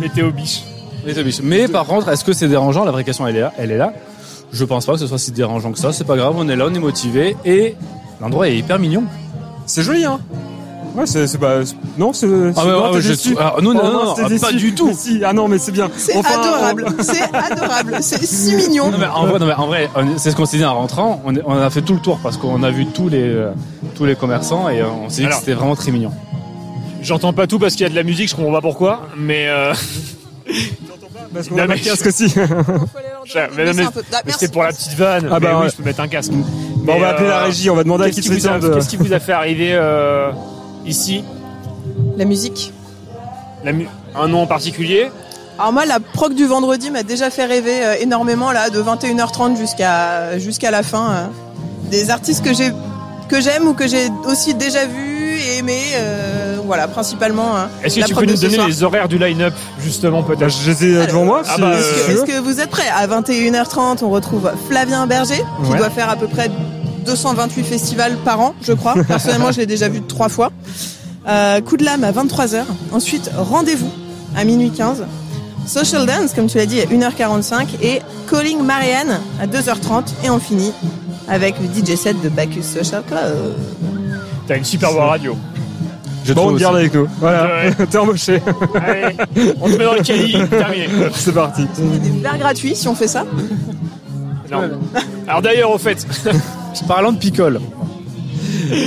Météo biche. Météo biche. Mais par contre, est-ce que c'est dérangeant? La vraie question, elle est là. Elle est là. Je pense pas que ce soit si dérangeant que ça. C'est pas grave, on est là, on est motivé et l'endroit est hyper mignon. C'est joli, hein Ouais, c'est c'est pas. c'est- Non, c'est. Ah c'est- ouais, non, ouais, je non, non, Oh, non, non, ah, pas du tout. Si, ah non, mais c'est bien. C'est Enfin, adorable, on- c'est adorable, c'est si mignon. Non, mais en vrai, non, mais en vrai, c'est ce qu'on s'est dit en rentrant. On, est- on a fait tout le tour parce qu'on a vu tous les euh, tous les commerçants et euh, on s'est dit que c'était vraiment très mignon. J'entends pas tout parce qu'il y a de la musique, je comprends pas pourquoi, mais euh... Parce qu'on a de casque aussi. Mais non, mais- un peu. Ah, mais c'était pour la petite vanne. Ah bah Mais oui, ouais. je peux mettre un casque. Bon, on va appeler la régie, on va demander à qu'est-ce Kit qui vous a- de- Qu'est-ce qui vous a fait arriver euh, ici La musique. La mu- Un nom en particulier Alors moi, la proc du vendredi m'a déjà fait rêver euh, énormément là, de 21h30 jusqu'à jusqu'à la fin. euh. Des artistes que j'ai que j'aime ou que j'ai aussi déjà vus et aimés. euh, voilà, principalement. hein, Est-ce que la tu peux nous donner soir. les horaires du line-up, justement, peut-être Je les ai devant moi. Ah si- bah, euh, veux. Est-ce que vous êtes prêts? À 21h30, on retrouve Flavien Berger, qui Ouais. doit faire à peu près 228 festivals par an, je crois. Personnellement, je l'ai déjà vu trois fois. Euh, coup de lame à 23h. Ensuite, rendez-vous à minuit 15. Social Dance, comme tu l'as dit, à 1h45. Et Calling Marianne à 2h30. Et on finit avec le DJ set de Bacchus Social Club. T'as une super voix radio. Je Bon, on te garde aussi. avec nous. Voilà, t'es embauché. Allez, on te met dans le caddie, terminé. C'est parti. Des verres gratuits si on fait ça. Non. Alors d'ailleurs, au fait, Parlant de picole.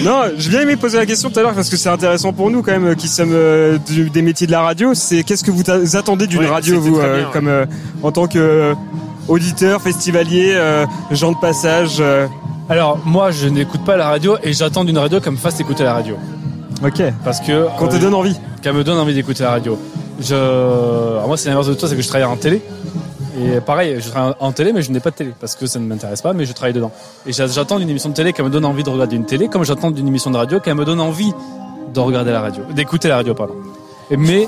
Non, j'ai bien aimé poser la question tout à l'heure parce que c'est intéressant pour nous quand même euh, qui sommes euh, du- des métiers de la radio. C'est qu'est-ce que vous attendez d'une Ouais, radio vous euh, ouais. comme euh, en tant que euh, auditeur, festivalier, euh, gens de passage. euh, Alors moi, je n'écoute pas la radio et j'attends d'une radio qu'elle me fasse écouter la radio. Ok. Parce que Qu'on te donne envie. Qu'elle me donne envie d'écouter la radio. Je, alors moi, c'est l'inverse de toi, c'est que je travaille en télé. Et pareil, je travaille en télé, mais je n'ai pas de télé parce que ça ne m'intéresse pas, mais je travaille dedans. Et j'a- j'attends d'une émission de télé qu'elle me donne envie de regarder une télé, comme j'attends d'une émission de radio qu'elle me donne envie de regarder la radio, d'écouter la radio, pardon. Et mais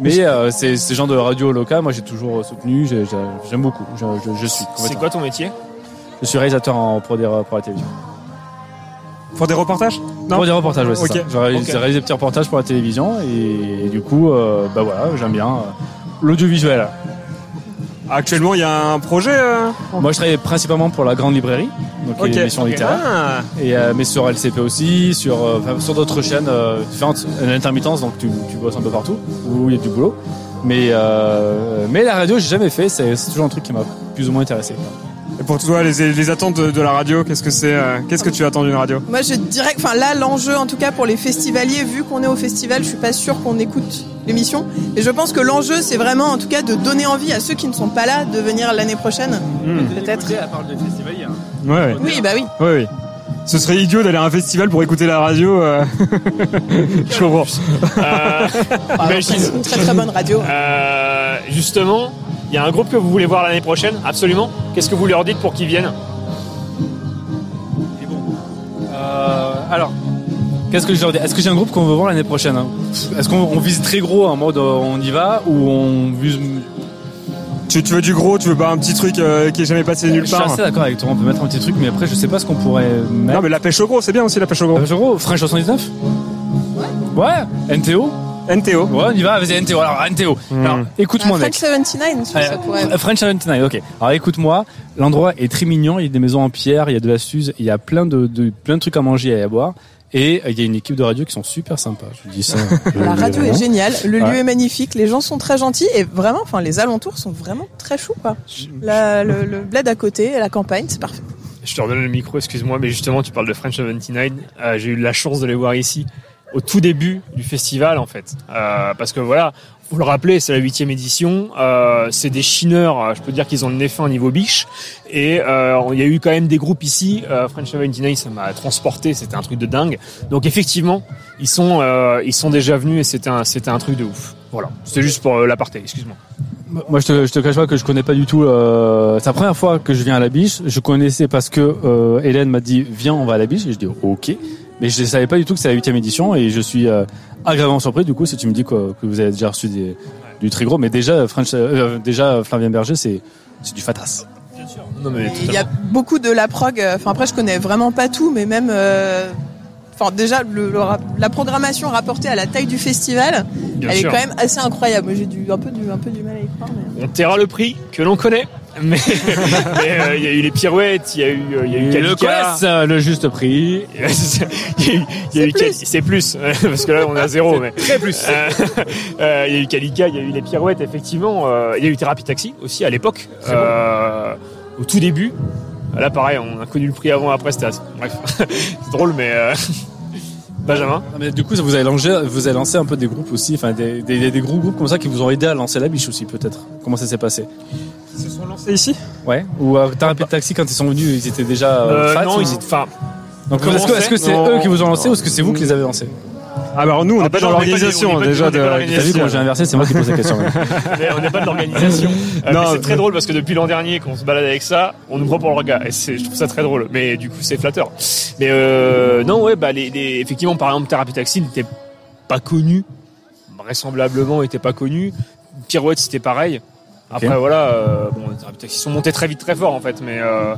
mais euh, ces, ces gens de radio locales, moi j'ai toujours soutenu, j'ai- j'ai- j'aime beaucoup, je, je, je suis. c'est quoi ton métier? Je suis réalisateur en, pour, des, pour la télévision. Pour des reportages? Pour des reportages, ouais, c'est Ok. ça. J'ai réalisé, réalisé des petits reportages pour la télévision et, et du coup, euh, bah voilà, j'aime bien euh, l'audiovisuel. Actuellement, il y a un projet. euh, Moi, je travaille principalement pour la grande librairie, donc Ok. une émission Ok. littéraire, Ah. et euh, mais sur LCP aussi, sur euh, sur d'autres chaînes différentes, une intermittence, donc tu, tu bosses un peu partout où il y a du boulot. Mais mais la radio, j'ai jamais fait. C'est toujours un truc qui m'a plus ou moins intéressé. Et pour toi, les, les attentes de, de la radio, qu'est-ce que c'est euh, Qu'est-ce que tu attends d'une radio? Moi, je dirais que, enfin, là, l'enjeu, en tout cas pour les festivaliers, vu qu'on est au festival, je suis pas sûre qu'on écoute l'émission. Et je pense que l'enjeu, c'est vraiment, en tout cas, de donner envie à ceux qui ne sont pas là de venir l'année prochaine, peut-être. Elle parle de festivalier. Ouais, ouais. Oui, bah oui. Ouais, oui. Ce serait idiot d'aller à un festival pour écouter la radio. euh. Je comprends. Euh, imagine. Une très très bonne radio. Euh, justement, il y a un groupe que vous voulez voir l'année prochaine, absolument. Qu'est-ce que vous leur dites pour qu'ils viennent Euh, alors, qu'est-ce que je leur dis? Est-ce que j'ai un groupe qu'on veut voir l'année prochaine hein? Est-ce qu'on on vise très gros en mode euh, on y va ou on vise Tu, tu veux du gros, tu veux pas un petit truc euh, qui est jamais passé nulle Je suis part assez d'accord avec toi, on peut mettre un petit truc, mais après je sais pas ce qu'on pourrait mettre. Non mais la pêche au gros, c'est bien aussi la pêche au gros. La pêche au gros, French 79 Ouais, NTO NTO Ouais, on y va, vas-y NTO. Alors NTO. Alors écoute-moi Ah, mec. French 79, ça Ouais, pourrait. euh, French 79, ok. Alors écoute-moi, l'endroit est très mignon, il y a des maisons en pierre, il y a de la suze, il y a plein de, de- plein de trucs à manger et à boire. Et euh, il y a une équipe de radio qui sont super sympas. Je vous dis ça. je La radio est géniale, le Ouais. lieu est magnifique, les gens sont très gentils et vraiment, enfin les alentours sont vraiment très choux quoi. La- le, le bled à côté, la campagne, c'est parfait. Je te redonne le micro, excuse-moi, mais justement, tu parles de French 79. Euh, j'ai eu la chance de les voir ici au tout début du festival, en fait. Euh, parce que voilà, vous le rappelez, c'est la huitième édition. Euh, c'est des chineurs. euh, Je peux dire qu'ils ont le nez fin niveau biche. Et euh, il y a eu quand même des groupes ici. Euh, French 79, ça m'a transporté. C'était un truc de dingue. Donc effectivement, ils sont, euh, ils sont déjà venus et c'était un, c'était un truc de ouf. Voilà. C'était juste pour l'aparté. Excuse-moi. Moi, je te, je te cache pas que je connais pas du tout. Euh, c'est la première fois que je viens à la biche. Je connaissais parce que euh, Hélène m'a dit viens, on va à la biche. Et je dis ok. Mais je ne savais pas du tout que c'est la huitième édition et je suis euh, agréablement surpris du coup si tu me dis que, que vous avez déjà reçu des, du très gros. Mais déjà, French, euh, déjà Flavien Berger, c'est c'est du fatas. Non mais Il y a beaucoup de la prog. euh, Enfin après, je connais vraiment pas tout, mais même. euh, Enfin déjà, le, le rap- la programmation rapportée à la taille du festival, Bien elle sûr. est quand même assez incroyable. J'ai du, un, peu du, un peu du mal à y croire. Mais... On taira le prix que l'on connaît. Mais mais, euh, il y a eu les pirouettes, il y a eu, euh, y a eu le connaissent, euh, le juste prix. Il y a eu, il y a eu Kal- c'est plus parce que là on est à zéro mais très plus. Euh, euh, il y a eu Kalika, il y a eu les pirouettes effectivement, euh, il y a eu Thérapie Taxi aussi à l'époque, euh, au tout début. Là pareil, on a connu le prix avant après c'était assez- bref, c'est drôle mais euh, Benjamin. Non, mais du coup, vous avez lancé, vous avez lancé un peu des groupes aussi, enfin des, des, des gros groupes comme ça qui vous ont aidé à lancer la biche aussi peut-être. Comment ça s'est passé? Ils se sont lancés ici Ouais. Ou euh, Thérapie Taxi quand ils sont venus, ils étaient déjà euh, Euh, fat non, ou- ils étaient- enfin, Donc est-ce que est-ce c'est eux qui vous ont lancé ou est-ce que c'est vous qui les avez lancés Ah bah alors nous on n'est pas déjà, dans on n'est pas l'organisation pas- déjà de. T'as vu comment j'ai inversé C'est moi qui pose la question. Mais on n'est pas de l'organisation. Euh, c'est très drôle parce que depuis l'an dernier, quand on se balade avec ça, on nous prend pour le regard. Et je trouve ça très drôle. Mais du coup, c'est flatteur. Mais euh, non, ouais, bah les, les- effectivement, par exemple, Thérapie Taxi n'était pas connu, vraisemblablement, était pas connu. Pirouette, c'était pareil. Après, voilà, euh, bon, Taxi sont montés très vite, très fort en fait, mais euh,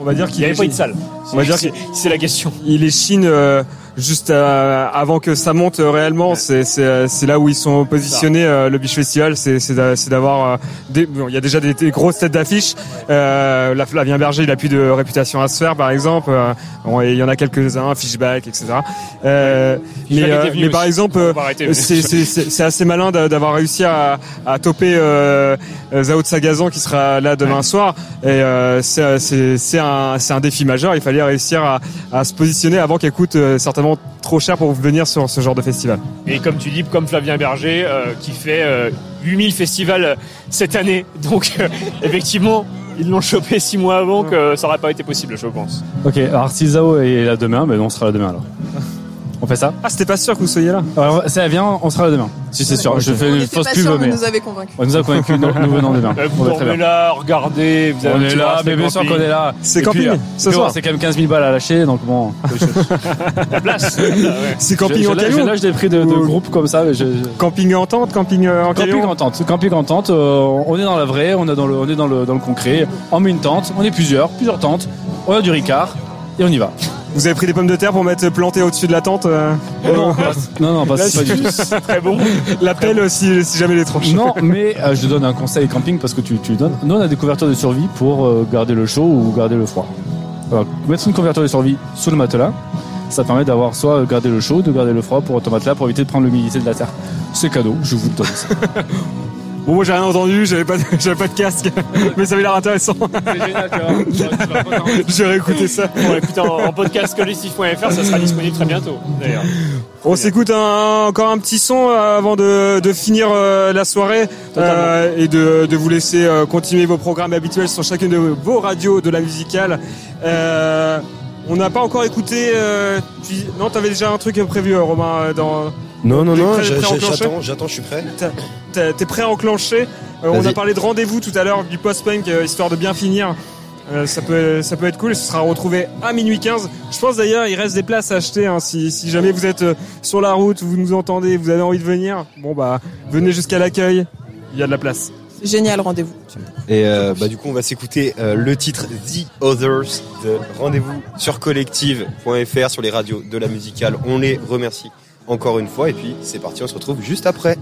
On va dire il qu'il n'y avait pas eu de salle. On va dire c'est, c'est la question. Il est Chine euh, juste euh, avant que ça monte euh, réellement. C'est c'est euh, c'est là où ils sont positionnés. euh, le Beach Festival, c'est c'est d'a- c'est d'avoir euh, des. bon, il y a déjà des, des grosses têtes d'affiche. Euh, la Flavien Berger, il a plus de réputation à se faire, par exemple. Euh, bon, il y en a quelques uns, Fishback, etc. Euh, mais euh, mais par exemple, euh, c'est c'est c'est c'est assez malin d'a- d'avoir réussi à à toper euh, Zao de Sagazan qui sera là demain soir. Et euh, c'est c'est c'est un c'est un défi majeur. Il fallait réussir à, à se positionner avant qu'elle coûte trop cher pour venir sur ce genre de festival. Et comme tu dis, comme Flavien Berger, euh, qui fait euh, 8000 festivals euh, cette année. Donc, euh, effectivement, ils l'ont chopé six mois avant que ça aurait pas été possible, je pense. Ok, alors si Zao est là demain, ben on sera là demain alors. On fait ça Ah, c'était pas sûr que vous soyez là. Alors ça vient, on sera là demain. Si c'est sûr, je fais On une fausse pub mais nous avez convaincus. on nous a convaincus, nous, nous venons demain. On bien. là, regardez, vous avez On est là, mais bien sûr qu'on est là. C'est camping, puis, euh, ce soir. C'est quand même 15 000 balles à lâcher, donc bon. La place. C'est camping en camion. je lâche des prix de, de Ou- groupe comme ça. mais Je, je- Camping en tente, camping euh, en Camping camion. en tente, camping en tente, euh, on est dans la vraie, on est dans le, on est dans le, dans le concret. On met une tente, on est plusieurs, plusieurs tentes, on a du Ricard et on y va. Vous avez pris des pommes de terre pour mettre plantées au-dessus de la tente. euh, non, non, non, pas, pas du tout. Très bon. La pelle euh, si, si jamais les tranches. Non, mais euh, je donne un conseil camping parce que tu, donnes. Nous, on a des couvertures de survie pour euh, garder le chaud ou garder le froid. Alors, mettre une couverture de survie sous le matelas, ça permet d'avoir soit garder le chaud, de garder le froid pour ton matelas pour éviter de prendre l'humidité de la terre. C'est cadeau, je vous le donne. Bon, moi j'ai rien entendu, j'avais pas, de- j'avais pas de casque, mais ça avait l'air intéressant. Je vais réécouter ça. Bon, écoutez, en, en podcast collectif.fr, ça sera disponible très bientôt, d'ailleurs. On s'écoute un- encore un petit son euh, avant de, de finir euh, la soirée euh, et de, de vous laisser continuer vos programmes habituels sur chacune de vos radios de la musicale. Euh, on n'a pas encore écouté. Euh, tu- non, t'avais déjà un truc prévu, Romain, dans. Non, non, non, j'attends, j'attends, je suis prêt. T'es prêt à enclencher Euh, On a parlé de rendez-vous tout à l'heure, du post-punk, euh, histoire de bien finir. Euh, ça peut, ça peut être cool. Ce sera retrouvé à minuit 15. Je pense d'ailleurs, il reste des places à acheter. hein, si, si jamais vous êtes euh, sur la route, vous nous entendez, vous avez envie de venir, bon bah, venez jusqu'à l'accueil. Il y a de la place. Génial, rendez-vous. Et euh, bah, du coup, on va s'écouter euh, le titre The Others de Rendez-vous sur collective.fr sur les radios de la musicale. On les remercie encore une fois. Et puis, c'est parti, on se retrouve juste après.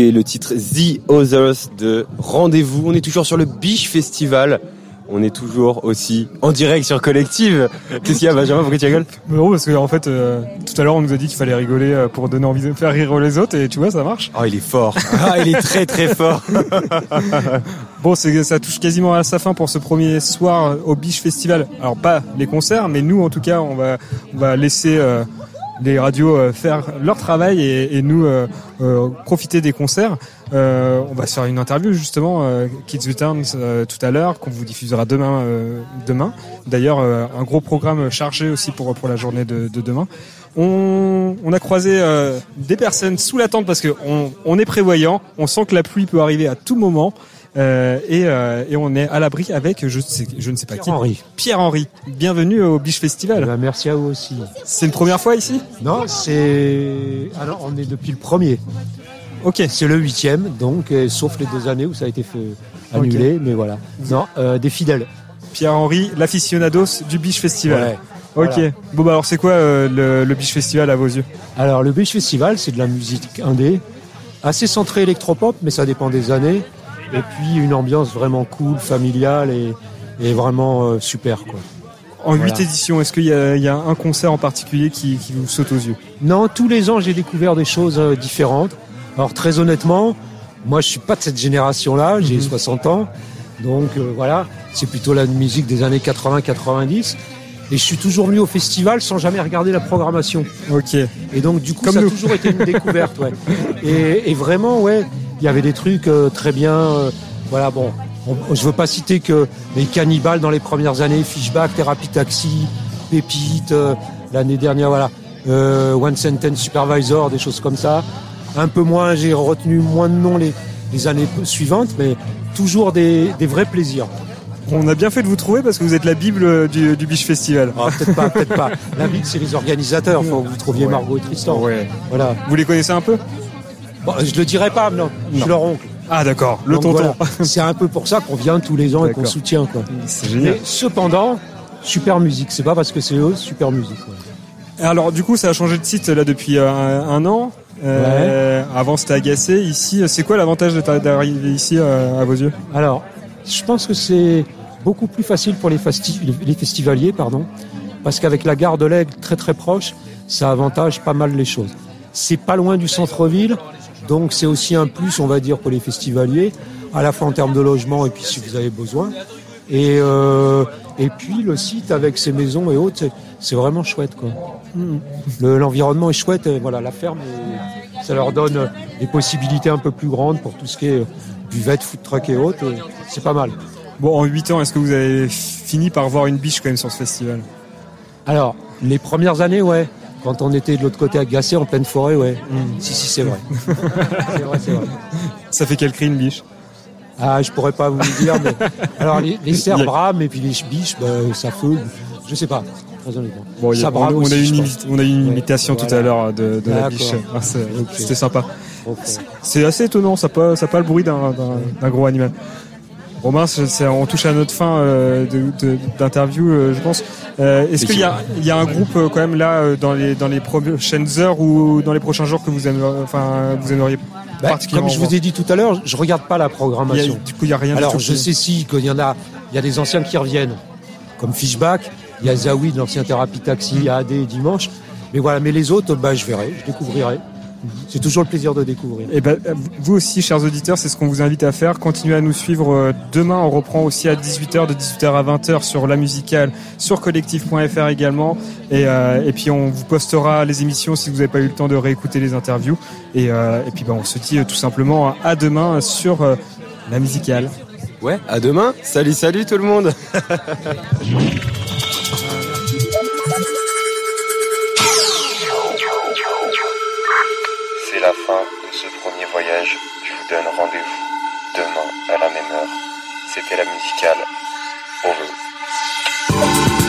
Le titre The Others de Rendez-vous. On est toujours sur le Biche Festival. On est toujours aussi en direct sur Collective. Qu'est-ce qu'il y a, Benjamin Pourquoi tu rigoles Non, parce que en fait, euh, tout à l'heure, on nous a dit qu'il fallait rigoler euh, pour donner envie de faire rire les autres, et tu vois, ça marche. Oh, il est fort. Ah, il est très très fort. Bon, ça touche quasiment à sa fin pour ce premier soir au Biche Festival. Alors pas les concerts, mais nous, en tout cas, on va, on va laisser euh, les radios euh, faire leur travail et, et nous euh, euh, profiter des concerts. Euh, on va se faire une interview justement, euh, Kids Returns euh, tout à l'heure, qu'on vous diffusera demain. euh, demain. D'ailleurs, euh, un gros programme chargé aussi pour pour la journée de, de demain. On, on a croisé euh, des personnes sous la tente parce que on, on est prévoyant. On sent que la pluie peut arriver à tout moment. Euh, et, euh, et on est à l'abri avec je, sais, je ne sais pas qui. Pierre-Henri. Pierre-Henri. Bienvenue au Biche Festival. Ben, merci à vous aussi. C'est une première fois ici? Non, c'est. Alors, on est depuis le premier. Ok. C'est le huitième, donc, euh, sauf les deux années où ça a été fait annulé, mais voilà. Non, euh, des fidèles. Pierre-Henri, l'aficionados du Biche Festival. Ouais. Ok. Voilà. Bon bah alors c'est quoi euh, le, le Biche Festival à vos yeux? Alors, le Beach Festival, c'est de la musique indé. assez centré électropop, mais ça dépend des années. Et puis une ambiance vraiment cool, familiale et, et vraiment euh, super quoi. En Voilà. huit éditions, est-ce qu'il y, a- il y a un concert en particulier qui, qui vous saute aux yeux? Non, tous les ans j'ai découvert des choses euh, différentes. Alors très honnêtement, moi je suis pas de cette génération-là, j'ai 60 ans, donc euh, voilà, c'est plutôt la musique des années 80-90. Et je suis toujours venu au festival sans jamais regarder la programmation. Ok. Et donc du coup Comme ça nous. a toujours été une découverte, ouais. Et, et vraiment, ouais, il y avait des trucs euh, très bien. euh, voilà, bon, on- je veux pas citer que les cannibales dans les premières années, Fishback, Therapy Taxi, Pépite, euh, l'année dernière, voilà, euh, One Sentence Supervisor, des choses comme ça. Un peu moins, j'ai retenu moins de noms les, les années suivantes, mais toujours des, des vrais plaisirs. On a bien fait de vous trouver parce que vous êtes la bible du, du Biche Festival. Ah, peut-être pas, peut-être pas. La Bible, c'est les organisateurs. Faut que vous trouviez. Margot et Tristan. Ouais. Voilà. Vous les connaissez un peu? Bon, je le dirai pas, non. Je Non. suis leur oncle. Ah d'accord, le Donc tonton. voilà. C'est un peu pour ça qu'on vient tous les ans et qu'on soutient. Quoi. C'est génial. Mais cependant, super musique. C'est pas parce que c'est eux, super musique. ouais. Alors du coup, ça a changé de site là depuis euh, un, un an. Euh, Avant c'était agacé. Ici, c'est quoi l'avantage d'arriver ici euh, à vos yeux? Alors, je pense que c'est beaucoup plus facile pour les, festi- les festivaliers, pardon, parce qu'avec la gare de l'Aigle très très proche, ça avantage pas mal les choses. C'est pas loin du centre-ville, donc c'est aussi un plus, on va dire, pour les festivaliers, à la fois en termes de logement et puis si vous avez besoin. Et, euh, et puis le site avec ses maisons et autres, c'est- vraiment chouette. quoi. Le- L'environnement est chouette, et voilà, la ferme, et ça leur donne des possibilités un peu plus grandes pour tout ce qui est buvette, food truck et autres. et C'est pas mal. Bon, en 8 ans, est-ce que vous avez fini par voir une biche quand même sur ce festival? Alors, les premières années, ouais. Quand on était de l'autre côté agacé, en pleine forêt, ouais. Si, si, c'est vrai. c'est vrai, c'est vrai. Ça fait quel cri une biche? Ah, je pourrais pas vous le dire, mais. Alors, les, les cerfs a- brament et puis les biches, bah, ça feu. Je sais pas. Bon, a- ça on, brame on a aussi, eu je une, on a eu une Ouais, imitation tout à l'heure de, de la biche. Ah. C'était sympa. Trop fort. C'est assez étonnant, ça n'a pas, ça a pas le bruit d'un- d'un d'un gros animal. Romain, on touche à notre fin euh, de- de- d'interview, euh, je pense. Euh, Est-ce qu'il y a, il y a un groupe euh, quand même là euh, dans les dans les prochaines heures ou dans les prochains jours que vous aimeriez, enfin vous aimeriez Bah, particulièrement comme je vous ai dit tout à l'heure, je regarde pas la programmation. A- du coup, il y a rien Alors, je sais si qu'il y en a, il y a des anciens qui reviennent, comme Fishback, il y a Zawi de l'ancien Thérapie Taxi, il y a AD dimanche. Mais voilà, mais les autres, bah, je verrai, je découvrirai. C'est toujours le plaisir de découvrir. Et ben, vous aussi, chers auditeurs, c'est ce qu'on vous invite à faire. Continuez à nous suivre. Euh, Demain, on reprend aussi à 18h, de 18h à 20h sur la musicale, sur collectif.fr également. Et, euh, et puis, on vous postera les émissions si vous n'avez pas eu le temps de réécouter les interviews. Et, euh, et puis, ben, on se dit euh, tout simplement à demain sur euh, la musicale. Ouais, à demain. Salut, salut tout le monde. Je vous donne rendez-vous demain à la même heure. C'était la musicale. Au revoir.